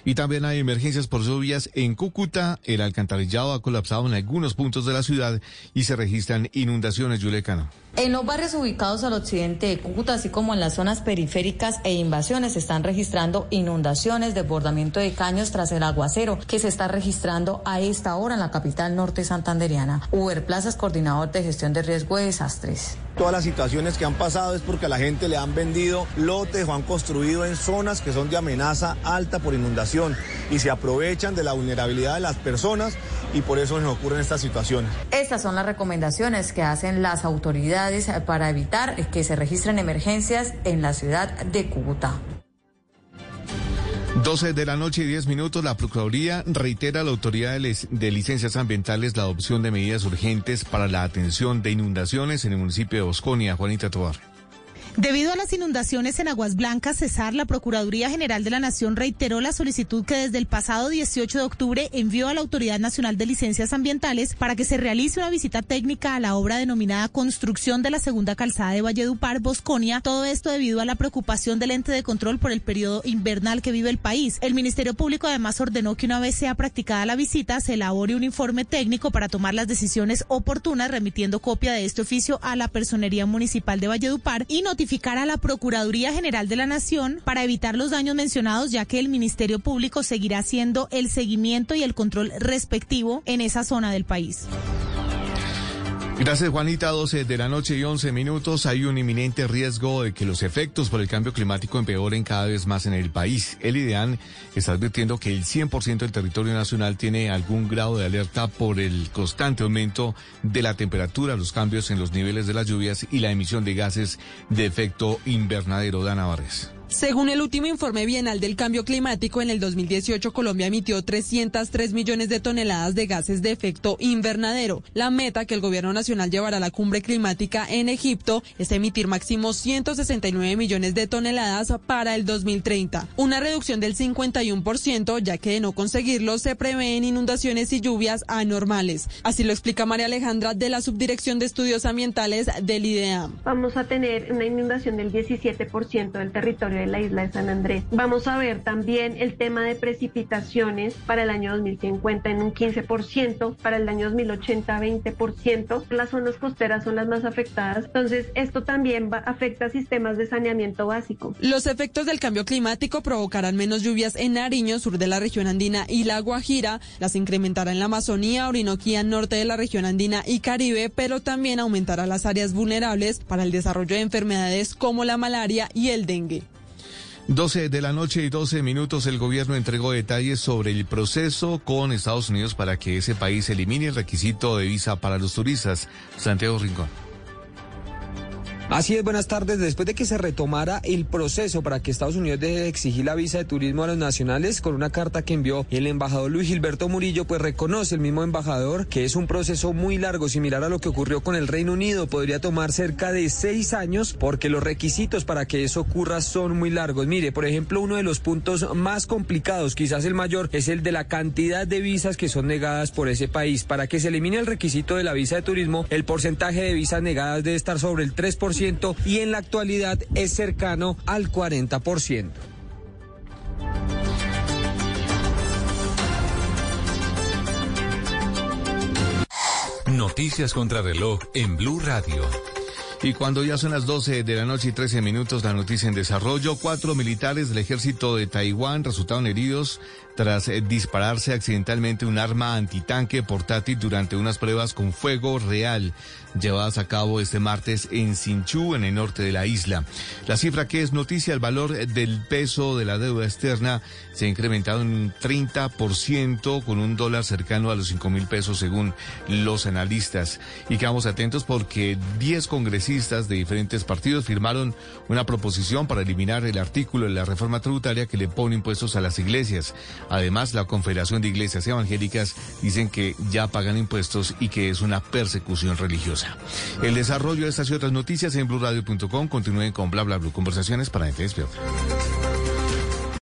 Y también hay emergencias por lluvias en Cúcuta. El alcantarillado ha colapsado en algunos puntos de la ciudad y se registran inundaciones, Yulecano. En los barrios ubicados al occidente de Cúcuta, así como en las zonas periféricas e invasiones, se están registrando inundaciones, desbordamiento de caños tras el aguacero que se está registrando a esta hora en la capital norte santanderiana. Uber Plazas, coordinador de gestión de riesgo de desastres. Todas las situaciones que han pasado es porque a la gente le han vendido lotes o han construido en zonas que son de amenaza alta por inundación y se aprovechan de la vulnerabilidad de las personas y por eso nos ocurren estas situaciones. Estas son las recomendaciones que hacen las autoridades para evitar que se registren emergencias en la ciudad de Cúcuta. 12 de la noche y 10 minutos, la Procuraduría reitera a la Autoridad de, Lic- de Licencias Ambientales la adopción de medidas urgentes para la atención de inundaciones en el municipio de Bosconia. Juanita Tobar. Debido a las inundaciones en Aguas Blancas, Cesar, la Procuraduría General de la Nación reiteró la solicitud que desde el pasado 18 de octubre envió a la Autoridad Nacional de Licencias Ambientales para que se realice una visita técnica a la obra denominada Construcción de la Segunda Calzada de Valledupar, Bosconia. Todo esto debido a la preocupación del ente de control por el periodo invernal que vive el país. El Ministerio Público además ordenó que una vez sea practicada la visita, se elabore un informe técnico para tomar las decisiones oportunas, remitiendo copia de este oficio a la Personería Municipal de Valledupar y notificar a la Procuraduría General de la Nación para evitar los daños mencionados, ya que el Ministerio Público seguirá haciendo el seguimiento y el control respectivo en esa zona del país. Gracias, Juanita. 12 de la noche y 11 minutos. Hay un inminente riesgo de que los efectos por el cambio climático empeoren cada vez más en el país. El IDEAN está advirtiendo que el 100% del territorio nacional tiene algún grado de alerta por el constante aumento de la temperatura, los cambios en los niveles de las lluvias y la emisión de gases de efecto invernadero. Dana Vargas. Según el último informe bienal del cambio climático, en el 2018 Colombia emitió 303 millones de toneladas de gases de efecto invernadero. La meta que el gobierno nacional llevará a la cumbre climática en Egipto es emitir máximo 169 millones de toneladas para el 2030, una reducción del 51%, ya que de no conseguirlo se prevén inundaciones y lluvias anormales. Así lo explica María Alejandra de la Subdirección de Estudios Ambientales del IDEAM. Vamos a tener una inundación del 17% del territorio la isla de San Andrés. Vamos a ver también el tema de precipitaciones para el año 2050 en un 15%, para el año 2080 20%. Las zonas costeras son las más afectadas, entonces esto también afecta sistemas de saneamiento básico. Los efectos del cambio climático provocarán menos lluvias en Nariño, sur de la región andina y la Guajira, las incrementará en la Amazonía, Orinoquía, norte de la región andina y Caribe, pero también aumentará las áreas vulnerables para el desarrollo de enfermedades como la malaria y el dengue. 12 de la noche y 12 minutos, el gobierno entregó detalles sobre el proceso con Estados Unidos para que ese país elimine el requisito de visa para los turistas. Santiago Rincón. Así es, buenas tardes. Después de que se retomara el proceso para que Estados Unidos deje de exigir la visa de turismo a los nacionales, con una carta que envió el embajador Luis Gilberto Murillo, pues reconoce el mismo embajador que es un proceso muy largo, similar a lo que ocurrió con el Reino Unido. Podría tomar cerca de seis años porque los requisitos para que eso ocurra son muy largos. Mire, por ejemplo, uno de los puntos más complicados, quizás el mayor, es el de la cantidad de visas que son negadas por ese país. Para que se elimine el requisito de la visa de turismo, el porcentaje de visas negadas debe estar sobre el 3% y en la actualidad es cercano al 40%. Noticias contra reloj en Blue Radio. Y cuando ya son las 12 de la noche y 13 minutos, la noticia en desarrollo, cuatro militares del ejército de Taiwán resultaron heridos tras eh, dispararse accidentalmente un arma antitanque portátil durante unas pruebas con fuego real llevadas a cabo este martes en Sinchu, en el norte de la isla. La cifra que es noticia, el valor del peso de la deuda externa se ha incrementado en un 30% con un dólar cercano a los 5 mil pesos según los analistas. Y quedamos atentos porque 10 congresistas de diferentes partidos firmaron una proposición para eliminar el artículo de la reforma tributaria que le pone impuestos a las iglesias. Además, la Confederación de Iglesias Evangélicas dicen que ya pagan impuestos y que es una persecución religiosa. El desarrollo de estas y otras noticias en blurradio.com. Continúen con bla bla bla conversaciones para gente despierta.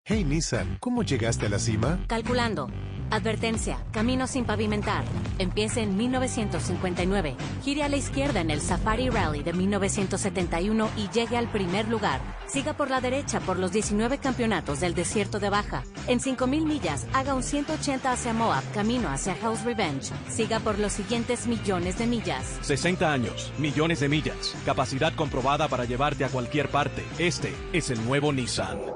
Hey Nissan, ¿cómo llegaste a la cima? Calculando. Advertencia, camino sin pavimentar. Empiece en 1959. Gire a la izquierda en el Safari Rally de 1971 y llegue al primer lugar. Siga por la derecha por los 19 campeonatos del desierto de Baja. En 5000 millas, haga un 180 hacia Moab, camino hacia House Revenge. Siga por los siguientes millones de millas. 60 años, millones de millas, capacidad comprobada para llevarte a cualquier parte. Este es el nuevo Nissan.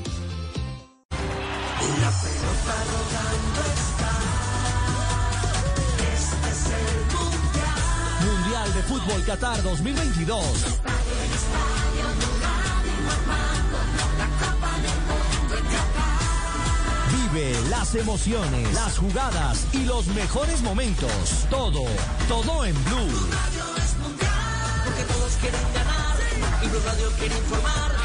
mundial. De Fútbol Qatar 2022. Estadio en estadio, Radio informando. La Copa del Mundo en Qatar. Vive las emociones, las jugadas y los mejores momentos. Todo, todo en Blue. Porque todos quieren ganar. Y Blue Radio quiere informar.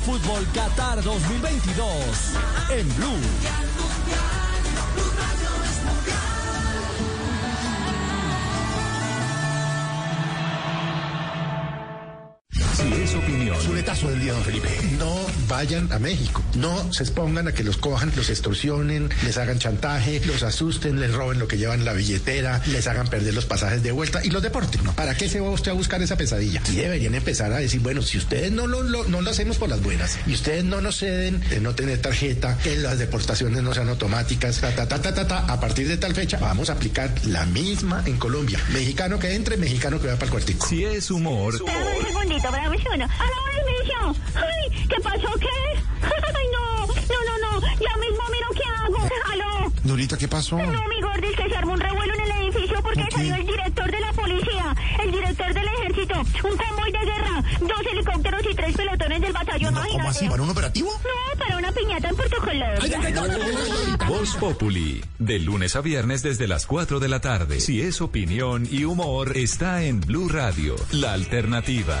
Fútbol Qatar 2022. En Blue. Del día, don Felipe. No vayan a México. No se expongan a que los cojan, los extorsionen, les hagan chantaje, los asusten, les roben lo que llevan en la billetera, les hagan perder los pasajes de vuelta y los deporten. ¿no? ¿Para qué se va usted a buscar esa pesadilla? Y deberían empezar a decir, bueno, si ustedes no lo, lo- no lo hacemos por las buenas y ustedes no nos ceden de no tener tarjeta, que las deportaciones no sean automáticas, ta, ta, ta, ta, ta, ta, a partir de tal fecha vamos a aplicar la misma en Colombia. Mexicano que entre, mexicano que va para el cuartico. Si es humor, Dame un segundito, dame un segundo. ¡Ay! ¿Qué pasó? ¿Qué? ¡Ay, no! No, no, no. Ya mismo miro qué hago. ¡Aló! Dorita, ¿qué pasó? No, mi gordis, que se armó un revuelo en el edificio porque salió el director de la policía, el director del ejército, un convoy de guerra, dos helicópteros y tres pelotones del batallón. ¿Cómo imagínate. así? ¿Para un operativo? No, para una piñata en Puerto Colombia. Voz Populi, de lunes a viernes desde las 4 de la tarde. Si es opinión y humor, está en Blue Radio, la alternativa.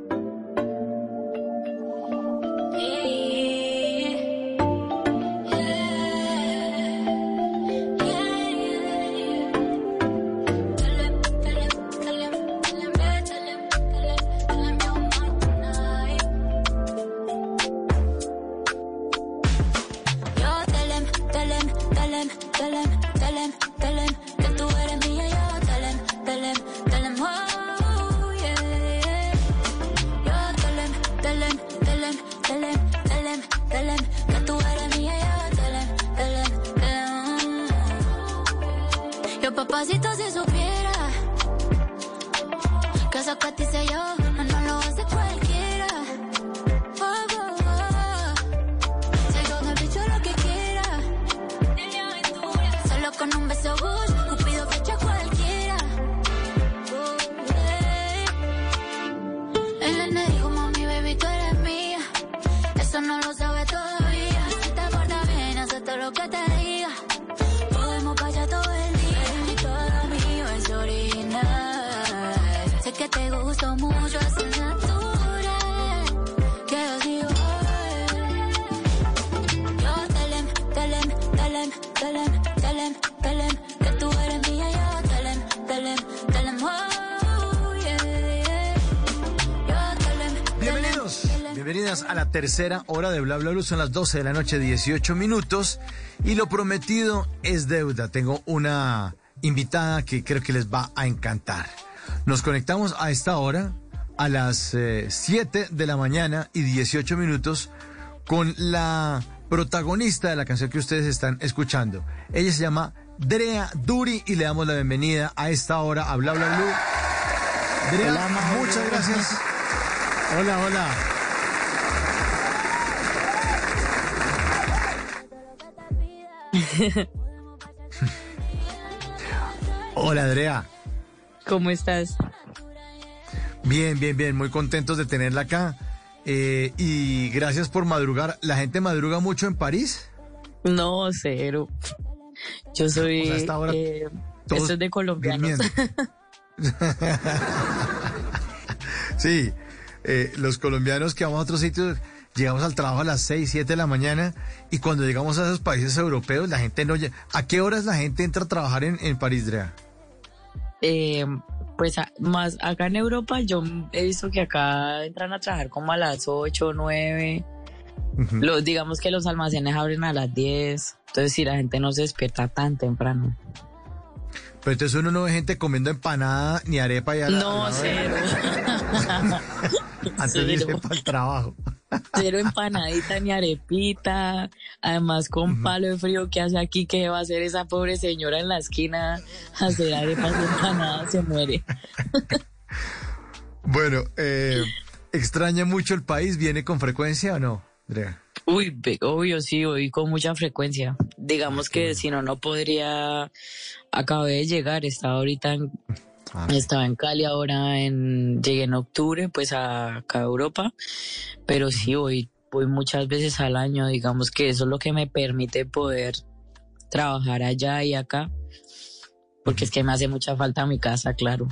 Tercera hora de Bla Bla Blue. Son las 12 de la noche, 18 minutos. Y lo prometido es deuda. Tengo una invitada que creo que les va a encantar. Nos conectamos a esta hora, a las eh, 7 de la mañana y 18 minutos, con la protagonista de la canción que ustedes están escuchando. Ella se llama Drea Duri y le damos la bienvenida a esta hora a Bla Bla Blue. Drea, Hola, muchas gracias. Hola, hola. Hola, Andrea. ¿Cómo estás? Bien, bien, bien. Muy contentos de tenerla acá. Eh, y gracias por madrugar. ¿La gente madruga mucho en París? No, cero. Yo soy. O sea, hasta ahora eh, esto es de colombianos. sí, eh, los colombianos que vamos a otros sitios, llegamos al trabajo a las 6, 7 de la mañana y cuando llegamos a esos países europeos, la gente no llega. ¿A qué horas la gente entra a trabajar en, en París, Drea? Eh, pues más acá en Europa, yo he visto que acá entran a trabajar como a las 8, 9. Los, digamos que los almacenes abren a las 10. Entonces, si la gente no se despierta tan temprano. Pero entonces uno no ve gente comiendo empanada ni arepa y No, cero. Antes de irse para el trabajo. Cero empanadita ni arepita. Además, con palo de frío que hace aquí, que va a hacer esa pobre señora en la esquina hacer arepas y empanadas? Se muere. Bueno, eh, ¿extraña mucho el país? ¿Viene con frecuencia o no, Andrea? Uy, obvio, sí, voy con mucha frecuencia. Digamos que si no, no podría. Acabé de llegar, estaba ahorita en. Estaba en Cali ahora, en, llegué en octubre, pues a, acá a Europa, pero sí voy, voy muchas veces al año, digamos que eso es lo que me permite poder trabajar allá y acá, porque es que me hace mucha falta mi casa, claro.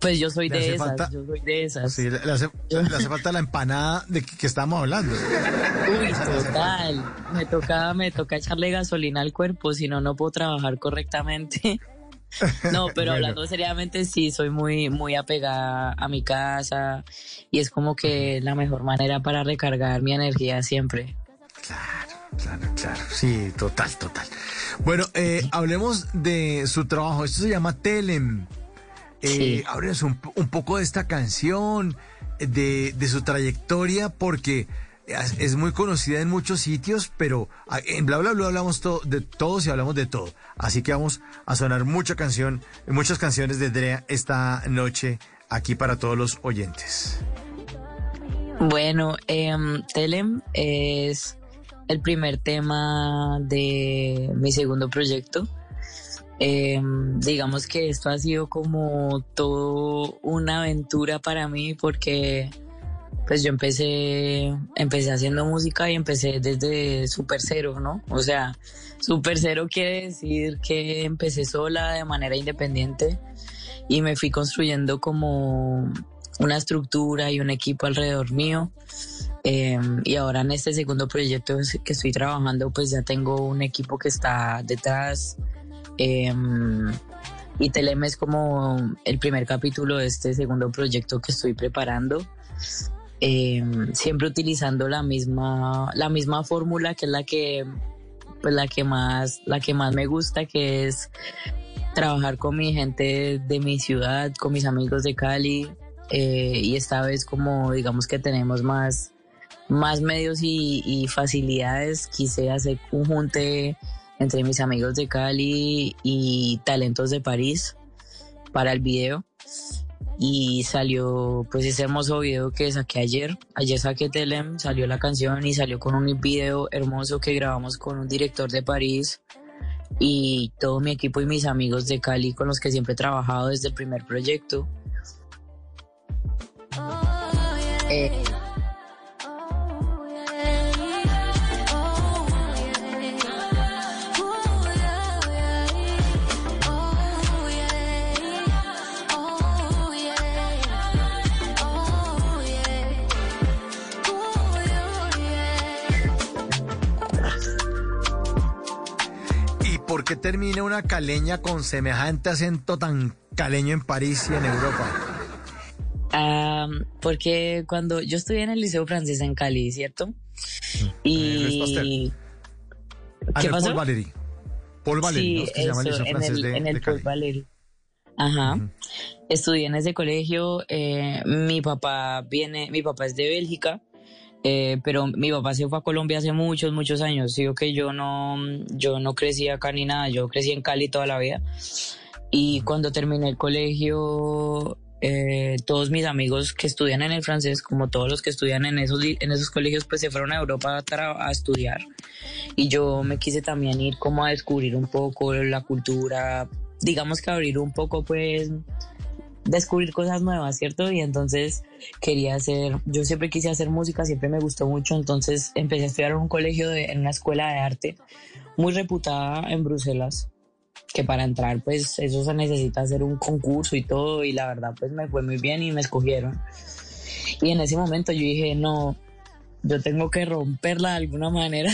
Pues yo soy de esas, falta- yo soy de esas. Sí, le, le hace, le hace falta la empanada de que, que estamos hablando. Uy, total. Me toca, me toca echarle gasolina al cuerpo, si no, no puedo trabajar correctamente. No, pero Bueno. hablando seriamente, sí, soy muy, muy apegada a mi casa y es como que la mejor manera para recargar mi energía siempre. Claro, claro. Sí, total, total. Bueno, eh, hablemos de su trabajo. Esto se llama Telem. Eh, Sí. Háblenos un, un poco de esta canción, de, de su trayectoria, porque es, muy conocida en muchos sitios, pero a- en Bla Bla Bla hablamos de todos y hablamos de todo. Así que vamos a sonar mucha canción, muchas canciones de Drea esta noche aquí para todos los oyentes. Bueno, em, Telem es el primer tema de mi segundo proyecto. Em, digamos que esto ha sido como todo una aventura para mí porque pues yo empecé, empecé haciendo música y empecé desde super cero, ¿no? O sea, super cero quiere decir que empecé sola de manera independiente y me fui construyendo como una estructura y un equipo alrededor mío. Eh, y ahora en este segundo proyecto que estoy trabajando, pues ya tengo un equipo que está detrás. eh, y Telem es como el primer capítulo de este segundo proyecto que estoy preparando. Eh, siempre utilizando la misma, la misma fórmula que es la que, pues la que más, la que más me gusta, que es trabajar con mi gente de mi ciudad, con mis amigos de Cali. eh, y esta vez como digamos que tenemos más, más medios y, y facilidades, quise hacer un junte entre mis amigos de Cali y talentos de París para el video. Y salió pues ese hermoso video que saqué ayer. Ayer saqué Telem, salió la canción y salió con un video hermoso que grabamos con un director de París y todo mi equipo y mis amigos de Cali con los que siempre he trabajado desde el primer proyecto. Eh, por qué termina una caleña con semejante acento tan caleño en París y en Europa? ah, porque cuando yo estudié en el Liceo Francés en Cali, ¿cierto? Y... Ah, ¿Qué no, pasó? Paul Valéry. Paul Valéry, ¿no? Sí, Es que se llama el Liceo en Francés el, de, en el de Paul. Valéry. Ajá. Estudié en ese colegio. eh, mi papá viene, mi papá es de Bélgica, eh, pero mi papá se fue a Colombia hace muchos, muchos años. Digo que yo no, yo no crecí acá ni nada. Yo crecí en Cali toda la vida. Y cuando terminé el colegio, eh, todos mis amigos que estudian en el francés, como todos los que estudian en esos, en esos colegios, pues se fueron a Europa a, a estudiar. Y yo me quise también ir como a descubrir un poco la cultura, digamos que abrir un poco, pues, descubrir cosas nuevas, ¿cierto? Y entonces quería hacer, yo siempre quise hacer música, siempre me gustó mucho, entonces empecé a estudiar en un colegio, de, en una escuela de arte muy reputada en Bruselas que para entrar pues eso se necesita hacer un concurso y todo y la verdad pues me fue muy bien y me escogieron. Y en ese momento yo dije no yo tengo que romperla de alguna manera.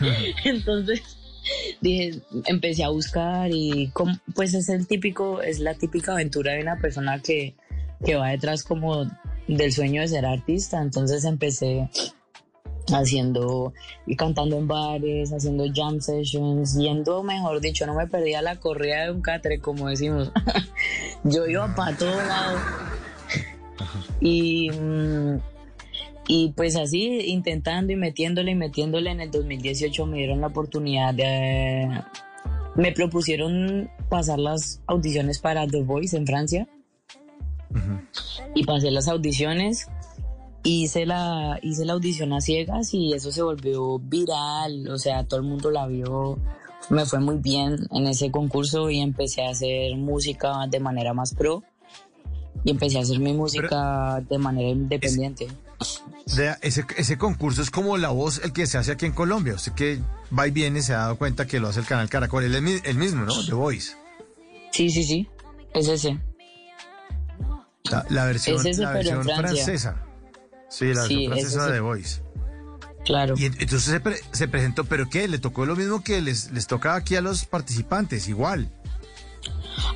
Entonces dije empecé a buscar y pues es el típico es la típica aventura de una persona que que va detrás como del sueño de ser artista entonces empecé haciendo y cantando en bares, haciendo jam sessions, yendo, mejor dicho, no me perdía la corrida de un catre, como decimos. Yo iba para todo lado. Y, mm, y pues así, intentando y metiéndole y metiéndole, en el 2018 me dieron la oportunidad de... Me propusieron pasar las audiciones para The Voice en Francia. Y pasé las audiciones hice la, hice la audición a ciegas y eso se volvió viral, o sea, todo el mundo la vio, me fue muy bien en ese concurso y empecé a hacer música de manera más pro y empecé a hacer mi música de manera independiente. De- ese, ese concurso es como la voz, el que se hace aquí en Colombia. Usted que va y viene se ha dado cuenta que lo hace el canal Caracol. Mi- el mismo, ¿no? The Voice. Sí, sí, sí, es ese. La, la versión, Es ese, la versión francesa. Sí, la versión es francesa de The Voice. Claro. Y en- entonces se, pre- se presentó, pero ¿qué? ¿Le tocó lo mismo que les, les toca aquí a los participantes? Igual.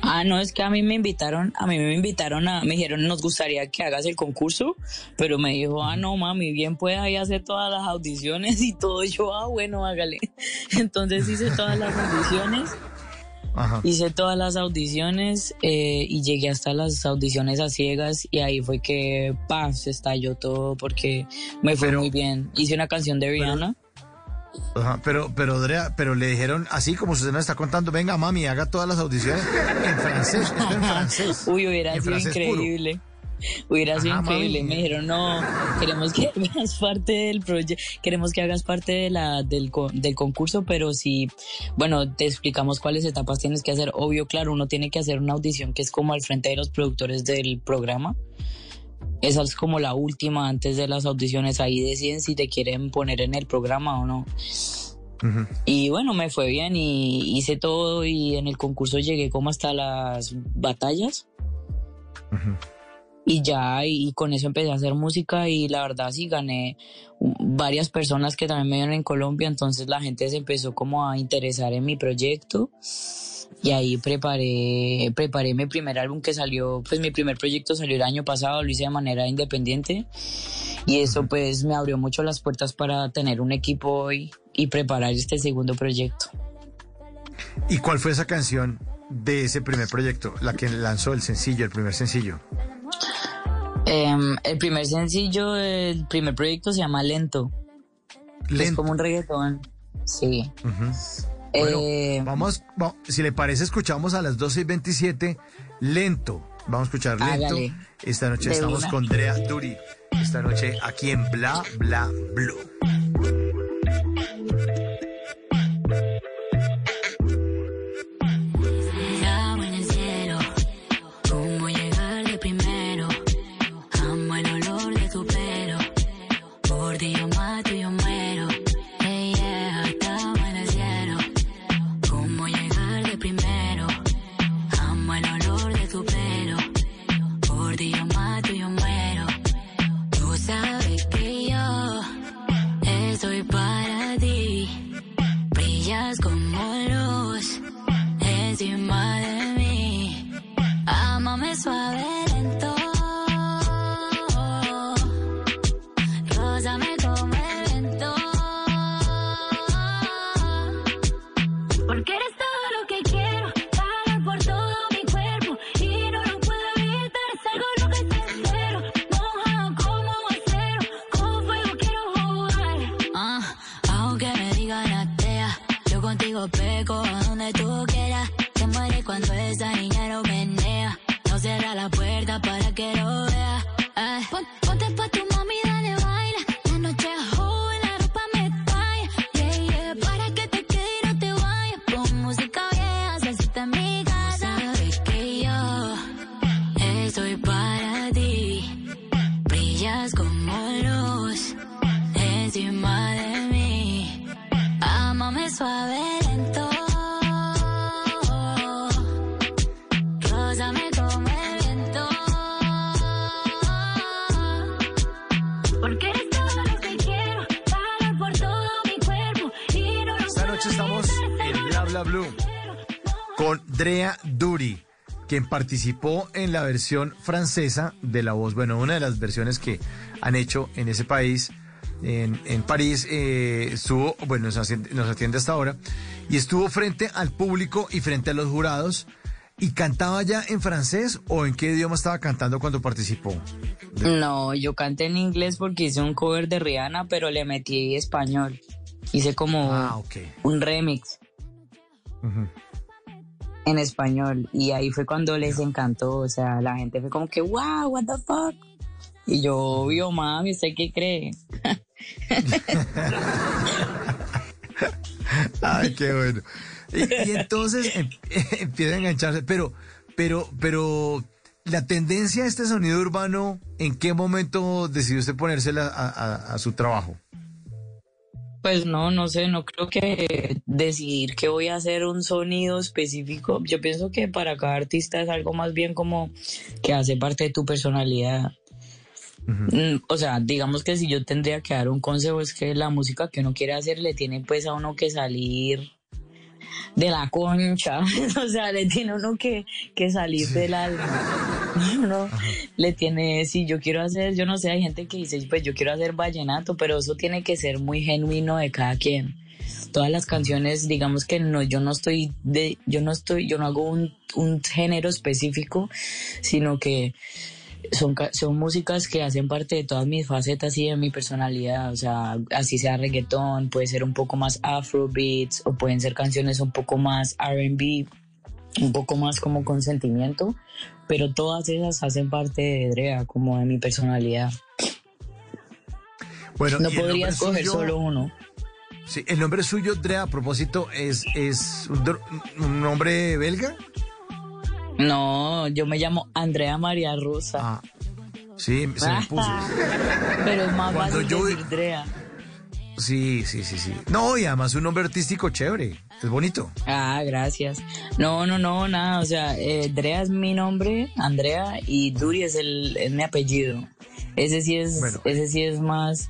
Ah, no, es que a mí me invitaron, a mí me invitaron a, me dijeron, nos gustaría que hagas el concurso, pero me dijo, ah, no, mami, bien puede ahí hacer todas las audiciones y todo. Yo, ah, bueno, hágale. Entonces hice todas las audiciones Ajá. Hice todas las audiciones eh, y llegué hasta las audiciones a ciegas y ahí fue que, pa, se estalló todo porque me fue muy bien. Hice una canción de Rihanna. Ajá, pero, pero, Andrea, pero le dijeron así como usted nos está contando, venga mami, haga todas las audiciones en francés, esto en francés. Uy, hubiera sido francés puro. increíble. Hubiera sido increíble. mami. Me dijeron, no, queremos que hagas parte del proyecto, queremos que hagas parte de la, del, del concurso, pero si, bueno, te explicamos cuáles etapas tienes que hacer. Obvio, claro, uno tiene que hacer una audición que es como al frente de los productores del programa. Esa es como la última antes de las audiciones. Ahí deciden si te quieren poner en el programa o no. Y bueno, me fue bien y hice todo y en el concurso llegué como hasta las batallas. Y ya, y, con eso empecé a hacer música y la verdad sí gané varias personas que también me vieron en Colombia, entonces la gente se empezó como a interesar en mi proyecto y ahí preparé, preparé mi primer álbum que salió, pues mi primer proyecto salió el año pasado, lo hice de manera independiente y eso pues me abrió mucho las puertas para tener un equipo y, y preparar este segundo proyecto. ¿Y cuál fue esa canción de ese primer proyecto? La que lanzó el sencillo, el primer sencillo. Em, el primer sencillo del primer proyecto se llama Lento. Es como un reggaetón. Sí. Ujú. Bueno, Eh, vamos, va- si le parece, escuchamos a las 12 y 27 lento. Vamos a escuchar lento. Hágale. Esta noche De estamos una. con Drea Duri. Esta noche aquí en Bla Bla Blue. Quien participó en la versión francesa de La Voz. Bueno, una de las versiones que han hecho en ese país, en, en París, eh, estuvo, bueno, nos atiende, nos atiende hasta ahora, y estuvo frente al público y frente a los jurados. ¿Y cantaba ya en francés o en qué idioma estaba cantando cuando participó? No, yo canté en inglés porque hice un cover de Rihanna, pero le metí español. Hice como Ah, un remix en español y ahí fue cuando les encantó, o sea, la gente fue como que, wow, what the fuck. Y yo, obvio, mami, ¿usted qué cree? Ay, qué bueno. Y, entonces em- empieza a engancharse, pero, pero, pero la tendencia a este sonido urbano, ¿en qué momento decidió usted ponérsela a su trabajo? Pues no, no sé, no creo que decidir que voy a hacer un sonido específico. Yo pienso que para cada artista es algo más bien como que hace parte de tu personalidad. Mm, O sea, digamos que si yo tendría que dar un consejo es que la música que uno quiere hacer le tiene pues a uno que salir de la concha, o sea, le tiene uno que, que salir del alma. Uno le tiene, si yo quiero hacer, yo no sé, hay gente que dice, pues yo quiero hacer vallenato, pero eso tiene que ser muy genuino de cada quien. todas las canciones, digamos que no, yo no estoy de, yo no estoy, yo no hago un, un género específico, sino que son, son músicas que hacen parte de todas mis facetas y de mi personalidad, o sea, así sea reggaetón, puede ser un poco más afrobeats o pueden ser canciones un poco más R&B, un poco más como con sentimiento, pero todas esas hacen parte de Drea, como de mi personalidad. Bueno, no podría escoger suyo- solo uno. Sí, el nombre suyo, Drea, a propósito, es, es un nombre belga. No, yo me llamo Andrea María Rosa. Ah, Sí, se me puso. Pero es más Cuando fácil yo- decir Drea. Sí, sí, sí, sí. No, y además un nombre artístico chévere. Es bonito. Ah, gracias. No, no, no, nada. O sea, eh, Drea es mi nombre, Andrea, y Duri es, el, es mi apellido. Ese sí es, ese sí es más,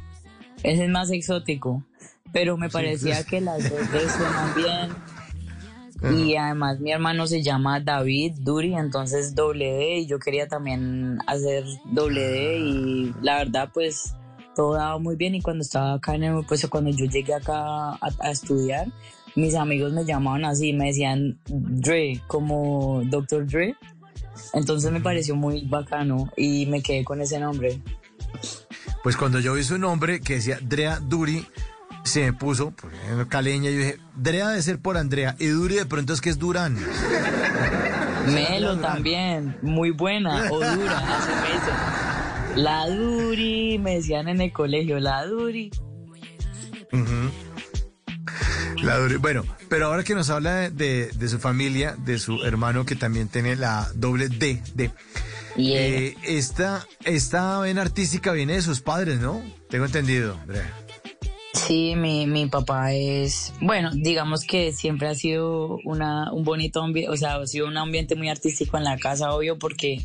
ese es más exótico. Pero me parecía sí. que las dos suenan bien. Y además mi hermano se llama David Duri, entonces doble D, y yo quería también hacer doble D, y la verdad, pues todo daba muy bien. Y cuando estaba acá en el, pues cuando yo llegué acá a, a estudiar, mis amigos me llamaban así, me decían Dre, como Dr. Dre. Entonces me pareció muy bacano y me quedé con ese nombre. Pues cuando yo vi su nombre que decía Drea Duri, se me puso pues, caleña. Yo dije, Drea debe ser por Andrea. Y Duri de pronto es que es Durán. Melo también, muy buena o dura, así me dicen. La Duri, me decían en el colegio, la Duri. La Duri. Bueno, pero ahora que nos habla de, de- de su familia, de su hermano que también tiene la doble D, D. eh, esta, esta vena artística viene de sus padres, ¿no? Tengo entendido, Andrea. Sí, mi, mi papá es, bueno, digamos que siempre ha sido una, un bonito ambiente, o sea, ha sido un ambiente muy artístico en la casa, obvio, porque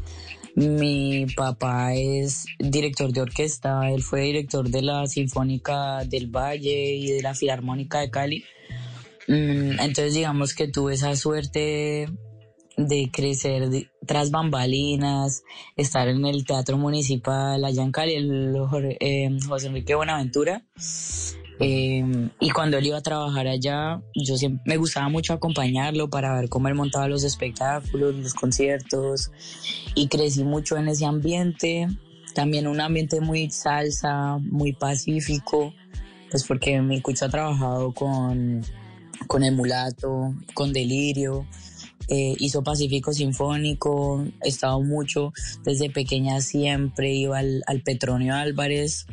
mi papá es director de orquesta, él fue director de la Sinfónica del Valle y de la Filarmónica de Cali. Mm, Entonces, digamos que tuve esa suerte de crecer tras bambalinas, estar en el Teatro Municipal allá en Cali, el eh, José Enrique Buenaventura. Eh, y cuando él iba a trabajar allá, yo siempre me gustaba mucho acompañarlo para ver cómo él montaba los espectáculos, los conciertos, y crecí mucho en ese ambiente. También un ambiente muy salsa, muy pacífico, pues porque mi cucho ha trabajado con, con el mulato, con delirio, eh, hizo Pacífico Sinfónico, he estado mucho, desde pequeña siempre iba al, al Petronio Álvarez,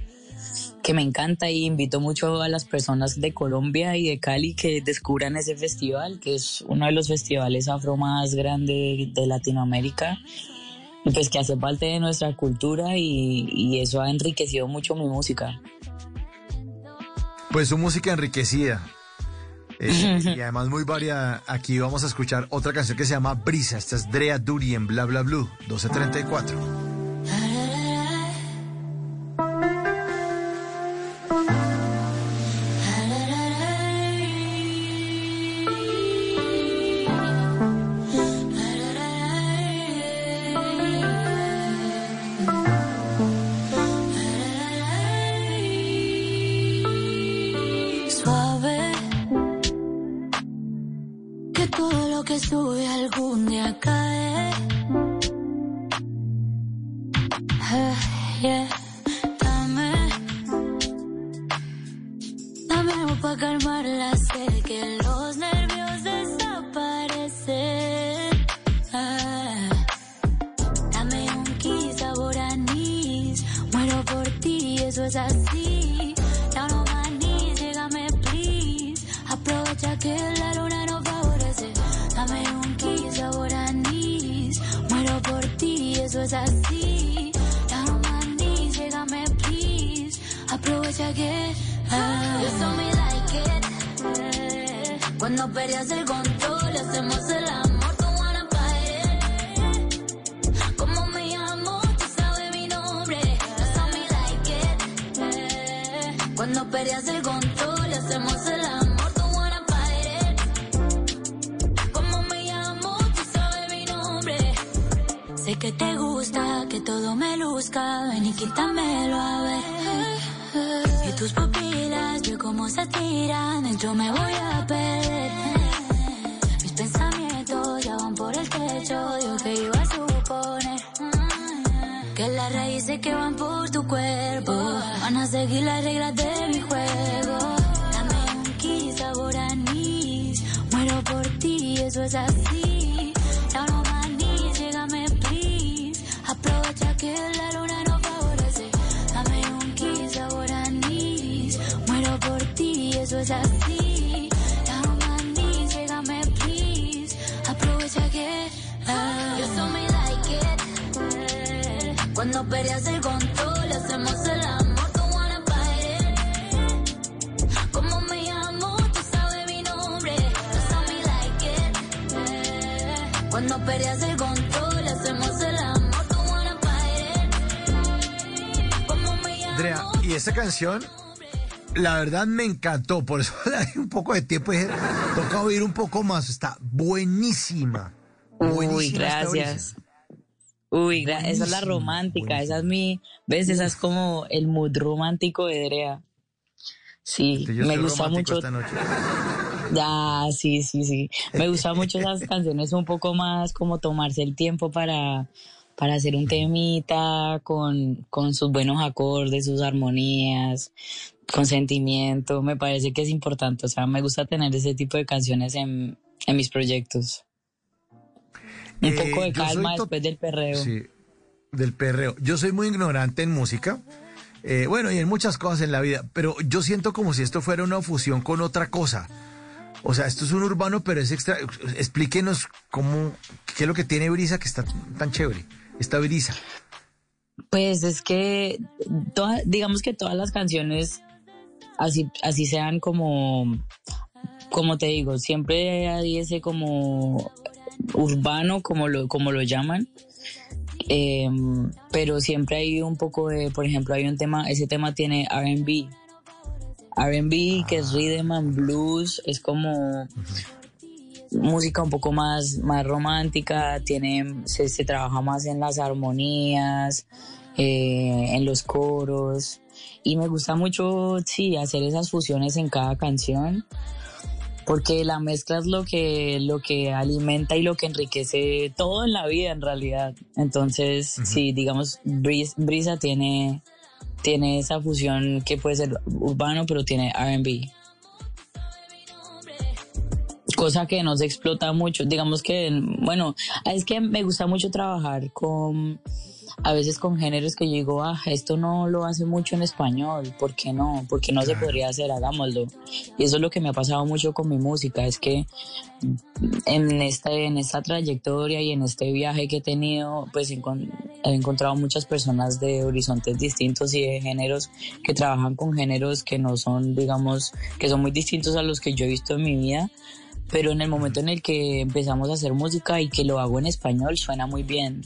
que me encanta y invito mucho a las personas de Colombia y de Cali que descubran ese festival, que es uno de los festivales afro más grandes de Latinoamérica pues que hace parte de nuestra cultura y, y eso ha enriquecido mucho mi música. Pues su música enriquecida. Eh, y además muy variada. Aquí vamos a escuchar otra canción que se llama Brisa. Esta es Drea Duri en Bla Bla Blue, 1234. Cuando peleas el control, hacemos el amor, tú wanna fight it. Como me llamo, tú sabes mi nombre. You saw me like it. Cuando peleas el control, hacemos el amor. Como. Sé que te gusta que todo me luzca, ven y quítamelo a ver. Y tus cómo se tiran, dentro me voy a perder. Mis pensamientos ya van por el techo, yo que iba a suponer. Que las raíces que van por tu cuerpo van a seguir las reglas de mi juego. Dame un kiss, sabor anís, muero por ti, eso es así. Ya no manís, llégame please. Aprovecha que es así. Manís, llégame please. Aprovecha que ah, you so me like it. Cuando peleas el control, hacemos el amor, don't wanna fight it. Como me llamo, tú sabes mi nombre. You saw me like it. Cuando peleas el control, hacemos el amor. Como. Andrea, y esta canción, la verdad me encantó, por eso le di un poco de tiempo y dije, toca oír un poco más, está buenísima. Uy, Buenísima esta gracias. Uy, gra- esa es la romántica, esa es mi, ves, esa es como el mood romántico de Drea. Sí, Yo me gusta mucho. esta noche. Ya, sí, sí, sí. Me gusta mucho esas canciones un poco más como tomarse el tiempo para, para hacer un temita con, con sus buenos acordes, sus armonías, con sentimiento. Me parece que es importante. O sea, me gusta tener ese tipo de canciones en, en mis proyectos. Un Eh, poco de calma después del perreo. Sí, del perreo. Yo soy muy ignorante en música. eh, bueno, y en muchas cosas en la vida, pero yo siento como si esto fuera una fusión con otra cosa. O sea, esto es un urbano, pero es extra. Explíquenos cómo, qué es lo que tiene Brisa que está tan chévere. Esta Brisa. Pues es que toda- digamos que todas las canciones así así sean como como te digo, siempre hay ese como urbano como lo como lo llaman. Em, pero siempre hay un poco de, por ejemplo, hay un tema, ese tema tiene R&B. R&B que es rhythm and blues, es como música un poco más, más romántica, tiene, se, se trabaja más en las armonías, eh, en los coros. Y me gusta mucho, sí, hacer esas fusiones en cada canción, porque la mezcla es lo que, lo que alimenta y lo que enriquece todo en la vida en realidad. Entonces, sí, digamos, Bris- Brisa tiene, tiene esa fusión que puede ser urbano, pero tiene RB cosa que no se explota mucho. Digamos que, bueno, es que me gusta mucho trabajar con, a veces con géneros que yo digo, ah, esto no lo hace mucho en español, ¿por qué no? ¿Por qué no se podría hacer? Hagámoslo. Y eso es lo que me ha pasado mucho con mi música, es que en esta, en esta trayectoria y en este viaje que he tenido, pues encon- he encontrado muchas personas de horizontes distintos y de géneros que trabajan con géneros que no son, digamos, que son muy distintos a los que yo he visto en mi vida pero en el momento en el que empezamos a hacer música y que lo hago en español suena muy bien.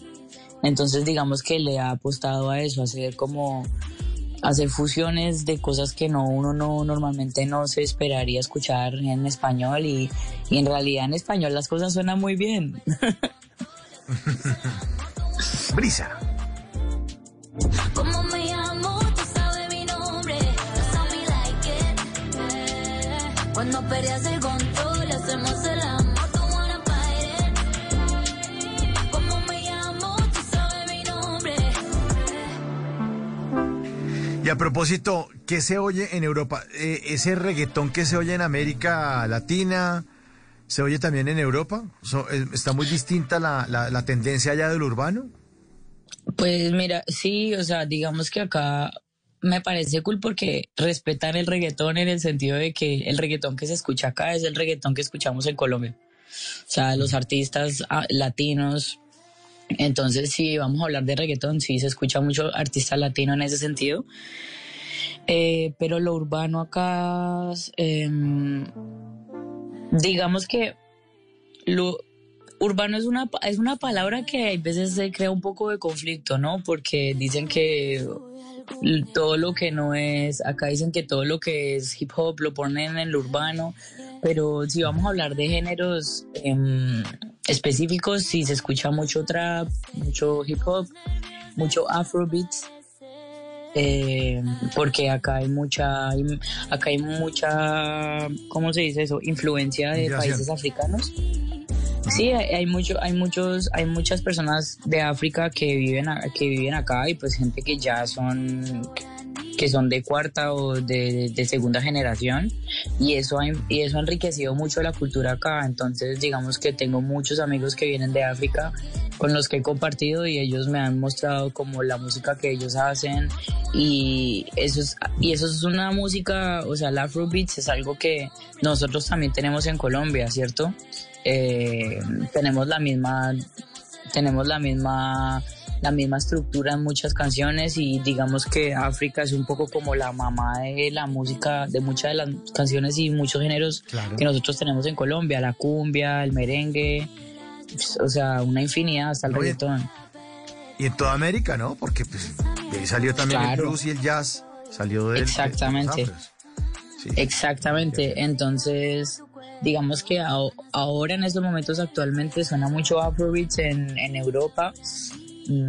Entonces digamos que le ha apostado a eso, a hacer como hacer fusiones de cosas que no uno no normalmente no se esperaría escuchar en español y, y en realidad en español las cosas suenan muy bien. Brisa. Como me llamo, tú Y a propósito, ¿qué se oye en Europa? Eh, ese reggaetón que se oye en América Latina, ¿se oye también en Europa? Eh, ¿Está muy distinta la, la- la tendencia allá del urbano? Pues mira, sí, o sea, digamos que acá me parece cool porque respetan el reggaetón en el sentido de que el reggaetón que se escucha acá es el reggaetón que escuchamos en Colombia. O sea, los artistas ah, latinos. Entonces, si vamos a hablar de reggaetón, sí se escucha mucho artista latino en ese sentido. Eh, pero lo urbano acá, em, digamos que lo urbano es una, es una palabra que a veces se crea un poco de conflicto, ¿no? Porque dicen que todo lo que no es, acá dicen que todo lo que es hip hop lo ponen en el urbano, pero si vamos a hablar de géneros em, específicos, sí se escucha mucho trap, mucho hip hop, mucho afrobeats. eh, porque acá hay mucha, acá hay mucha, ¿cómo se dice eso? Influencia de países africanos. Sí, hay, mucho, hay muchos, hay muchas personas de África que viven, que viven acá y pues gente que ya son, que son de cuarta o de, de segunda generación y eso ha, y eso ha enriquecido mucho la cultura acá. Entonces, digamos que tengo muchos amigos que vienen de África con los que he compartido y ellos me han mostrado como la música que ellos hacen y eso es y eso es una música, o sea, el Afrobeats es algo que nosotros también tenemos en Colombia, ¿cierto? Eh, tenemos la misma tenemos la misma la misma estructura en muchas canciones y digamos que África es un poco como la mamá de la música de muchas de las canciones y muchos géneros Claro. que nosotros tenemos en Colombia, la cumbia, el merengue, pues, o sea, una infinidad hasta el Oye, reggaetón. Y en toda América, ¿no? Porque pues, de ahí salió también el blues y el jazz. Salió del, de- de los Exactamente. afros. Exactamente. Entonces, digamos que a- ahora en estos momentos actualmente suena mucho Afrobeats en, en Europa.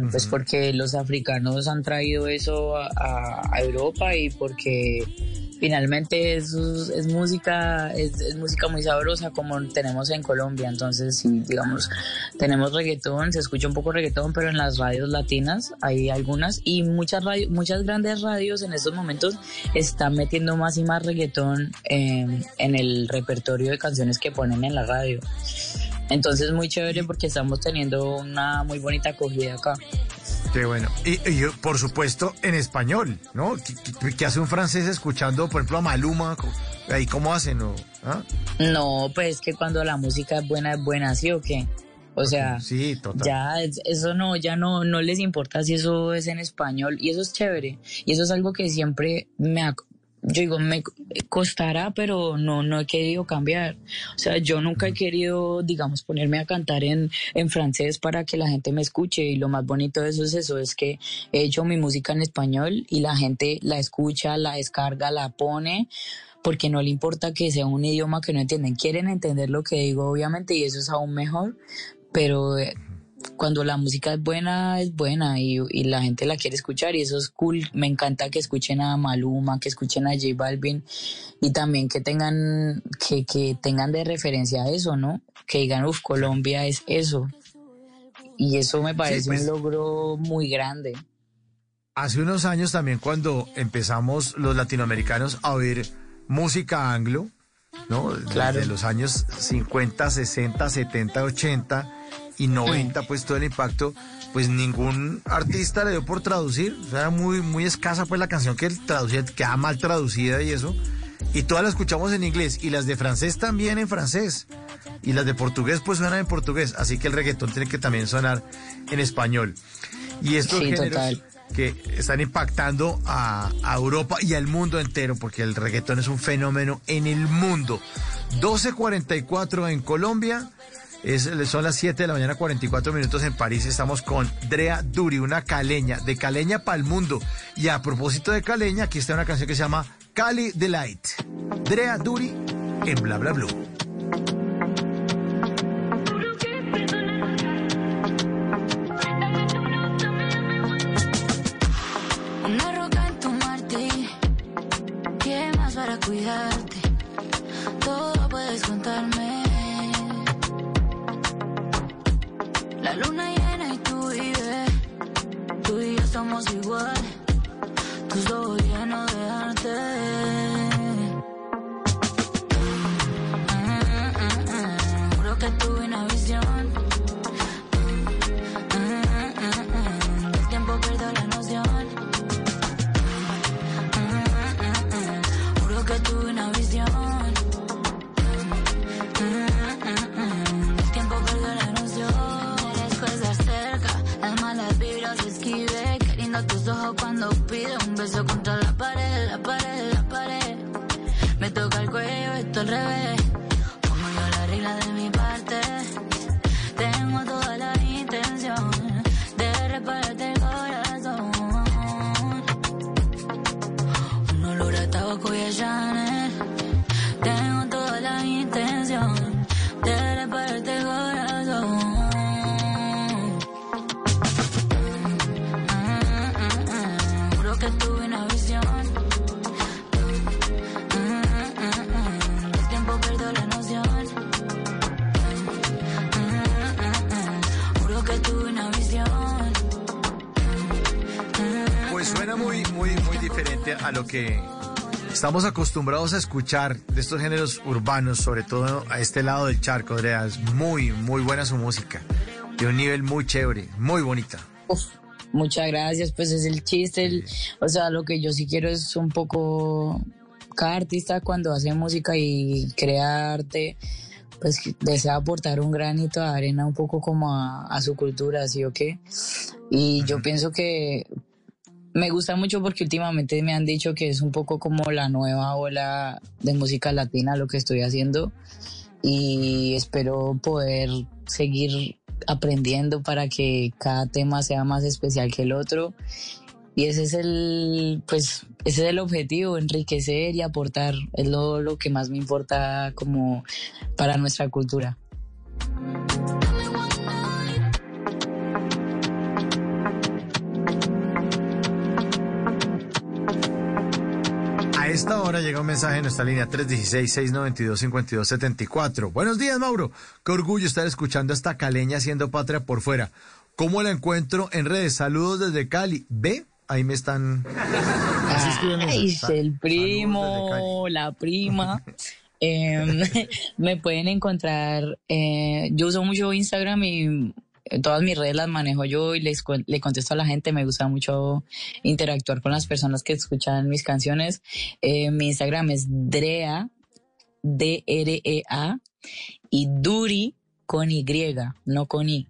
Pues porque los africanos han traído eso a, Europa y porque finalmente es, es música es, es música muy sabrosa como tenemos en Colombia. Entonces sí digamos tenemos reggaetón se escucha un poco reggaetón pero en las radios latinas hay algunas y muchas radio- muchas grandes radios en estos momentos están metiendo más y más reggaetón en, en el repertorio de canciones que ponen en la radio entonces muy chévere porque estamos teniendo una muy bonita acogida acá Qué bueno. Y, y, por supuesto, en español, ¿no? ¿Qué, hace un francés escuchando, por ejemplo, a Maluma? ¿Ahí cómo hacen? o, ah? No, pues es que cuando la música es buena, es buena, ¿sí o qué? O sea, sí, total. ya es- eso no, ya no, no les importa si eso es en español y eso es chévere. Y eso es algo que siempre me, ha- yo digo, me costará, pero no, no he querido cambiar. O sea, yo nunca he querido, digamos, ponerme a cantar en, en francés para que la gente me escuche y lo más bonito de eso es eso, es que he hecho mi música en español y la gente la escucha, la descarga, la pone porque no le importa que sea un idioma que no entienden. Quieren entender lo que digo, obviamente, y eso es aún mejor, pero eh, cuando la música es buena, es buena y, y la gente la quiere escuchar y eso es cool. Me encanta que escuchen a Maluma, que escuchen a J Balvin y también que tengan, que, que tengan de referencia eso, ¿no? Que digan, uff, Colombia es eso. Y eso me parece pues. un logro muy grande. Hace unos años también cuando empezamos los latinoamericanos a oír música anglo, ¿no? Claro. Desde los años 50, 60, 70, 80 y 90, pues todo el impacto, pues ningún artista le dio por traducir, o sea, era muy, muy escasa pues la canción que él traducía, queda mal traducida y eso, y todas las escuchamos en inglés, y las de francés también en francés, y las de portugués pues suenan en portugués, así que el reggaetón tiene que también sonar en español. Y estos Sí, géneros total. que están impactando a, a Europa y al mundo entero, porque el reggaetón es un fenómeno en el mundo. 12.44 en Colombia, es, son las 7 de la mañana, 44 minutos en París. Estamos con Drea Duri, una caleña, de caleña para el mundo. Y a propósito de caleña, aquí está una canción que se llama Cali Delight. Drea Duri en Bla Bla Blue. Y yo somos lo que estamos acostumbrados a escuchar de estos géneros urbanos, sobre todo a este lado del charco, Andrea. Es muy, muy buena su música. De un nivel muy chévere, muy bonita. Uf, muchas gracias, pues es el chiste, el- o sea, lo que yo sí quiero es un poco, cada artista cuando hace música y crea arte, pues desea aportar un granito de arena un poco como a, a su cultura, ¿sí o qué? Y yo pienso que me gusta mucho porque últimamente me han dicho que es un poco como la nueva ola de música latina lo que estoy haciendo y espero poder seguir aprendiendo para que cada tema sea más especial que el otro. Y ese es el pues ese es el objetivo enriquecer y aportar. Es lo, lo que más me importa como para nuestra cultura esta hora llega un mensaje en nuestra línea 316-692-5274. Buenos días, Mauro. Qué orgullo estar escuchando a esta caleña haciendo patria por fuera. ¿Cómo la encuentro en redes? Saludos desde Cali. ¿Ve? Ahí me están... Así Ay, el primo, la prima. Em, me pueden encontrar, eh, yo uso mucho Instagram y todas mis redes las manejo yo y les le contesto a la gente. Me gusta mucho interactuar con las personas que escuchan mis canciones. Eh, mi Instagram es Drea, D-R-E-A, y Duri con Y, no con I.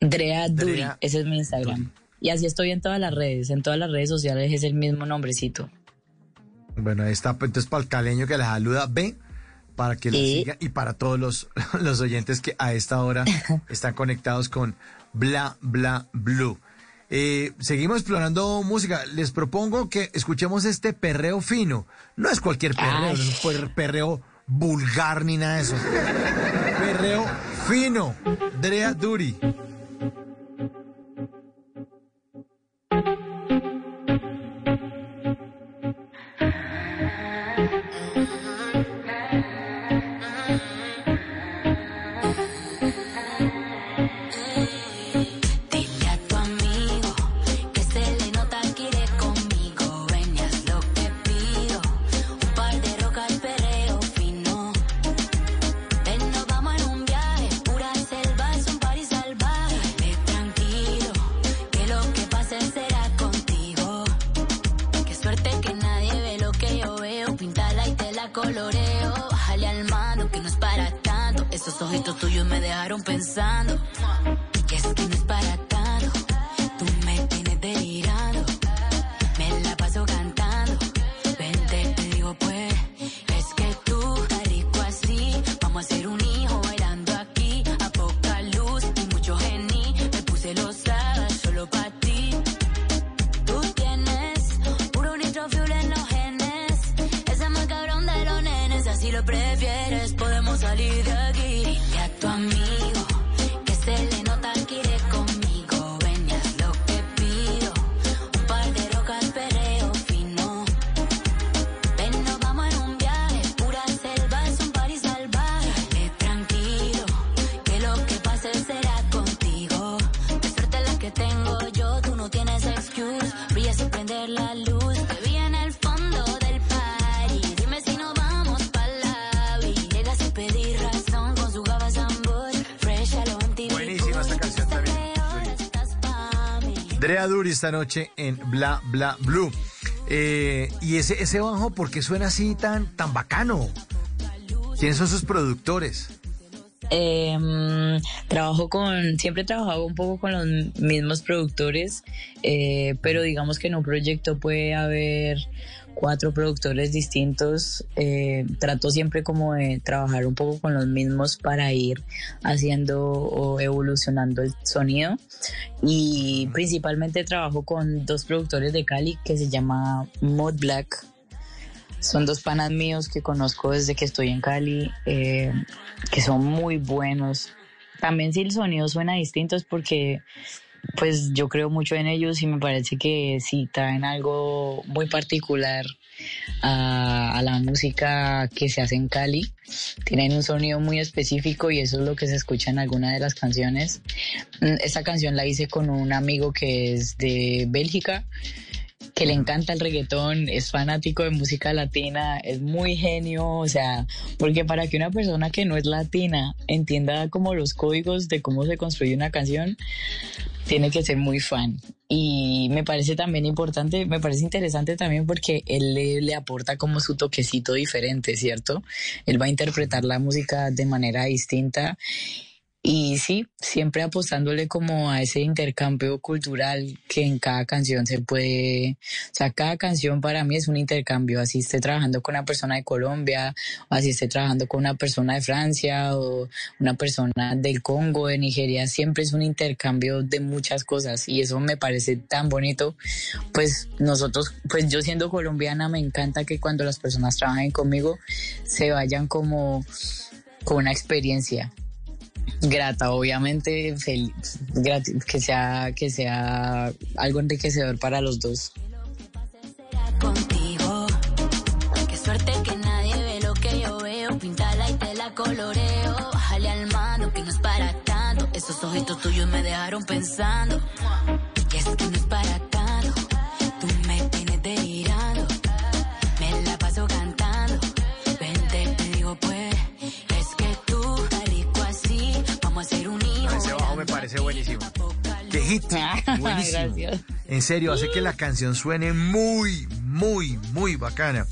Drea Duri, Drea ese es mi Instagram. Y así estoy en todas las redes, en todas las redes sociales es el mismo nombrecito. Bueno, ahí está. pues, Entonces, para el caleño que la saluda, ve, para que la Y- siga. Y para todos los, los oyentes que a esta hora están conectados con Bla Bla Blue. Eh, seguimos explorando música. Les propongo que escuchemos este perreo fino. No es cualquier perreo, no es un per- perreo vulgar ni nada de eso. Perreo fino. Drea Duri. Ojitos tuyos me dejaron pensando. Esta noche en Bla Bla Blue. Eh, y ese, ese bajo, ¿por qué suena así tan, tan bacano? ¿Quiénes son sus productores? Em, trabajo con, siempre he trabajado un poco con los mismos productores, eh, pero digamos que en un proyecto puede haber cuatro productores distintos. eh, trato siempre como de trabajar un poco con los mismos para ir haciendo o evolucionando el sonido. Y principalmente trabajo con dos productores de Cali que se llama Mod Black. Son dos panas míos que conozco desde que estoy en Cali, eh, que son muy buenos. También si el sonido suena distinto es porque pues yo creo mucho en ellos y me parece que sí traen algo muy particular a, la música que se hace en Cali. Tienen un sonido muy específico y eso es lo que se escucha en alguna de las canciones. Mm, Esta canción la hice con un amigo que es de Bélgica que le encanta el reggaetón, es fanático de música latina, es muy genio, o sea, porque para que una persona que no es latina entienda como los códigos de cómo se construye una canción, tiene que ser muy fan. Y me parece también importante, me parece interesante también porque él le, aporta como su toquecito diferente, ¿cierto? Él va a interpretar la música de manera distinta y sí, siempre apostándole como a ese intercambio cultural que en cada canción se puede, o sea, cada canción para mí es un intercambio, así esté trabajando con una persona de Colombia, o así esté trabajando con una persona de Francia o una persona del Congo, de Nigeria, siempre es un intercambio de muchas cosas. Y eso me parece tan bonito. Pues nosotros, pues yo siendo colombiana me encanta que cuando las personas trabajen conmigo se vayan como con una experiencia grata, obviamente feliz, que sea que sea algo enriquecedor para los dos. contigo. Qué suerte que nadie ve lo que yo veo. Pintala y te la coloreo. Bájale al mando que no es para tanto. Esos ojitos tuyos me dejaron pensando. Y es que no es para tanto. Hit. Buenísimo. Gracias. En serio, hace que la canción suene muy, muy, muy bacana.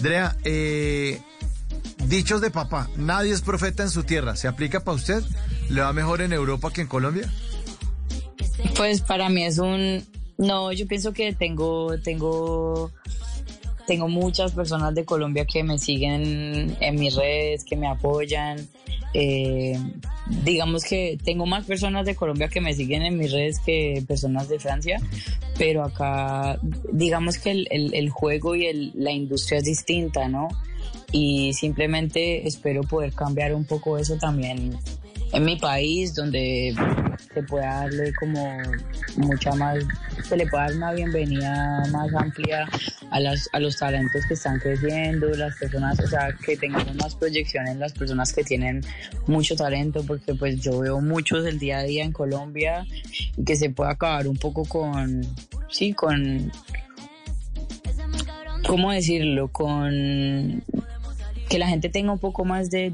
Drea, eh, dichos de papá, nadie es profeta en su tierra. ¿Se aplica para usted? ¿Le va mejor en Europa que en Colombia? Pues para mí es un no, yo pienso que tengo tengo tengo muchas personas de Colombia que me siguen en mis redes, que me apoyan. Eh, digamos que tengo más personas de Colombia que me siguen en mis redes que personas de Francia, pero acá digamos que el, el- el juego y el- la industria es distinta, ¿no? Y simplemente espero poder cambiar un poco eso también en mi país, donde se pueda darle como mucha más, se le pueda dar una bienvenida más amplia a, las, a los talentos que están creciendo, las personas, o sea, que tengamos más proyección en las personas que tienen mucho talento, porque pues yo veo muchos del día a día en Colombia y que se pueda acabar un poco con, sí, con, ¿cómo decirlo? Con que la gente tenga un poco más de,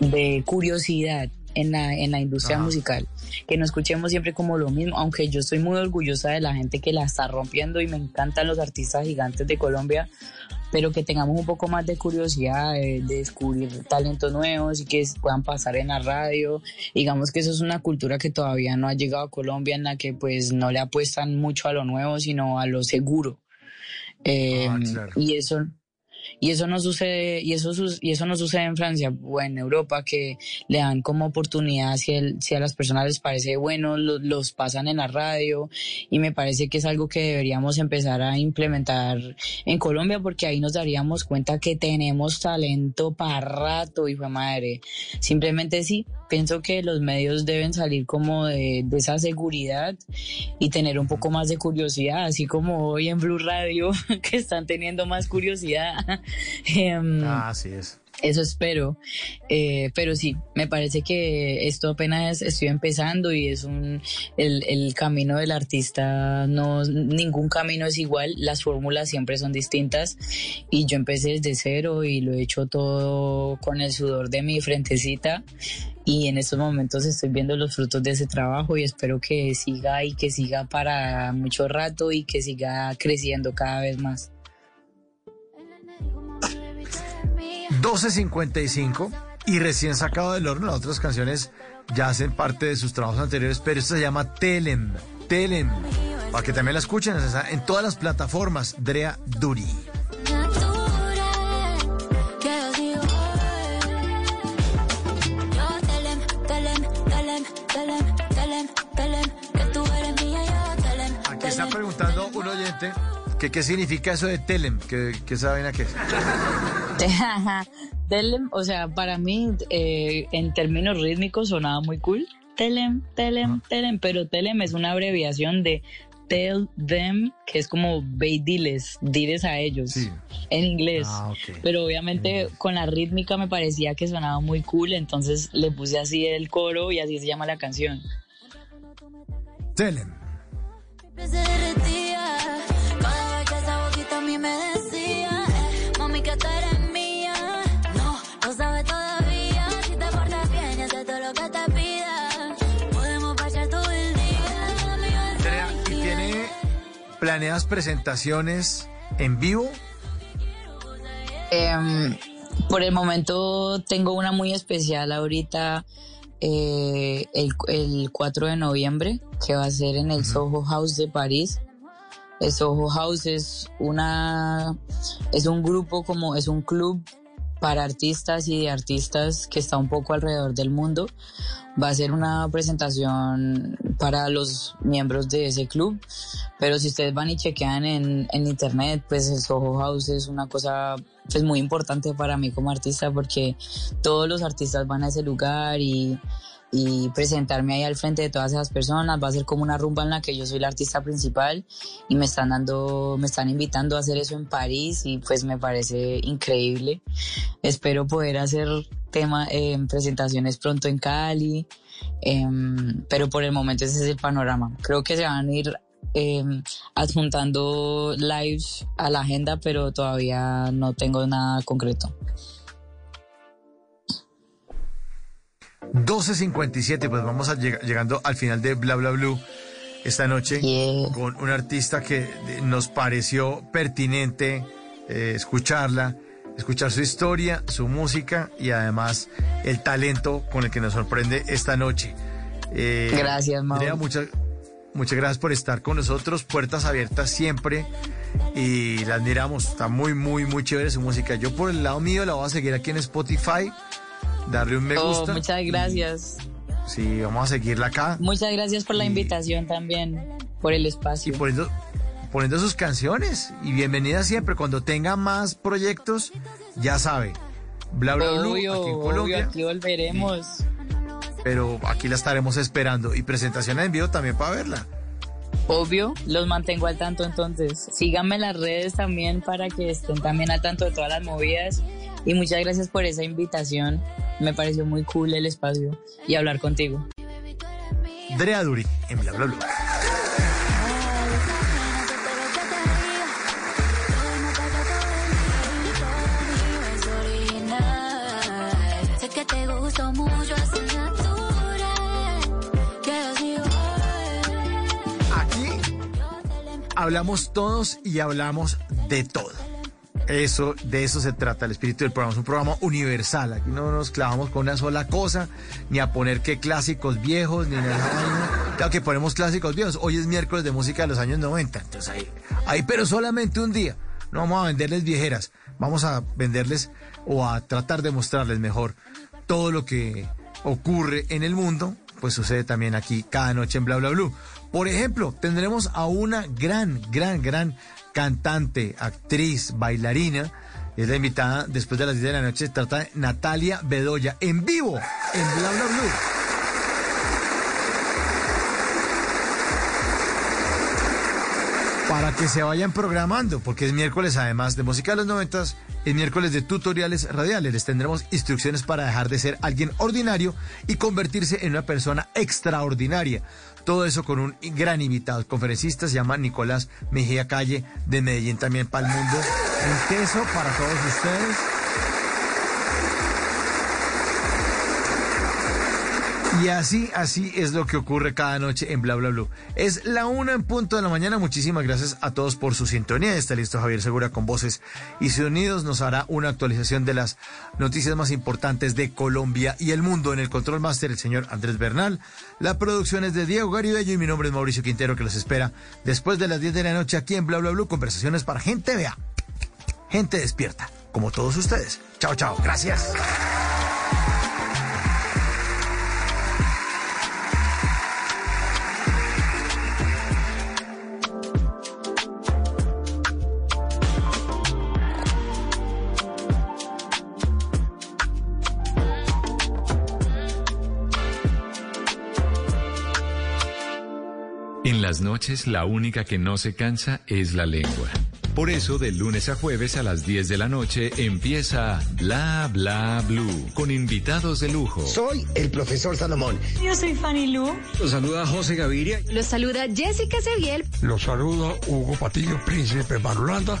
de curiosidad en la, en la industria musical. Que no escuchemos siempre como lo mismo, aunque yo estoy muy orgullosa de la gente que la está rompiendo y me encantan los artistas gigantes de Colombia, pero que tengamos un poco más de curiosidad de, de descubrir talentos nuevos y que puedan pasar en la radio. Digamos que eso es una cultura que todavía no ha llegado a Colombia, en la que pues no le apuestan mucho a lo nuevo, sino a lo seguro. Eh, Y eso y eso no sucede y eso y eso no sucede en Francia o en Europa que le dan como oportunidad si, el- si a las personas les parece bueno lo- los pasan en la radio y me parece que es algo que deberíamos empezar a implementar en Colombia porque ahí nos daríamos cuenta que tenemos talento para rato hijo de madre simplemente sí pienso que los medios deben salir como de, de esa seguridad y tener un poco más de curiosidad, así como hoy en Blue Radio, que están teniendo más curiosidad. Em, Así es. eso espero. Eh, pero sí, me parece que esto apenas estoy empezando y es un el, el camino del artista no ningún camino es igual, las fórmulas siempre son distintas y yo empecé desde cero y lo he hecho todo con el sudor de mi frentecita y en estos momentos estoy viendo los frutos de ese trabajo y espero que siga y que siga para mucho rato y que siga creciendo cada vez más. 12.55 y recién sacado del horno. Las otras canciones ya hacen parte de sus trabajos anteriores, pero esta se llama Telem. Telem. Para que también la escuchen, en todas las plataformas. Drea Duri. Aquí está preguntando un oyente que qué significa eso de Telem, que, que esa vaina que es. Telem, o sea, para mí, eh, en términos rítmicos sonaba muy cool. Telem, Telem, Telem, pero Telem es una abreviación de Tell Them, que es como ve y diles, diles a ellos, en inglés. Ah, ok. Pero obviamente con la rítmica me parecía que sonaba muy cool, entonces le puse así el coro y así se llama la canción. Telem. se me decía, eh, mami, que tú eres mía. No, no sabes todavía. Si te portas bien y haces todo lo que te pida, podemos pasar todo el día. Andrea, ¿y tiene planeadas presentaciones en vivo? Em, por el momento tengo una muy especial ahorita, eh, el, el 4 de noviembre, que va a ser en el Soho House de París. Soho House es una, es un grupo como, es un club para artistas y de artistas que está un poco alrededor del mundo. Va a ser una presentación para los miembros de ese club, pero si ustedes van y chequean en, en internet, pues el Soho House es una cosa pues muy importante para mí como artista porque todos los artistas van a ese lugar y, y presentarme ahí al frente de todas esas personas. Va a ser como una rumba en la que yo soy la artista principal y me están dando me están invitando a hacer eso en París y pues me parece increíble. Espero poder hacer tema eh, presentaciones pronto en Cali em, pero por el momento ese es el panorama. Creo que se van a ir eh, adjuntando lives a la agenda, pero todavía no tengo nada concreto. 12.57, pues vamos a lleg- llegando al final de Bla Bla Blue esta noche con un artista que eh, nos pareció pertinente eh, escucharla, escuchar su historia, su música y además el talento con el que nos sorprende esta noche. Eh, Gracias, Mau. Andrea, muchas, muchas gracias por estar con nosotros, puertas abiertas siempre y la admiramos, está muy, muy, muy chévere su música. Yo por el lado mío la voy a seguir aquí en Spotify, darle un me Oh, gusta. muchas gracias. Sí, vamos a seguirla acá. Muchas gracias por la invitación también, por el espacio. Y poniendo, poniendo sus canciones. Y bienvenida siempre. Cuando tenga más proyectos, ya sabe. Bla, bla, bla, Obvio, aquí en obvio, Colombia. aquí volveremos. Pero aquí la estaremos esperando. Y presentación en vivo también para verla. Obvio, los mantengo al tanto entonces. Síganme en las redes también para que estén también al tanto de todas las movidas. Y muchas gracias por esa invitación. Me pareció muy cool el espacio y hablar contigo. Drea Duri en Bla Bla Bla. Aquí hablamos todos y hablamos de todo. Eso, de eso se trata el espíritu del programa. Es un programa universal. Aquí no nos clavamos con una sola cosa, ni a poner que clásicos viejos, ni nada. Claro que ponemos clásicos viejos. Hoy es miércoles de música de los años 90. Entonces ahí, ahí, pero solamente un día. No vamos a venderles viejeras. Vamos a venderles o a tratar de mostrarles mejor todo lo que ocurre en el mundo, pues sucede también aquí cada noche en Bla Bla Blue. Por ejemplo, tendremos a una gran, gran, gran cantante, actriz, bailarina. Es la invitada después de las 10 de la noche. Se trata de Natalia Bedoya en vivo en Bla Bla Blue. Para que se vayan programando, porque es miércoles además de música de los noventas, es miércoles de tutoriales radiales. Les tendremos instrucciones para dejar de ser alguien ordinario y convertirse en una persona extraordinaria. Todo eso con un gran invitado. El conferencista se llama Nicolás Mejía Calle de Medellín también para el mundo. Un queso para todos ustedes. Y así, así es lo que ocurre cada noche en Bla Bla Blue. Es la una en punto de la mañana. Muchísimas gracias a todos por su sintonía. Está listo Javier Segura con voces y sonidos. Nos hará una actualización de las noticias más importantes de Colombia y el mundo. En el control master, el señor Andrés Bernal. La producción es de Diego Garibello y mi nombre es Mauricio Quintero, que los espera después de las 10 de la noche aquí en Bla Bla Blue. Conversaciones para gente vea, gente despierta, como todos ustedes. Chao, chao. Gracias. En las noches la única que no se cansa es la lengua. Por eso, de lunes a jueves a las 10 de la noche empieza Bla Bla Blue con invitados de lujo. Soy el profesor Salomón. Yo soy Fanny Lu. Los saluda José Gaviria. Los saluda Jessica Seguiel. Los saluda Hugo Patillo, príncipe Marulanda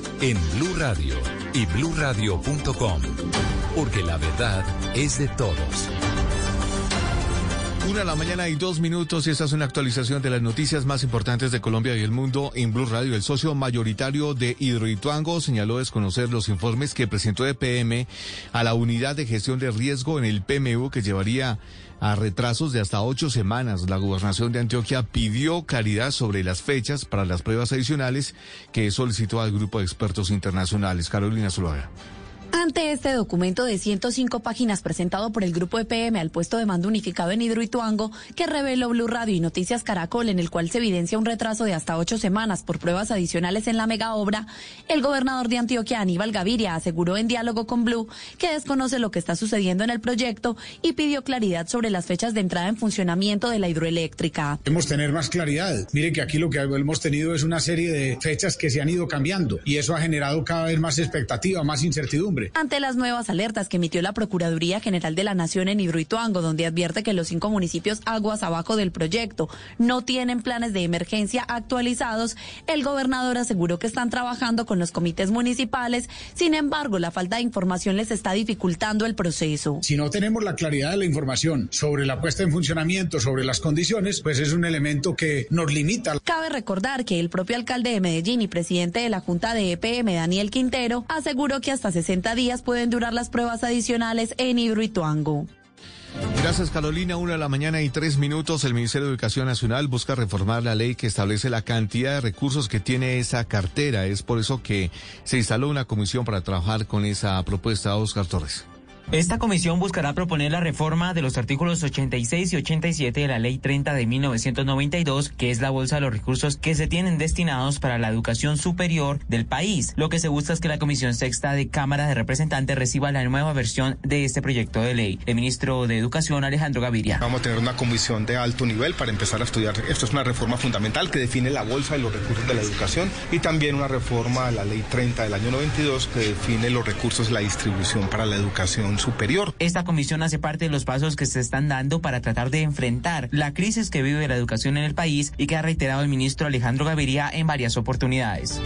En Blue Radio y bluradio.com. Porque la verdad es de todos. Una de la mañana y dos minutos y esta es una actualización de las noticias más importantes de Colombia y el mundo en Blue Radio. El socio mayoritario de Hidroituango señaló desconocer los informes que presentó EPM a la unidad de gestión de riesgo en el PMU que llevaría a retrasos de hasta ocho semanas. La gobernación de Antioquia pidió claridad sobre las fechas para las pruebas adicionales que solicitó al grupo de expertos internacionales. Carolina Zuluaga. Ante este documento de 105 páginas presentado por el grupo EPM al puesto de mando unificado en Hidroituango, que reveló Blue Radio y Noticias Caracol, en el cual se evidencia un retraso de hasta ocho semanas por pruebas adicionales en la mega obra, el gobernador de Antioquia, Aníbal Gaviria, aseguró en diálogo con Blue que desconoce lo que está sucediendo en el proyecto y pidió claridad sobre las fechas de entrada en funcionamiento de la hidroeléctrica. Debemos tener más claridad. Mire que aquí lo que hemos tenido es una serie de fechas que se han ido cambiando y eso ha generado cada vez más expectativa, más incertidumbre. Ante las nuevas alertas que emitió la Procuraduría General de la Nación en Hidroituango, donde advierte que los cinco municipios aguas abajo del proyecto no tienen planes de emergencia actualizados, el gobernador aseguró que están trabajando con los comités municipales. Sin embargo, la falta de información les está dificultando el proceso. Si no tenemos la claridad de la información sobre la puesta en funcionamiento, sobre las condiciones, pues es un elemento que nos limita. Cabe recordar que el propio alcalde de Medellín y presidente de la Junta de EPM, Daniel Quintero, aseguró que hasta 60 días pueden durar las pruebas adicionales en Hidroituango. Gracias Carolina. Una de la mañana y tres minutos. El Ministerio de Educación Nacional busca reformar la ley que establece la cantidad de recursos que tiene esa cartera. Es por eso que se instaló una comisión para trabajar con esa propuesta. Oscar Torres. Esta comisión buscará proponer la reforma de los artículos 86 y 87 de la Ley 30 de 1992, que es la bolsa de los recursos que se tienen destinados para la educación superior del país. Lo que se busca es que la Comisión Sexta de Cámara de Representantes reciba la nueva versión de este proyecto de ley. El ministro de Educación, Alejandro Gaviria. Vamos a tener una comisión de alto nivel para empezar a estudiar. Esto es una reforma fundamental que define la bolsa de los recursos de la educación y también una reforma a la Ley 30 del año 92 que define los recursos de la distribución para la educación superior. Esta comisión hace parte de los pasos que se están dando para tratar de enfrentar la crisis que vive la educación en el país y que ha reiterado el ministro Alejandro Gaviria en varias oportunidades.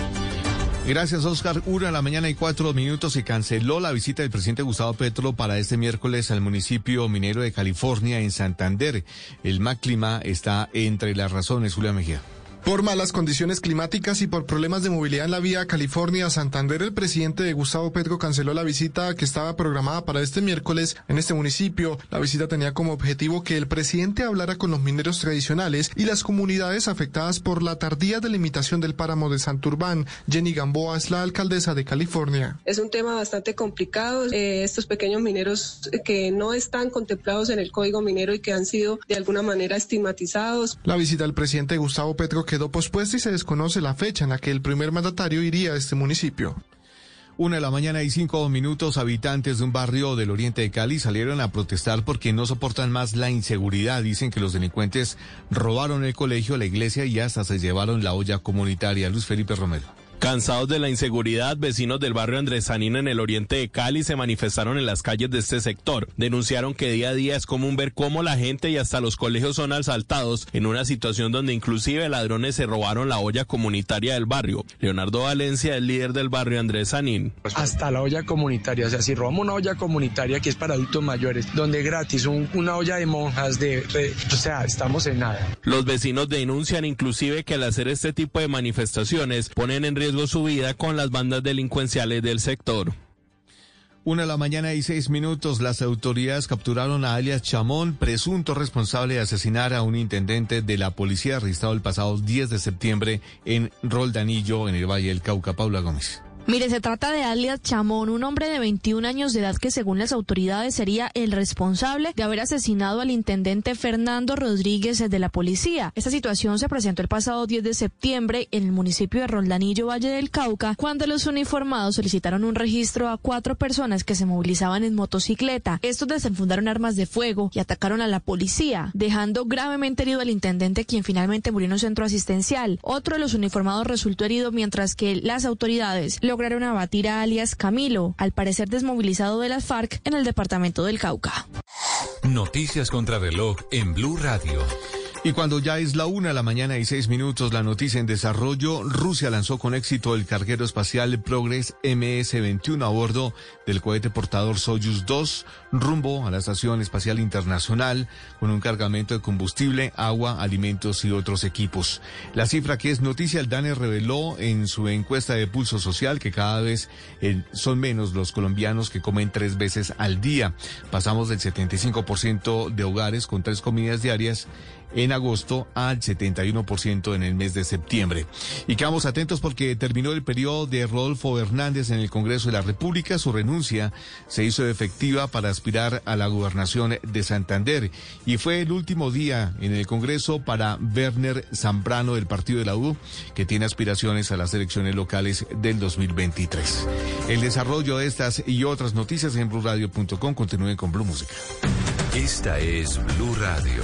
Gracias, Oscar. Una de la mañana y cuatro minutos se canceló la visita del presidente Gustavo Petro para este miércoles al municipio minero de California en Santander. El mal clima está entre las razones, Julia Mejía. Por malas condiciones climáticas y por problemas de movilidad en la vía California-Santander, el presidente de Gustavo Petro canceló la visita que estaba programada para este miércoles en este municipio. La visita tenía como objetivo que el presidente hablara con los mineros tradicionales y las comunidades afectadas por la tardía delimitación del páramo de Santurbán. Jenny Gamboa es la alcaldesa de California. Es un tema bastante complicado. Eh, estos pequeños mineros que no están contemplados en el código minero y que han sido de alguna manera estigmatizados. La visita del presidente Gustavo Petro que quedó pospuesta y se desconoce la fecha en la que el primer mandatario iría a este municipio. Una de la mañana y cinco minutos, habitantes de un barrio del oriente de Cali salieron a protestar porque no soportan más la inseguridad. Dicen que los delincuentes robaron el colegio, la iglesia y hasta se llevaron la olla comunitaria. Luis Felipe Romero. Cansados de la inseguridad, vecinos del barrio Andrés Sanina en el oriente de Cali se manifestaron en las calles de este sector. Denunciaron que día a día es común ver cómo la gente y hasta los colegios son asaltados en una situación donde inclusive ladrones se robaron la olla comunitaria del barrio. Leonardo Valencia, el líder del barrio Andrés Sanín. Hasta la olla comunitaria, o sea, si robamos una olla comunitaria que es para adultos mayores, donde gratis un, una olla de monjas, de, o sea, estamos en nada. Los vecinos denuncian inclusive que al hacer este tipo de manifestaciones ponen en riesgo su vida con las bandas delincuenciales del sector. Una de la mañana y seis minutos, las autoridades capturaron a alias Chamón, presunto responsable de asesinar a un intendente de la policía registrado el pasado 10 de septiembre en Roldanillo, en el Valle del Cauca. Paula Gómez. Mire, se trata de alias Chamón, un hombre de 21 años de edad que según las autoridades sería el responsable de haber asesinado al intendente Fernando Rodríguez de la policía. Esta situación se presentó el pasado 10 de septiembre en el municipio de Roldanillo, Valle del Cauca, cuando los uniformados solicitaron un registro a cuatro personas que se movilizaban en motocicleta. Estos desenfundaron armas de fuego y atacaron a la policía, dejando gravemente herido al intendente, quien finalmente murió en un centro asistencial. Otro de los uniformados resultó herido mientras que las autoridades lograron abatir a alias Camilo, al parecer desmovilizado de las FARC en el departamento del Cauca. Noticias contra reloj en Blue Radio. Y cuando ya es la una de la mañana y seis minutos, la noticia en desarrollo, Rusia lanzó con éxito el carguero espacial Progress MS-21 a bordo del cohete portador Soyuz 2 rumbo a la Estación Espacial Internacional con un cargamento de combustible, agua, alimentos y otros equipos. La cifra que es noticia, el DANE reveló en su encuesta de pulso social que cada vez eh, son menos los colombianos que comen tres veces al día. Pasamos del 75% de hogares con tres comidas diarias en agosto al 71% en el mes de septiembre. Y quedamos atentos porque terminó el periodo de Rodolfo Hernández en el Congreso de la República. Su renuncia se hizo efectiva para aspirar a la gobernación de Santander y fue el último día en el Congreso para Werner Zambrano del Partido de la U, que tiene aspiraciones a las elecciones locales del 2023. El desarrollo de estas y otras noticias en blueradio.com continúen con Blue Música. Esta es Blue Radio.